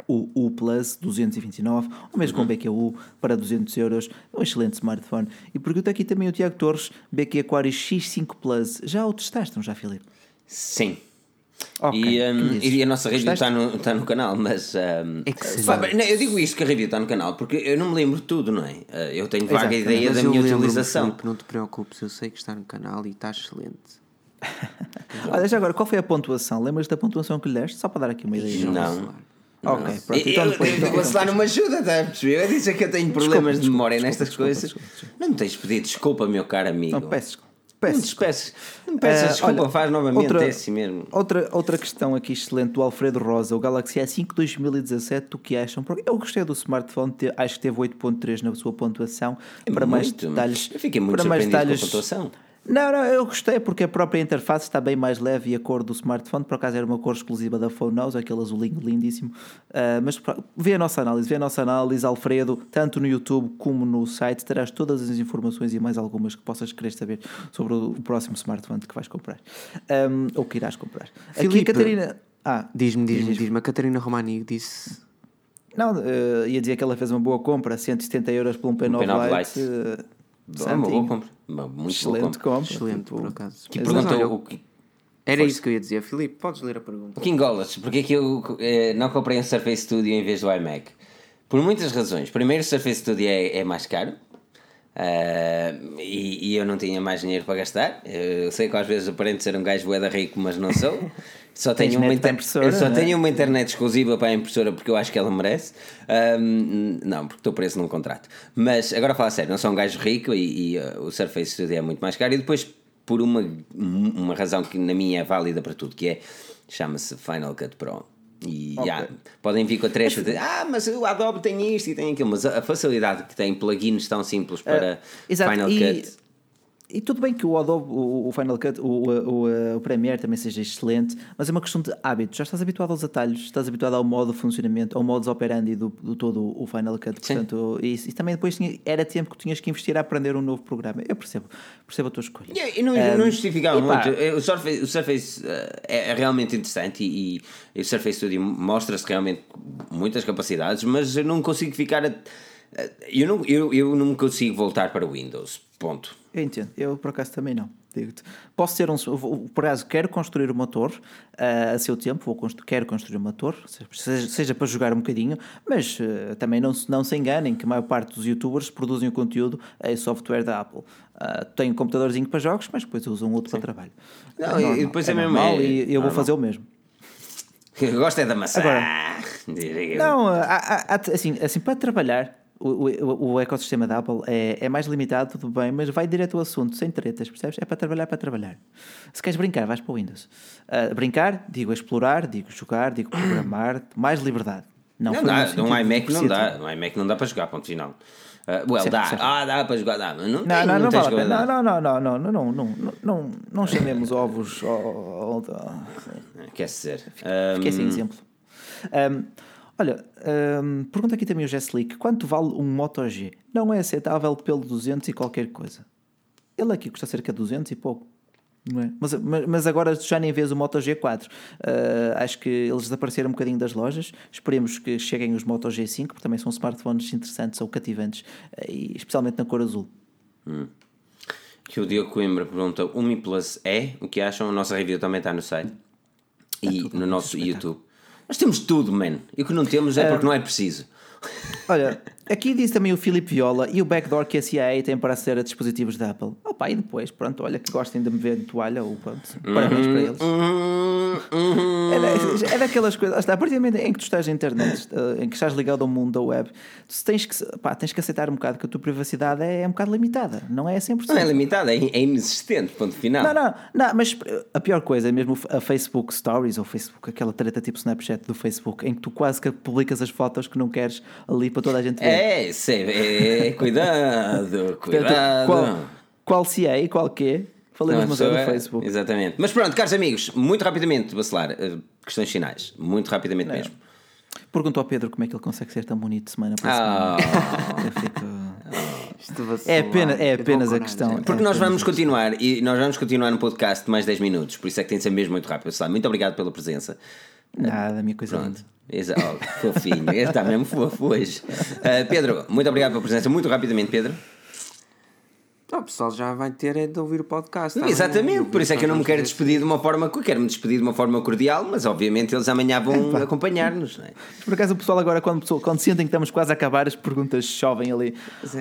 o U Plus 229, ou mesmo com o BQU para 200 euros, um excelente smartphone. E pergunta aqui também o Tiago Torres, BQ Aquarius X5 Plus, já o testaste, não já, Filipe? Sim. Ok, e, um, e a nossa review está no, está no canal, mas. Um, sabe, não, eu digo isto que a review está no canal porque eu não me lembro de tudo, não é? Uh, Eu tenho vaga Exato, ideia da minha utilização. Não te preocupes, eu sei que está no canal e está excelente. *laughs* Olha, já agora, qual foi a pontuação? Lembras da pontuação que lhe deste? Só para dar aqui uma ideia. Não. Ok, pronto. Eu, Então, eu, depois, eu, então, se lá numa ajuda, está a perceber? Eu disse que eu tenho problemas de desculpa, memória desculpa, nestas desculpa, coisas. desculpa, desculpa. Não me tens de pedir desculpa, meu caro amigo. não, peço desculpa. Peço me peças Ah, desculpa, olha, faz novamente, outra- é assim mesmo. Outra, outra questão aqui excelente do Alfredo Rosa, o Galaxy S5 2017, o que acham? Porque eu gostei do smartphone, te- acho que teve 8.3 na sua pontuação. para mais Muito, detalhes, Eu fiquei muito para mais detalhes, com a pontuação. Não, não, eu gostei porque a própria interface está bem mais leve e a cor do smartphone, por acaso era uma cor exclusiva da Phone House, aquele azulinho lindíssimo. Ah, mas vê a nossa análise, vê a nossa análise, Alfredo, tanto no YouTube como no site, terás todas as informações e mais algumas que possas querer saber sobre o, próximo smartphone que vais comprar Ahm, ou que irás comprar. Aqui a Filipe, Catarina. Ah, Diz-me, diz-me, diz. diz-me. A Catarina Romani disse. Não, eh, ia dizer que ela fez uma boa compra, 170 euros por um P9 P9 Lite. Lite. eh, Uma boa compra. Uma muito Excelente boa compra. compra. Excelente, tipo, por acaso. Que olha, o que. Era isso que eu ia dizer. Filipe, podes ler a pergunta. O King Golas, porque é que eu eh, não comprei um Surface Studio em vez do iMac? Por muitas razões. Primeiro, o Surface Studio é, é mais caro ah, e, e eu não tinha mais dinheiro para gastar. Eu sei que às vezes aparento ser um gajo boeda rico, mas não sou. *laughs* Só tenho, uma inter- eu só é? tenho uma internet exclusiva para a impressora porque eu acho que ela merece. Ahm, não, porque estou preso num contrato. Mas agora a falar sério, não sou um gajo rico e, e, uh, o Surface Studio é muito mais caro. E depois, por uma, uma razão que na minha é válida para tudo, que é chama-se Final Cut Pro. E já, podem vir com a trecha de ah, mas o Adobe tem isto e tem aquilo, mas a facilidade que tem plugins tão simples para Exato, Final e, Cut. E tudo bem que o Adobe, o, Final Cut, o, o, o, o Premiere também seja excelente, mas é uma questão de hábito. Já estás habituado aos atalhos, estás habituado ao modo de funcionamento, ao modus operandi do, do todo o Final Cut. Sim. Portanto, e, e também depois tinha- era tempo que tinhas que investir a aprender um novo programa. Eu percebo, percebo a tua escolha. E, e não, Um, não justificava pá, muito. O Surface, o Surface eh, é, é realmente interessante e, e- o Surface Studio mostra-se realmente muitas capacidades, mas eu não consigo ficar. a- eu, não, eu, eu não consigo voltar para o Windows. Ponto. Eu entendo, eu por acaso também não. Digo-te. Posso ser um. Por acaso, quero construir uma torre ah, a seu tempo, vou constru, quero construir uma torre, seja, seja para jogar um bocadinho, mas ah, também não, se- não se enganem que a maior parte dos youtubers produzem o conteúdo em software da Apple. Ah, tenho um computadorzinho para jogos, mas depois usam outro para trabalho. Não, É e depois é mesmo, normal é- e eu vou fazer o mesmo. *laughs* Eu gosto é da maçã. Agora-. Não, há- há- assim, assim, para trabalhar, o, o, o ecossistema da Apple é, é mais limitado, tudo bem, mas vai direto ao assunto, sem tretas, percebes? É para trabalhar, para trabalhar. Se queres brincar, vais para o Windows. Ah, brincar, digo explorar, digo jogar, digo programar, *coughs* mais liberdade. Não, Não no dá, sentido num iMac não dá. Num iMac não dá para jogar, ponto final. Uh, well, Certo, dá. certo. Ah, dá para jogar, dá. Mas não, Não, tem, não, não, vale. Não, não, não, não, não, não, não, não, não, não chamemos ovos ao, ao, ao- Quer dizer. Fiquei sem um, exemplo. Um, olha, um, pergunta aqui também o Jesslick: quanto vale um Moto G? Não é aceitável pelo 200 e qualquer coisa. Ele aqui custa cerca de 200 e pouco. Não é? mas, mas, mas agora já nem vês o Moto G4. Uh, acho que eles desapareceram um bocadinho das lojas. Esperemos que cheguem os Moto G5, porque também são smartphones interessantes ou cativantes, eh, e especialmente na cor azul. Que o Diogo Coimbra pergunta: o Mi Plus é? O que acham? A nossa review também está no site e no nosso YouTube. Nós temos tudo, man. E o que não temos é porque não é preciso. Olha, *laughs* aqui diz também o Filipe Viola e o backdoor que a CIA tem para aceder a dispositivos da Apple. Opa, e depois, pronto, olha que gostem de me ver de toalha, ou pronto, parabéns para eles. Hum, hum. É, da- é daquelas coisas, a partir do momento em que tu estás na internet, eh, em que estás ligado ao mundo da web, tu tens que, pá, tens que aceitar um bocado que a tua privacidade é, um bocado limitada, não é 100%. Não é limitado, é, é inexistente, ponto final. Não, não, não, mas a pior coisa é mesmo a Facebook Stories ou Facebook, aquela treta tipo Snapchat do Facebook, em que tu quase que publicas as fotos que não queres ali para toda a gente ver. É, é, é- é- cuidado, *laughs* cuidado. Qual, qual se é e qual que é? Falemos Não, mas é do é- Facebook. Exatamente. Mas pronto, caros amigos, muito rapidamente, Bacelar, eh, questões finais. Muito rapidamente mesmo. Perguntou ao Pedro como é que ele consegue ser tão bonito semana para Ah. semana. *laughs* Eu fico- vai É apenas, é apenas a questão. Porque é nós vamos continuar e nós vamos continuar no podcast de mais 10 minutos, por isso é que tem de ser mesmo muito rápido. Bacelar, muito obrigado pela presença. Nada, a minha coisa Pronto. linda. Exa- oh, fofinho, está mesmo fofo hoje. Eh, Pedro, muito obrigado pela presença. Muito rapidamente, Pedro. Ah, o pessoal já vai ter é de ouvir o podcast. amanhã. Exatamente, por isso é que eu não me quero despedir de uma forma. Eu quero me despedir de uma forma cordial, mas obviamente eles amanhã vão acompanhar-nos. não é? Por acaso o pessoal agora, quando, quando sentem que estamos quase a acabar, as perguntas chovem ali.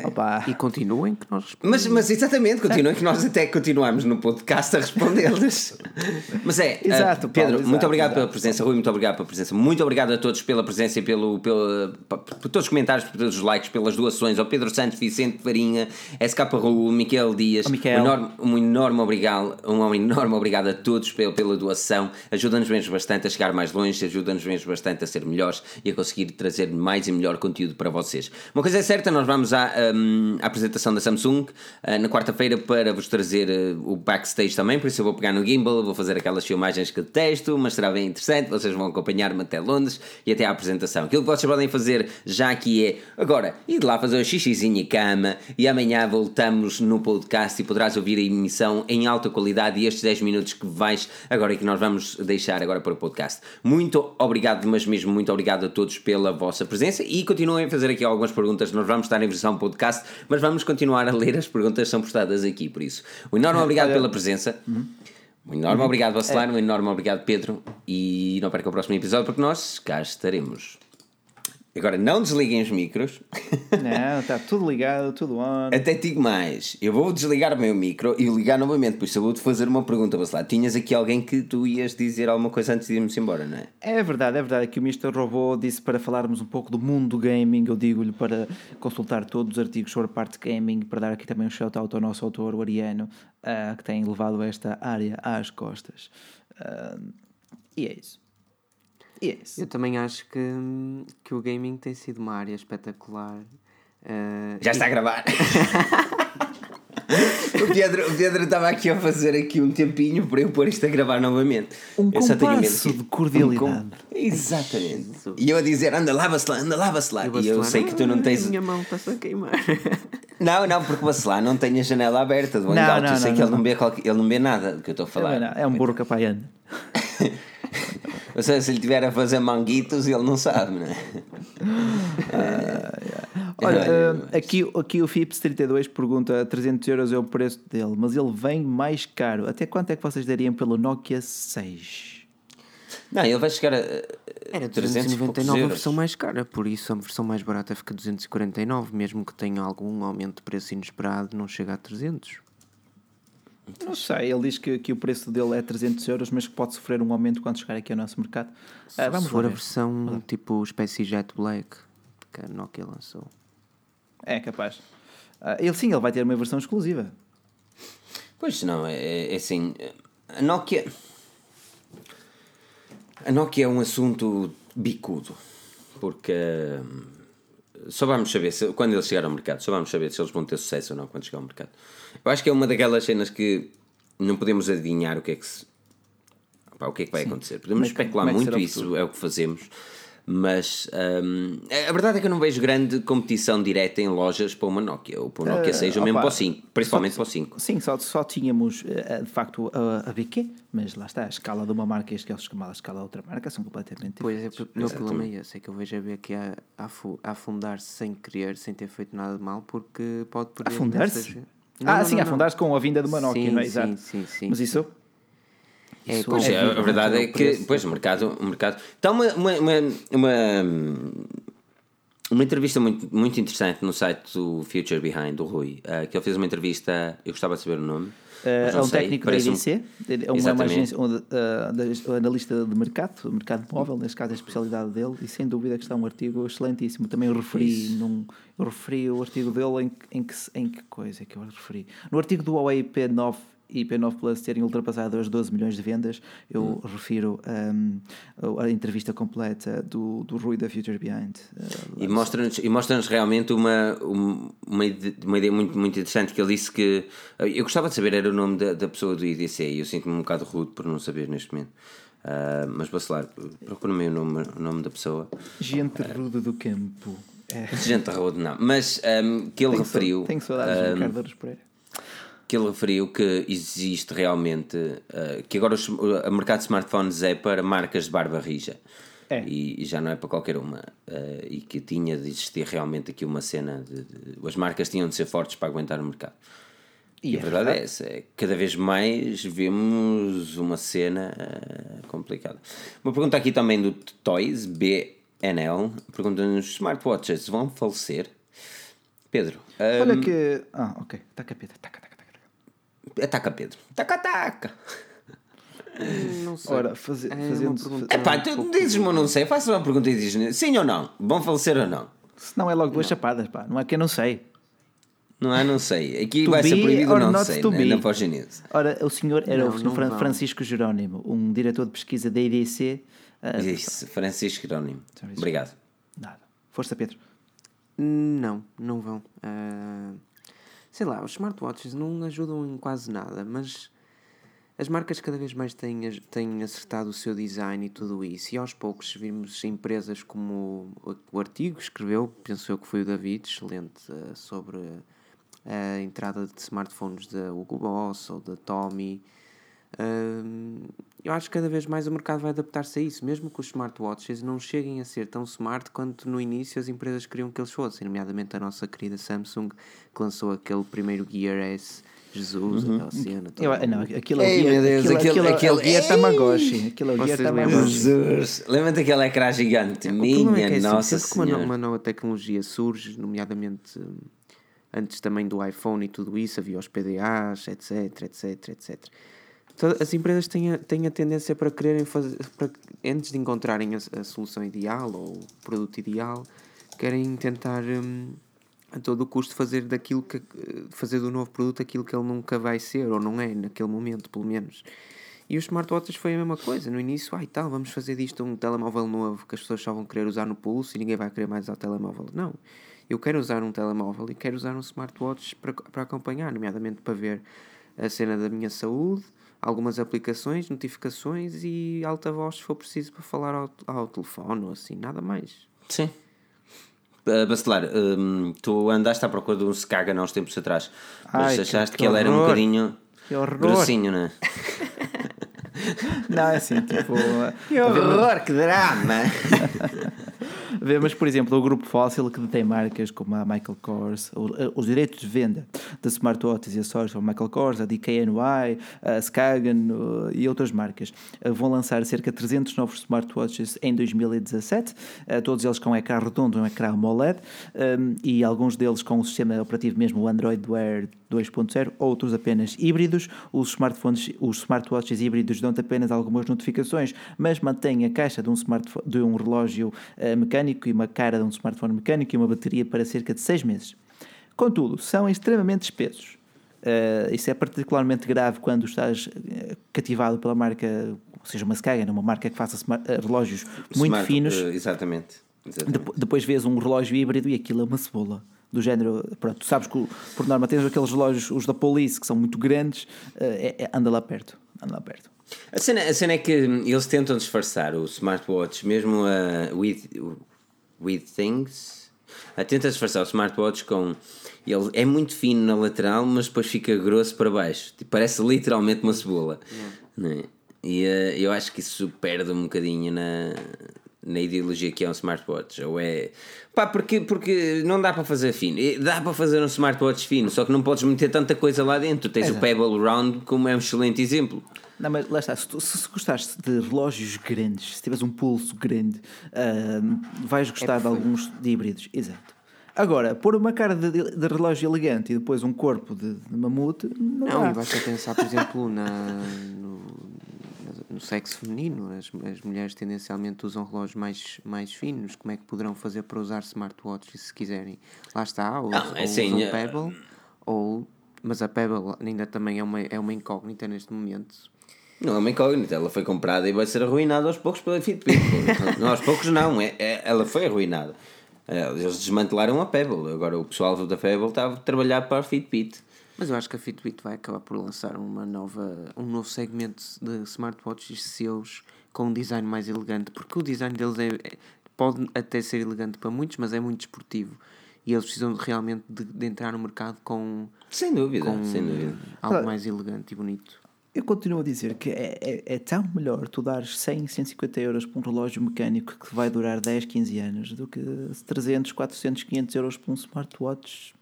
Opa. E continuem que nós respondemos. Mas, mas exatamente, continuem que nós até continuamos no podcast a responder-lhes. *laughs* Mas é, Exato, eh, Paulo, Pedro, exato, muito obrigado exato. pela presença, Rui, muito obrigado pela presença, muito obrigado a todos pela presença e pelo, pelo, por todos os comentários, por todos os likes, pelas doações, ao Pedro Santos, Vicente Farinha, SK Ru, Miquel Dias. Oh, Miquel. Um, enorme, um enorme obrigado, um enorme obrigado a todos pela, pela doação. Ajuda-nos mesmo bastante a chegar mais longe, ajuda-nos mesmo bastante a ser melhores e a conseguir trazer mais e melhor conteúdo para vocês. Uma coisa é certa, nós vamos à, hum, à apresentação da Samsung uh, na quarta-feira para vos trazer uh, o backstage também, por isso eu vou pegar no gimbal, vou fazer aquelas filmagens que detesto, mas será bem interessante, vocês vão acompanhar-me até Londres e até à apresentação. Aquilo que vocês podem fazer já aqui é, agora, ir lá fazer o xixizinho em cama e amanhã voltamos no podcast e poderás ouvir a emissão em alta qualidade e estes 10 minutos que vais agora e que nós vamos deixar agora para o podcast. Muito obrigado, mas mesmo muito obrigado a todos pela vossa presença e continuem a fazer aqui algumas perguntas. Nós vamos estar em versão podcast, mas vamos continuar a ler as perguntas que são postadas aqui, por isso. Um enorme obrigado *laughs* pela presença. Um enorme obrigado, Bacelar, um enorme obrigado, Pedro. E não perca o próximo episódio porque nós cá estaremos. Agora, não desliguem os micros. *laughs* Não, está tudo ligado, tudo on. Até digo mais, eu vou desligar o meu micro e ligar novamente, por isso eu vou-te fazer uma pergunta, Bacelar. Tinhas aqui alguém que tu ias dizer alguma coisa antes de irmos embora, não é? É verdade, é verdade que o Mr. Robô disse para falarmos um pouco do mundo do gaming. Eu digo-lhe para consultar todos os artigos sobre a parte de gaming, para dar aqui também um shout-out ao nosso autor, o Ariano, ah, que tem levado esta área às costas. Ah, e é isso. E é isso. Eu também acho que, que o gaming tem sido uma área espetacular. eh, Já está a gravar. *laughs* o, Pedro, o Pedro estava aqui a fazer aqui um tempinho para eu pôr isto a gravar novamente. Um eu só tenho medo de cordialidade. Um com- Exatamente. E eu a dizer, anda, lava-se lá, anda, lava-se lá. e o E eu sei que tu não "Ah, tens. *laughs* Minha mão está-se a queimar. Não, não, porque o Bacelar não tem a janela aberta do Não, hangout. não, eu sei não, que ele não. não vê, qualquer- ele não vê nada do que eu estou a falar. É um burro capaiano. *laughs* *laughs* Ou seja, se ele estiver a fazer manguitos, ele não sabe, não é? Olha, Olha, ah, aqui, aqui o Fips32 pergunta: 300 euros é o preço dele, mas ele vem mais caro. Até quanto é que vocês dariam pelo Nokia 6? Não, ele vai chegar a. Era 300 e poucos 299 a versão mais cara, por isso a versão mais barata fica 249, mesmo que tenha algum aumento de preço inesperado, não chega a 300. Não sei, ele diz que, que o preço dele é 300 euros, mas que pode sofrer um aumento quando chegar aqui ao nosso mercado. Ah, vamos Se for lá a ver. versão tipo espécie Jet Black que a Nokia lançou. É capaz. Ah, ele sim, ele vai ter uma versão exclusiva. Pois não, é, é assim. A Nokia. A Nokia é um assunto bicudo. Porque. hum, Só vamos saber se, quando eles chegarem ao mercado, só vamos saber se eles vão ter sucesso ou não quando chegar ao mercado. Eu acho que é uma daquelas cenas que não podemos adivinhar o que é que se, pá, o que é que vai acontecer. Podemos Como é especular é que muito, isso é o que fazemos. Mas hum, a verdade é que eu não vejo grande competição direta em lojas para uma Nokia, ou para o Nokia Ah, 6, ou mesmo opa, para o 5, principalmente só- para o 5. Sim, só, só tínhamos eh, de facto a, a BQ, mas lá está, a escala de uma marca e as que eles chamam a escala de outra marca são completamente Pois é, diferentes. o meu problema é esse, é que eu vejo a BQ a, a, a afundar-se sem querer, sem ter feito nada de mal, porque pode perder. Afundar-se? Imensas- ah, Não, sim, não, não. afundar-se com a vinda de uma Nokia, Sim, não é? sim, Exato. sim, sim, Mas isso. É, isso Pois é, a, vivo, a verdade aquele é que, pois, o mercado, o mercado. Então, uma, uma, uma, uma, uma entrevista muito, muito interessante no site do Future Behind, do Rui, eh, que ele fez uma entrevista, eu gostava de saber o nome. Eh, é um sei, técnico da um- IDC, é uma, uma agência, onde, eh, da- analista de mercado, mercado móvel, neste caso é a especialidade dele, e sem dúvida que está um artigo excelentíssimo. Também eu referi, num, eu referi o artigo dele em, que- em, que, em que coisa é que eu referi? No artigo do Huawei P9 e P9 Plus terem ultrapassado as 12 milhões de vendas, eu Hum. refiro ehm, a entrevista completa do, do Rui da Future Behind. eh, E mostra-nos mostra realmente uma, um- uma, uma ideia muito, muito interessante que ele disse que. Eu gostava de saber era o nome da, da pessoa do IDC e eu sinto-me um bocado rude por não saber neste momento. Ah, mas Bacelar, procura-me o nome, o nome da pessoa. Gente rude do campo. É. Gente rude, não. Mas ahm, que ele Tenho, referiu. tenho saudades ahm, do Ricardo Pereira. Que ele referiu que existe realmente uh, que agora os- o mercado de smartphones é para marcas de barba rija É. e, e já não é para qualquer uma uh, e que tinha de existir realmente aqui uma cena de, de- as marcas tinham de ser fortes para aguentar o mercado e, E a é verdade verdade. é essa é cada vez mais vemos uma cena uh, complicada uma pergunta aqui também do Toys BNL pergunta-nos smartwatches vão falecer Pedro uh, Olha que. Ah, ok. Taca, Pedro. Taca, taca, taca. taca. Ataca Pedro taca taca Não sei. Ora, faze- É uma fazendo. pergunta- Epá, um tu pouco- dizes-me ou não sei, faça uma pergunta e dizes sim ou não, vão falecer ou não? Se não é logo duas chapadas, pá. Não é que eu não sei. Não há, não sei. Aqui To vai ser proibido, não sei, né? na pós-genese. Ora, o senhor era Não, o Sr. não. Francisco Jerónimo, um diretor de pesquisa da IDC. ah, Isso, Francisco Jerónimo. Obrigado. Nada. Força, Pedro. Não, não vão. Ah, sei lá, os smartwatches não ajudam em quase nada, mas as marcas cada vez mais têm, têm acertado o seu design e tudo isso. E aos poucos vimos empresas como o, artigo que escreveu, penso eu que foi o David, excelente, ah, sobre a entrada de smartphones da Hugo Boss ou da Tommy. Hum, eu acho que cada vez mais o mercado vai adaptar-se a isso, mesmo que os smartwatches não cheguem a ser tão smart quanto no início as empresas queriam que eles fossem, nomeadamente a nossa querida Samsung, que lançou aquele primeiro Gear S, Jesus, aquela cena. Eu, não, aquilo é o meu Deus, aquilo, aquele- aquilo, aquele- é! Tamagotchi. Aquilo é Tamagotchi. Jesus! Lembra-te aquele ecrã gigante? Minha é que é assim, Nossa sempre que uma, Senhora. uma nova tecnologia surge, nomeadamente hum, antes também do iPhone e tudo isso, havia os PDAs, etc, etc, etc. As empresas têm a, têm a tendência para quererem fazer, para, antes de encontrarem a, a solução ideal ou o produto ideal, querem tentar hum, a todo o custo fazer daquilo que fazer do novo produto aquilo que ele nunca vai ser ou não é naquele momento, pelo menos. E os smartwatches foi a mesma coisa. No início, ai tal, vamos fazer disto um telemóvel novo que as pessoas só vão querer usar no pulso e ninguém vai querer mais usar telemóvel. Não. Eu quero usar um telemóvel e quero usar um smartwatch para, para acompanhar, nomeadamente para ver a cena da minha saúde, algumas aplicações, notificações e alta voz se for preciso para falar ao, ao telefone ou assim, nada mais. Sim. Uh, Bacelar, hum, tu andaste à procura de um Skagan há uns tempos atrás, mas Ai, que- achaste que, que ele era um bocadinho Que horror. grossinho, não é? *laughs* Não, é assim, tipo. Que horror, que drama! *laughs* Vemos, por exemplo, o grupo Fossil que detém marcas como a Michael Kors, eh, os direitos de venda de smartwatches e acessórios a Michael Kors, a DKNY, a Skagen e outras marcas. Uh, Vão lançar cerca de 300 novos smartwatches em 2017, uh, todos eles com um ecrã redondo, um ecrã AMOLED, um, e alguns deles com o sistema operativo mesmo, o Android Wear 2.0, outros apenas híbridos. Os smartphones, os smartwatches híbridos dão-te apenas algumas notificações, mas mantêm a caixa de um, smartphone, de um relógio eh, mecânico e uma cara de um smartphone mecânico e uma bateria para cerca de 6 meses. Contudo, são extremamente espesos. Eh, isso é particularmente grave quando estás eh, cativado pela marca, ou seja, uma Skagen, uma marca que faça smart- eh, relógios muito Smart, finos. uh, exatamente. exatamente. Depo- depois vês um relógio híbrido e aquilo é uma cebola. Do género, pronto, tu sabes que o- por norma tens aqueles relógios, os da Police, que são muito grandes, é- é- anda lá perto. Anda lá perto. A cena, a cena é que eles tentam disfarçar o smartwatch, mesmo a with, with Things, a tenta disfarçar o smartwatch com. Ele é muito fino na lateral, mas depois fica grosso para baixo. Tipo, parece literalmente uma cebola. Não é? E eh, eu acho que isso perde um bocadinho na, na ideologia que é um smartwatch. Ou é. Pá, porque, porque não dá para fazer fino. Dá para fazer um smartwatch fino, só que não podes meter tanta coisa lá dentro. Tens o Exato. Pebble Round como é um excelente exemplo. Não, mas lá está, se, tu, se, gostares de relógios grandes, se tiveres um pulso grande, ah, vais gostar de alguns de híbridos. Exato. Agora, pôr uma cara de, de relógio elegante e depois um corpo de, de mamute, não, Não, dá. e basta pensar, por exemplo, na, no, no sexo feminino. As, as mulheres tendencialmente usam relógios mais, mais finos. Como é que poderão fazer para usar smartwatches se quiserem? Lá está, ou, Não, é ou assim, usam eh, Pebble, ou, mas a Pebble ainda também é uma, é uma incógnita neste momento. Não é uma incógnita, ela foi comprada e vai ser arruinada aos poucos pela Fitbit. não, aos poucos não, é, é- ela foi arruinada. É, Eles desmantelaram a Pebble, agora o pessoal da Pebble está a trabalhar para a Fitbit. Mas eu acho que a Fitbit vai acabar por lançar uma nova, um novo segmento de smartwatches seus com um design mais elegante, porque o design deles é, é- pode até ser elegante para muitos, mas é muito desportivo. E eles precisam realmente de, de entrar no mercado com, Sem dúvida, com sem dúvida. algo mais elegante e bonito. Eu continuo a dizer que é, é, é tão melhor tu dares 100, 150 euros para um relógio mecânico que vai durar 10, 15 anos do que 300, 400, 500 euros para um smartwatch.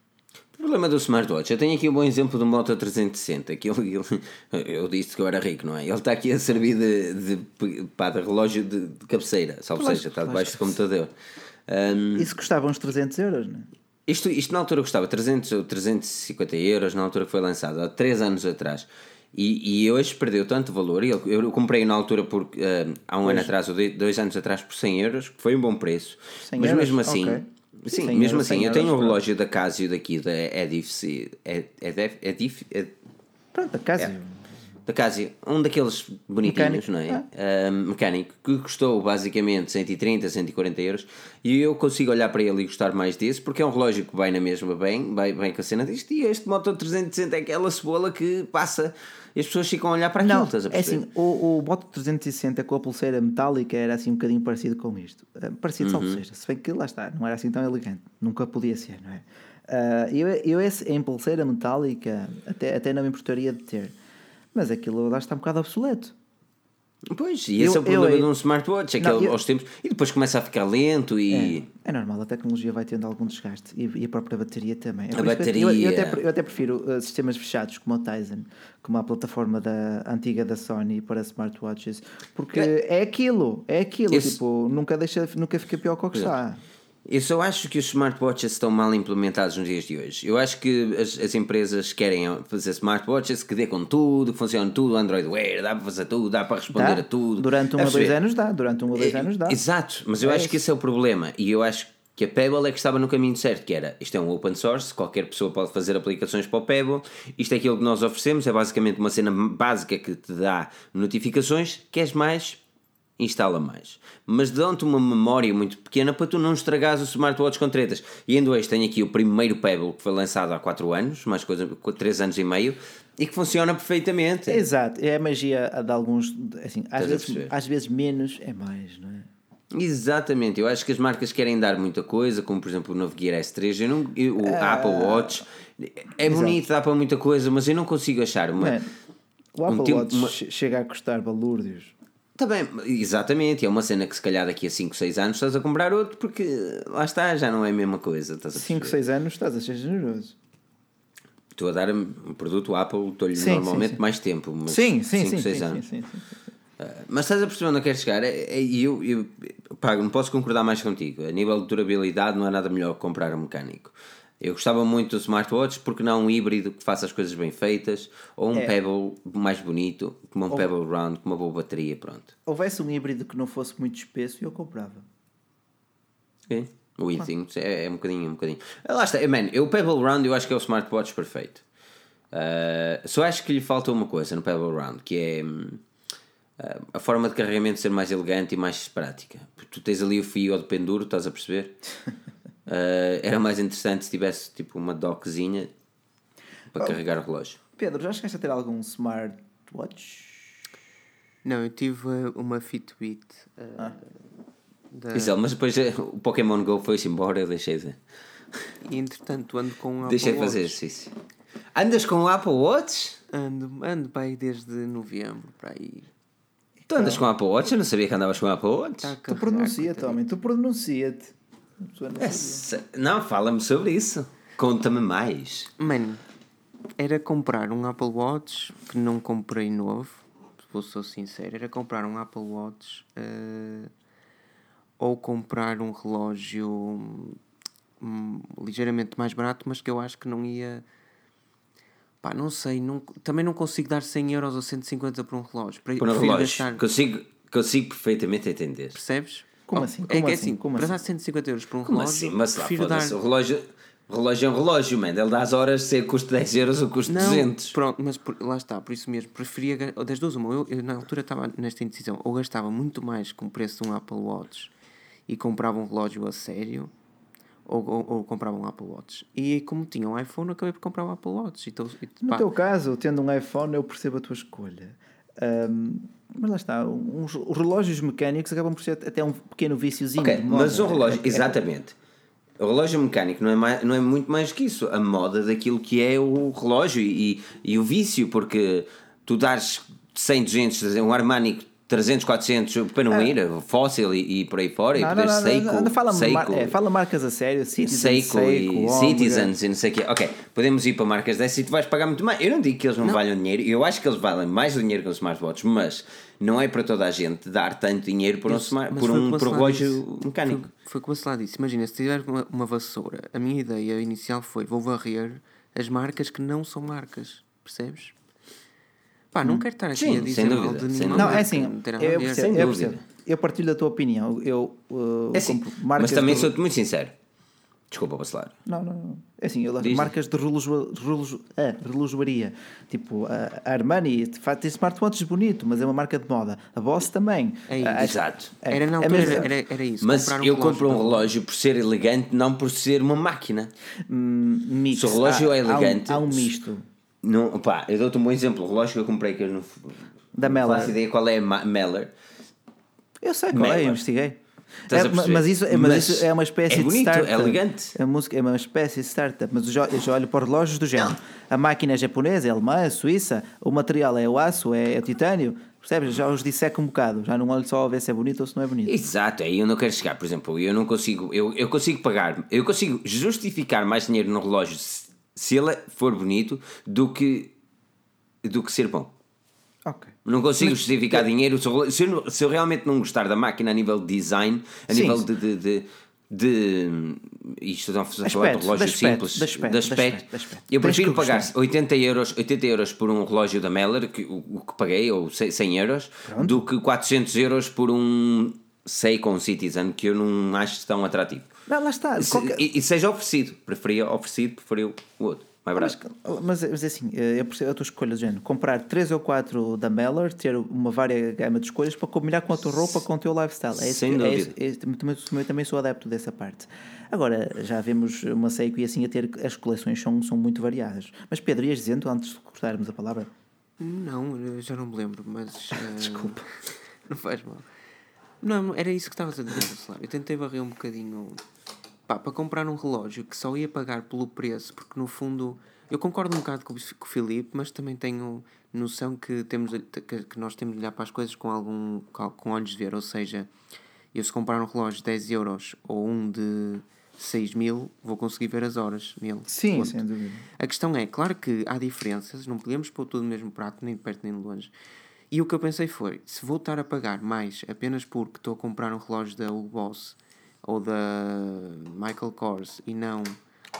O problema do smartwatch, eu tenho aqui um bom exemplo do Moto 360, que ele, ele- eu disse que eu era rico, não é? Ele está aqui a servir de, de, pá, de relógio de, de cabeceira, salvo Relógio- seja, está debaixo do computador. Ahm, Isso custava uns 300 euros, não é? Isto, isto na altura custava 300 ou 350 euros, na altura que foi lançado, há 3 anos atrás. E, e hoje perdeu tanto valor. Eu, eu comprei na altura por, eh, há um ano atrás, ou dois anos atrás, por 100 euros, que foi um bom preço. 100 Mas euros? mesmo assim, Ok. Sim, 100 mesmo euros, assim, 100 eu tenho um relógio da Casio daqui da Edif, Ed, Edif, Edif, Ed, Pronto, a casa. Da Casio, um daqueles bonitinhos, Mecânico, não é? Ah, mecânico, que custou basicamente 130, 140 euros e eu consigo olhar para ele e gostar mais desse porque é um relógio que vai na mesma bem, vai, vai com a cena disto e este Moto 360 é aquela cebola que passa e as pessoas ficam a olhar para aquilo, Não, estás a é assim, o, o Moto 360 com a pulseira metálica era assim um bocadinho parecido com isto. Uh, Parecido, Uhum. salvo seja. Se bem que lá está, não era assim tão elegante. Nunca podia ser, não é? Uh, eu, eu esse em pulseira metálica até, até não me importaria de ter. Mas aquilo lá está um bocado obsoleto. Pois, e esse Eu- é o problema eu- de um smartwatch, é que Não, ele, eu- aos tempos, e depois começa a ficar lento e... É normal, a tecnologia vai tendo algum desgaste e, e a própria bateria também. É A que eu- bateria. até, eu até prefiro uh, sistemas fechados como o Tizen, como a plataforma da, antiga da Sony para smartwatches, porque é aquilo, é aquilo, Esse- tipo, nunca, deixa, nunca fica pior que o que está. Eu só acho que os smartwatches estão mal implementados nos dias de hoje. Eu acho que as, as empresas querem fazer smartwatches que dê com tudo, que funcione tudo, Android Wear, dá para fazer tudo, dá para responder Dá? a tudo. Durante um ou dois anos dá, durante um ou dois É, anos dá. Exato, mas eu É acho que esse é o problema. E eu acho que a Pebble é que estava no caminho certo, que era isto é um open source, qualquer pessoa pode fazer aplicações para o Pebble, isto é aquilo que nós oferecemos, é basicamente uma cena básica que te dá notificações, queres mais? Instala mais. Mas dão-te uma memória muito pequena para tu não estragares o smartwatch com tretas. E ainda hoje tenho aqui o primeiro Pebble que foi lançado há 4 anos, mais coisa, 3 anos e meio, e que funciona perfeitamente. Exato, é a magia de alguns, assim, às vezes, às vezes menos é mais, não é? Exatamente, eu acho que as marcas querem dar muita coisa, como por exemplo o novo Gear S3, eu não, eu- o Ah. Apple Watch é bonito, dá para muita coisa, mas eu não consigo achar uma. Man, o Apple tipo- Watch uma- che- chega a custar balúrdios. Tá bem, exatamente, é uma cena que se calhar daqui a 5, 6 anos estás a comprar outro porque lá está, já não é a mesma coisa. Estás a 5, perceber? 6 anos estás a ser generoso. Estou a dar um produto Apple, estou-lhe normalmente sim, sim. mais tempo, mas Sim, sim, 5, sim, 6 sim, anos. sim. Uh, Mas estás a perceber onde eu quero chegar? É- é- E eu, eu, pá, não posso concordar mais contigo. A nível de durabilidade, não é nada melhor que comprar um mecânico. Eu gostava muito do smartwatch porque não um híbrido que faça as coisas bem feitas ou um É. Pebble mais bonito, como um Pebble Round, com uma boa bateria. Pronto. Houvesse um híbrido que não fosse muito espesso, eu comprava. É. O item é, é um bocadinho, um bocadinho. Ah, Lá está, man, eu, o Pebble Round eu acho que é o smartwatch perfeito. Uh, só acho que lhe falta uma coisa no Pebble Round que é uh, a forma de carregamento ser mais elegante e mais prática. Porque tu tens ali o fio ao de penduro, estás a perceber? *laughs* Uh, era mais interessante se tivesse tipo uma dockzinha para carregar o relógio. Pedro, já chegaste a ter algum smartwatch? Não, eu tive uma Fitbit. uh, Ah. da- Isel, mas depois uh, o Pokémon Go foi-se embora, eu deixei de, E entretanto ando com um *laughs* deixei de Apple fazer Watch. exercício. Andas com o Apple Watch? Ando, ando bem desde novembro para aí. Tu andas com Apple Watch? Eu não sabia que andavas com Apple Watch. Tá Tu pronuncia-te, homem, tu pronuncia-te. Não É, fala-me sobre isso. Conta-me mais. Mano, era comprar um Apple Watch que não comprei novo, vou ser sincero, era comprar um Apple Watch eh, ou comprar um relógio hum, ligeiramente mais barato, mas que eu acho que não ia. Pá, não sei, não, também não consigo dar 100 euros ou 150 por um relógio. Por um relógio. gastar- Consigo, consigo perfeitamente entender. Percebes? Como Oh, assim? é que é assim? assim, Como para assim? dar 150 euros por um Como relógio, assim? Mas lá, prefiro dar. foda-se. O relógio, relógio é um relógio, man. Ele dá as horas, se custa 10 euros ou custa Não, 200. pronto, mas por- lá está, por isso mesmo, preferia, das duas uma, eu, eu na altura estava nesta indecisão, ou gastava muito mais com o preço de um Apple Watch e comprava um relógio a sério, ou, ou, ou comprava um Apple Watch. E como tinha um iPhone, acabei por comprar um Apple Watch. E tô- e, No teu caso, tendo um iPhone, eu percebo a tua escolha. Ahm, mas lá está, uns, os relógios mecânicos acabam por ser até um pequeno viciozinho. Ok, de moda. mas o relógio, É- é- exatamente. O relógio mecânico não é, mais, não é muito mais que isso. A moda daquilo que é o relógio e, e o vício, porque tu dares 100, 200, um Armani 300, 400 para não ir, fóssil e, e por aí fora, e Não, não, poder não, não, Seiko, não, não, fala, Seiko, mar- é, fala marcas a sério, Citizen, Seiko, e Omega. Citizens e não sei o quê. Ok, podemos ir para marcas dessas e tu vais pagar muito mais. Eu não digo que eles não, valham dinheiro, eu acho que eles valem mais dinheiro que os smartwatches, mas não é para toda a gente dar tanto dinheiro por um, smart, mas por foi um por Celá relógio disse. mecânico. Foi, foi como a Celá disse. Imagina, se tiver uma, uma vassoura, a minha ideia inicial foi: vou varrer as marcas que não são marcas. Percebes? Pá, não quero estar aqui Sim, a dizer sem mal dúvida, de sem nenhuma dúvida. Não, é marca, assim, não tem nada a eu ver. percebo, Sem eu dúvida. percebo. Eu partilho da tua opinião. Eu uh, É assim, compro marcas mas também de- sou-te muito sincero. Desculpa, Bacelar. Não, não, não. É assim, eu- Diz. marcas de relojo- relojo- ah, relojoaria. Tipo, a a Armani faz- tem smartwatches bonito, mas é uma marca de moda. A Boss também. É isso. Ah, Exato. é- Era na é altura, mesmo- era, era, era isso. Mas comprar eu compro um para- relógio por ser elegante, não por ser uma máquina. Hum, mix. Se o relógio Há- é há um- elegante- Há um, misto. Não, pá, eu dou-te um bom exemplo. O relógio que eu comprei, que eu não, Da não Meller. faço ideia qual é a Ma- Meller. Eu sei qual é, eu investiguei. É, mas isso, é, mas Mas isso é uma espécie é de bonito, é startup. elegante. A música é uma espécie de startup, mas eu já, eu já olho para relógios do género. A máquina é japonesa, é alemã, é suíça, o material é o aço, é, é o titânio. Percebes? Já os disseco um bocado. Já não olho só a ver se é bonito ou se não é bonito. Exato, aí eu não quero chegar. Por exemplo, eu não consigo, eu, eu consigo pagar, eu consigo justificar mais dinheiro no relógio se, ele for bonito do que, do que ser bom. Ok. Não consigo justificar dinheiro se eu, se eu não- se eu realmente não gostar da máquina a nível de design, a Sim, nível sim. de, de, de, de- Isto estamos a falar de Aspecto, relógio de aspecto, simples, de aspecto, de aspecto. aspecto. Eu prefiro pagar gostar. 80 euros, 80 euros por um relógio da Meller, que, o, o que paguei, ou 100 euros, do que 400 euros por um Seiko Citizen, que eu não acho tão atrativo. Não, lá está. Se- Qualquer- e, e seja oferecido, preferia oferecido, preferia o outro. Mais Mas, barato. mas, mas é assim, eu percebo a tua escolha género. Comprar 3 ou 4 da Meller, ter uma vária gama de escolhas para combinar com a tua roupa, com o teu lifestyle. É Sem que- é dúvida. é isso- também, também, também sou adepto dessa parte. Agora, já vemos uma Seiko e assim a ter. As coleções são, são muito variadas. Mas Pedro, ias dizendo, antes de cortarmos a palavra? Não, eu já não me lembro, mas. *laughs* Desculpa. *laughs* Não faz mal. Não, era isso que estavas a dizer, Bacelar. Eu tentei varrer um bocadinho. Pá, para comprar um relógio que só ia pagar pelo preço, porque no fundo. Eu concordo um bocado com o Filipe, mas também tenho noção que, temos, que, nós temos de olhar para as coisas com, algum, com olhos de ver. Ou seja, eu se comprar um relógio de 10 euros ou um de 6 mil, vou conseguir ver as horas nele. Sim, Ponto. sem dúvida. A questão é, claro que há diferenças, não podemos pôr tudo no mesmo prato, nem de perto nem de longe. E o que eu pensei foi, se vou estar a pagar mais apenas porque estou a comprar um relógio da Hugo Boss ou da Michael Kors e não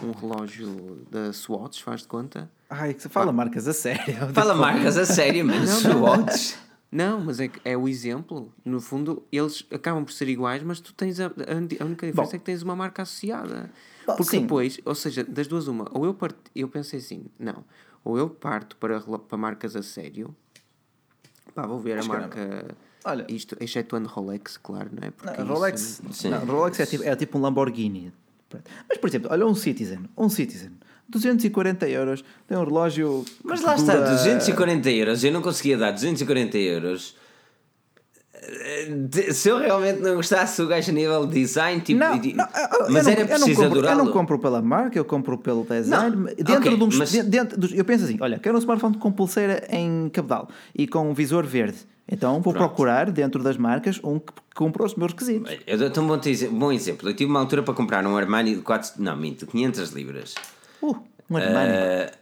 um relógio da Swatch, faz de conta? Ai, que você fala marcas a sério. *laughs* Fala marcas a sério, mas Não, não. Mas é, que- é o exemplo. No fundo, eles acabam por ser iguais, mas tu tens a, a, única diferença Bom. é que tens uma marca associada. Bom, Porque sim. depois, ou seja, das duas uma, ou eu parto, eu pensei assim, não, ou eu parto para, para marcas a sério, pá, vou ver a Mas, cara, marca, olha- isto, excetuando Rolex, claro, não é? Porque Não, isso- Rolex, Sim. não, Rolex é tipo, é tipo um Lamborghini. Mas, por exemplo, olha um Citizen. Um Citizen. 240 euros. Tem um relógio. Mas lá está, dura- 240 euros. Eu não conseguia dar 240 euros. De- Se eu realmente não gostasse do gajo a nível de design, tipo, Não, e- não, eu- eu mas não- era eu não preciso compro, Eu não compro pela marca, eu compro pelo design. Não, dentro ok, de uns, mas- de- dentro dos- eu penso assim: olha, quero um smartphone com pulseira em cabedal e com um visor verde. Então vou Pronto. procurar dentro das marcas um que cumpra os meus requisitos. Eu dou-te um bom, bom exemplo. Eu tive uma altura para comprar um Armani de 4, não, minto, 500 libras. Uh, um Armani. Eh,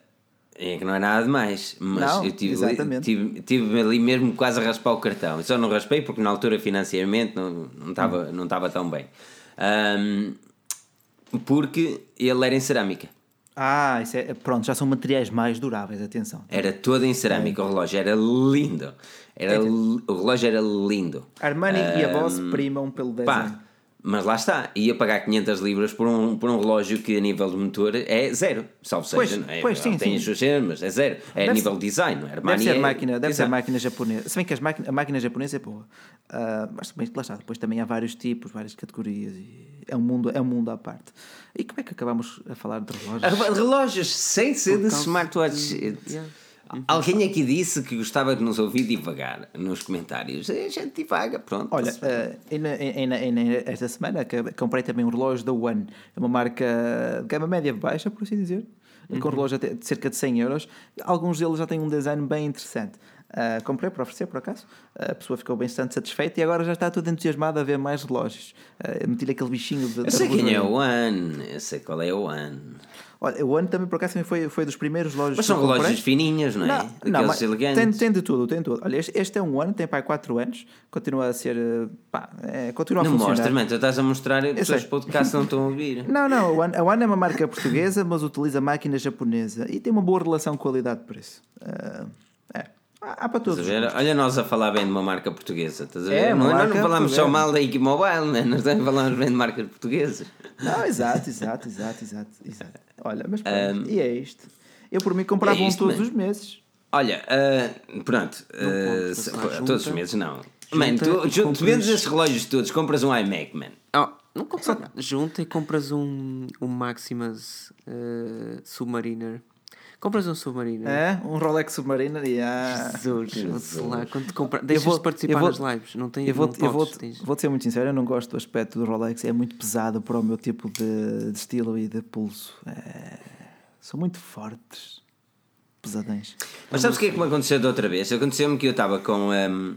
é que não é nada demais, mas Não, eu tive, tive, tive ali mesmo quase a raspar o cartão. Eu só não raspei porque na altura financeiramente não não estava não estava tão bem. Ahm, porque ele era em cerâmica. Ah, isso é, pronto, já são materiais mais duráveis, atenção. Era todo em cerâmica o relógio, era lindo. Era, li- o relógio era lindo. Armani e a Boss primam pelo design. Pá, mas lá está, ia pagar 500 libras por um, por um relógio que a nível de motor é zero, salvo seja, Pois, não é? pois, sim, tem sim. as suas cenas, mas é zero, é a Deve nível ser- de design, não é? Deve Armani ser é- máquina, deve ser máquina japonesa. Se bem que as máquina, a máquina japonesa é boa. Ah, mas também, lá está, depois também há vários tipos, várias categorias. E é, um mundo, é um mundo à parte. E como é que acabamos a falar de relógios? A- Relógios sem ser de smartwatches. de- yeah. Alguém aqui disse que gostava de nos ouvir divagar nos comentários. A gente divaga, pronto. Olha, eh, ainda- ainda- ainda esta semana comprei também um relógio da One, é uma marca de gama média baixa, por assim dizer, com um relógio de cerca de 100 euros. Alguns deles já têm um design bem interessante. Ah, comprei para oferecer, por acaso. a pessoa ficou bastante satisfeita e agora já está tudo entusiasmado a ver mais relógios. Uh, Meti-lhe aquele bichinho de. eu sei quem é o One, eu sei qual é o One. Olha, o One também, por acaso, foi, foi dos primeiros relógios Mas são relógios fininhos, não é? Não, Daqueles não, mas elegantes. tem, tem de tudo, tem de tudo. Olha, este, este é um ano, tem pai 4 anos, continua a ser. eh, Pá, é, continua a Não funcionar. mostras, mano, tu estás a mostrar e os sei. teus podcasts não estão a ouvir. *laughs* Não, não, a One, a One é uma marca portuguesa, mas utiliza máquina japonesa e tem uma boa relação qualidade-preço. Ah, é. Há, há para todos. Olha nós a falar bem de uma marca portuguesa, estás a ver? É, não, nós marca não falamos só mal da Equipe Mobile, né? nós também falamos bem de marcas portuguesas. Não, exato, exato, exato, exato, exato. Olha, mas pronto, e é isto. Eu por mim comprava é um todos man. os meses. Olha, ah, pronto, ah, pode se- passar todos os junta. meses não. Man, tu, Junta tu compras- vendes esses relógios todos, compras um iMac, man. Oh, não compras nada. Junta e compras um, um Maximus eh, Submariner. Compras um Submariner. É? Um Rolex Submariner e ah, Jesus, vou-te lá, quando te comprar. Eu Deixas vou- de participar vou- nas lives. Não tem Eu vou, não eu vou, podes, tens- vou ser muito sincero, eu não gosto do aspecto do Rolex, é muito pesado para o meu tipo de, de estilo e de pulso. É, são muito fortes, pesadões. Mas sabes o que é que me aconteceu da outra vez? Aconteceu-me que eu estava com. ahm,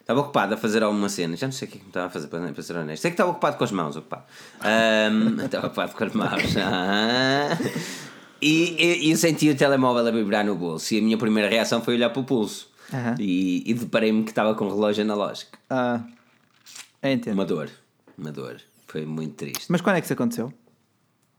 Estava ocupado a fazer alguma cena, já não sei o que é que me estava a fazer, para, ser honesto. Sei que estava ocupado com as mãos, ocupado. Ahm, estava *laughs* ocupado com as mãos. *laughs* Ah. E e- e eu senti o telemóvel a vibrar no bolso. E a minha primeira reação foi olhar para o pulso. E, e deparei-me que estava com o relógio analógico. Ah, entendo. Uma dor. Uma dor. Foi muito triste. Mas quando é que isso aconteceu?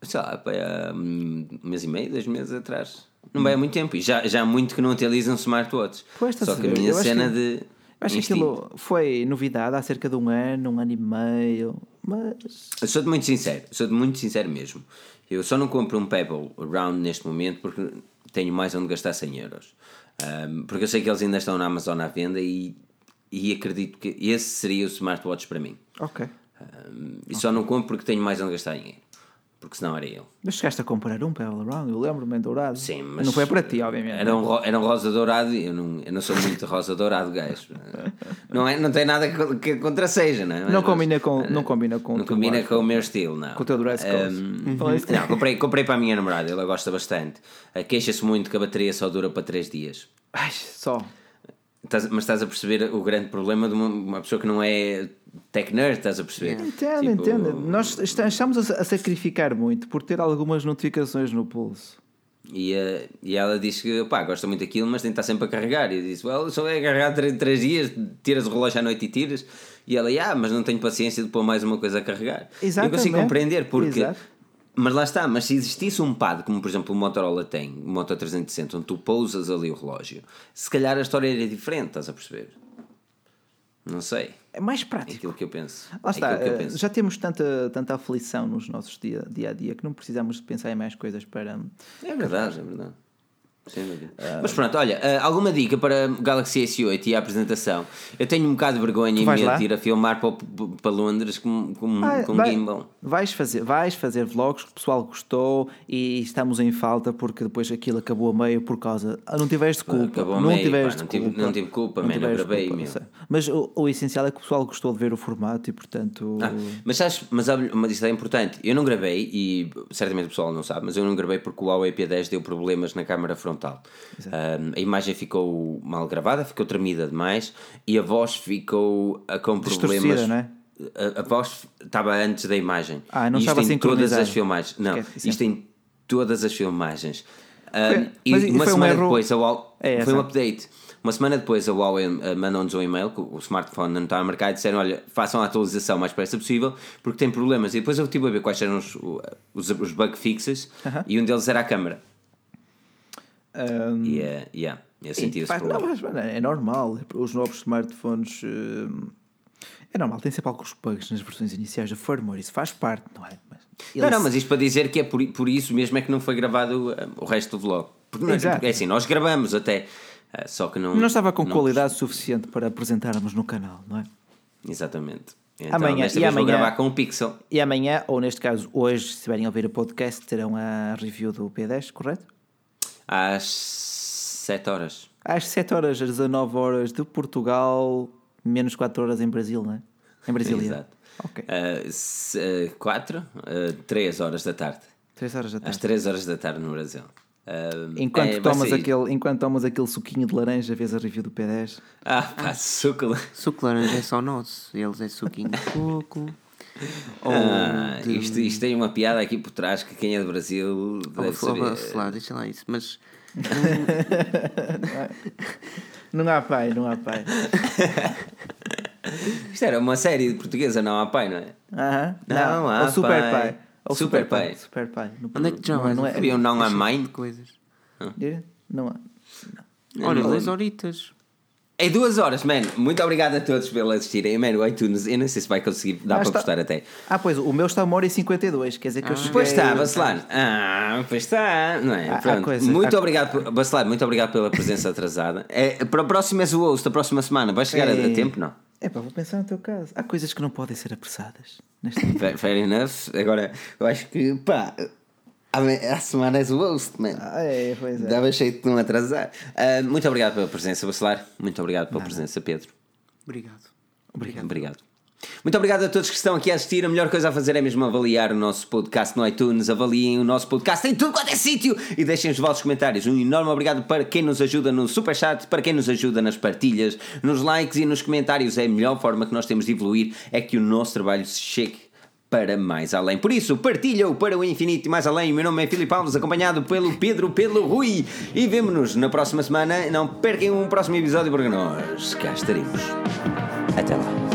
Sei lá, foi há um mês e meio, dois meses atrás. Não vai há muito tempo. E já, já há muito que não utilizam smartwatches. Pois, Só que a minha eu cena que- de. Eu acho que instinto. aquilo foi novidade há cerca de um ano, um ano e meio, mas Eu sou-te muito sincero, sou-te muito sincero mesmo. Eu só não compro um Pebble Round neste momento porque tenho mais onde gastar 100 euros. Ahm, porque eu sei que eles ainda estão na Amazon à venda e, e acredito que esse seria o smartwatch para mim. ok. Ahm, e só não compro porque tenho mais onde gastar dinheiro. Porque senão era eu. Mas chegaste a comprar um Pebble Round, eu lembro-me em dourado. Sim, mas. Não foi para ti, obviamente. Era um, era um rosa dourado e eu não, eu não sou muito rosa dourado, gajo. Não, é, não tem nada que, que contra seja, não é? Não Mas- combina com, não combina com Não combina com o meu estilo, não. Com o teu dress code. Um, não, comprei, comprei para a minha namorada, ela gosta bastante. Uh, Queixa-se muito que a bateria só dura para 3 dias. Ai, só. Mas estás a perceber o grande problema de uma, uma pessoa que não é tech nerd, estás a perceber? Entendo, Tipo, entendo. Nós est- estamos a, sacrificar muito por ter algumas notificações no pulso. E, uh, e ela disse que pá, gosta muito daquilo, mas tem que estar sempre a carregar. E eu disse: well, só é carregar 3, dias, tiras o relógio à noite e tiras. E ela, ah, mas não tenho paciência de pôr mais uma coisa a carregar. Eu Exatamente. consigo compreender, porque. Exato. Mas lá está, mas se existisse um pad, como por exemplo o Motorola tem, o Moto 360, onde tu pousas ali o relógio, se calhar a história era diferente, estás a perceber? Não sei. É mais É prático. aquilo que eu penso. Lá é está, que eu eh, penso. já temos tanta, tanta aflição nos nossos dia, dia a dia que não precisamos de pensar em mais coisas para. É verdade, é verdade. Sem dúvida. Mas pronto, olha, ah, alguma dica para o Galaxy S8 e a apresentação? Eu tenho um bocado de vergonha e vais medo lá? de ir a filmar para, para Londres com, com, Ah, com vai- gimbal. Vais fazer, vais fazer vlogs que o pessoal gostou e estamos em falta porque depois aquilo acabou a meio por causa. Ah, Não tiveste culpa. acabou não meio, tiveste pá, não tive- culpa. não tive culpa, man, eu tiveste gravei culpa, mesmo. Mas o, o essencial é que o pessoal gostou de ver o formato e portanto. Ah, mas sabes, mas, mas isto é importante. Eu não gravei, e certamente o pessoal não sabe, mas eu não gravei porque o Huawei P10 deu problemas na câmara frontal. Ah, a imagem ficou mal gravada, ficou tremida demais e a voz ficou ah, com Distorcida, problemas. é? A, a voz estava antes da imagem. Ah, não isto estava em todas as filmagens. Não, Esquece, isto em todas as filmagens. Ah, Foi- e uma um semana erro- depois a Huawei, É foi um update. Uma semana depois a Huawei eh, mandou-nos um e-mail que o smartphone não estava marcado e disseram: Olha, façam a atualização o mais depressa possível porque tem problemas. E depois eu estive a ver quais eram os, os, os bug fixes Aham. e um deles era a câmara. E é, yeah, eu senti e esse faz- não, mas, é normal. Os novos smartphones. hum, é normal, tem sempre alguns bugs nas versões iniciais da firmware, isso faz parte, não é? Mas Não, eles- não, mas isto para dizer que é por, por isso mesmo é que não foi gravado o resto do vlog. Porque, não- porque é assim, nós gravamos até, eh, só que não. não estava com não- qualidade suficiente para apresentarmos no canal, não é? Exatamente. Então, Amanhã- e vez vou amanhã- gravar com um pixel. E amanhã, ou neste caso hoje, se estiverem a ouvir o podcast, terão a review do P10, correto? Às 7 horas. Às 7 horas, às 19 horas de Portugal, menos 4 horas em Brasil, não é? Em Brasília. Exato. Ok. 4, 3 horas da tarde. 3 horas da Às tarde. 3 horas da tarde no Brasil. Ah, Enquanto, é, tomas aquele, enquanto tomas aquele suquinho de laranja, vês a review do P10. Ah, pá, suco. Suco de laranja é só nosso. Eles é suquinho de coco. *laughs* Ou Ah, de... isto, isto tem uma piada aqui por trás que quem é do Brasil ou deve flava- saber. lá, deixa lá isso. Mas *laughs* Não há pai, não há pai. *laughs* Isto era uma série portuguesa, não há pai, não é? Aham. Não, há o Super pai. Pai. O Super Pai. Super Pai. Não- onde é que já não, não é, Havia um não há Deixa mãe. de coisas. Diga? Não há. Olha, não duas lembro. horitas. Em duas horas, man. Muito obrigado a todos pelo assistirem. Man, o iTunes, eu não sei se vai conseguir, dá Ah, para está- postar até. Ah, pois, o meu está uma hora e 52, quer dizer que eu cheguei... Pois está, Bacelar. Ah, pois está. Não é? Pronto. coisa- muito há- obrigado, por- Bacelar, muito obrigado pela presença atrasada. É, para o próximo és o host, da próxima semana. Vais chegar a, a É. tempo, não? É pá, vou pensar no teu caso. Há coisas que não podem ser apressadas. Nesta *laughs* fair enough. Agora, eu acho que, pá, a, semana és o host, man. Ah, é, pois é. Dava jeito de não atrasar. Ah, muito obrigado pela presença, Bacelar. Muito obrigado pela presença, Pedro. Obrigado. Obrigado. Obrigado. Muito obrigado a todos que estão aqui a assistir. A melhor coisa a fazer é mesmo avaliar o nosso podcast no iTunes. Avaliem o nosso podcast em tudo quanto é sítio e deixem os vossos comentários. Um enorme obrigado para quem nos ajuda no Superchat, para quem nos ajuda nas partilhas, nos likes e nos comentários. É a melhor forma que nós temos de evoluir é que o nosso trabalho se chegue para mais além. Por isso, partilha-o para o infinito e mais além. O meu nome é Filipe Alves, acompanhado pelo Pedro, pelo Rui. E vemo-nos na próxima semana. Não percam um próximo episódio porque nós cá estaremos. Até lá.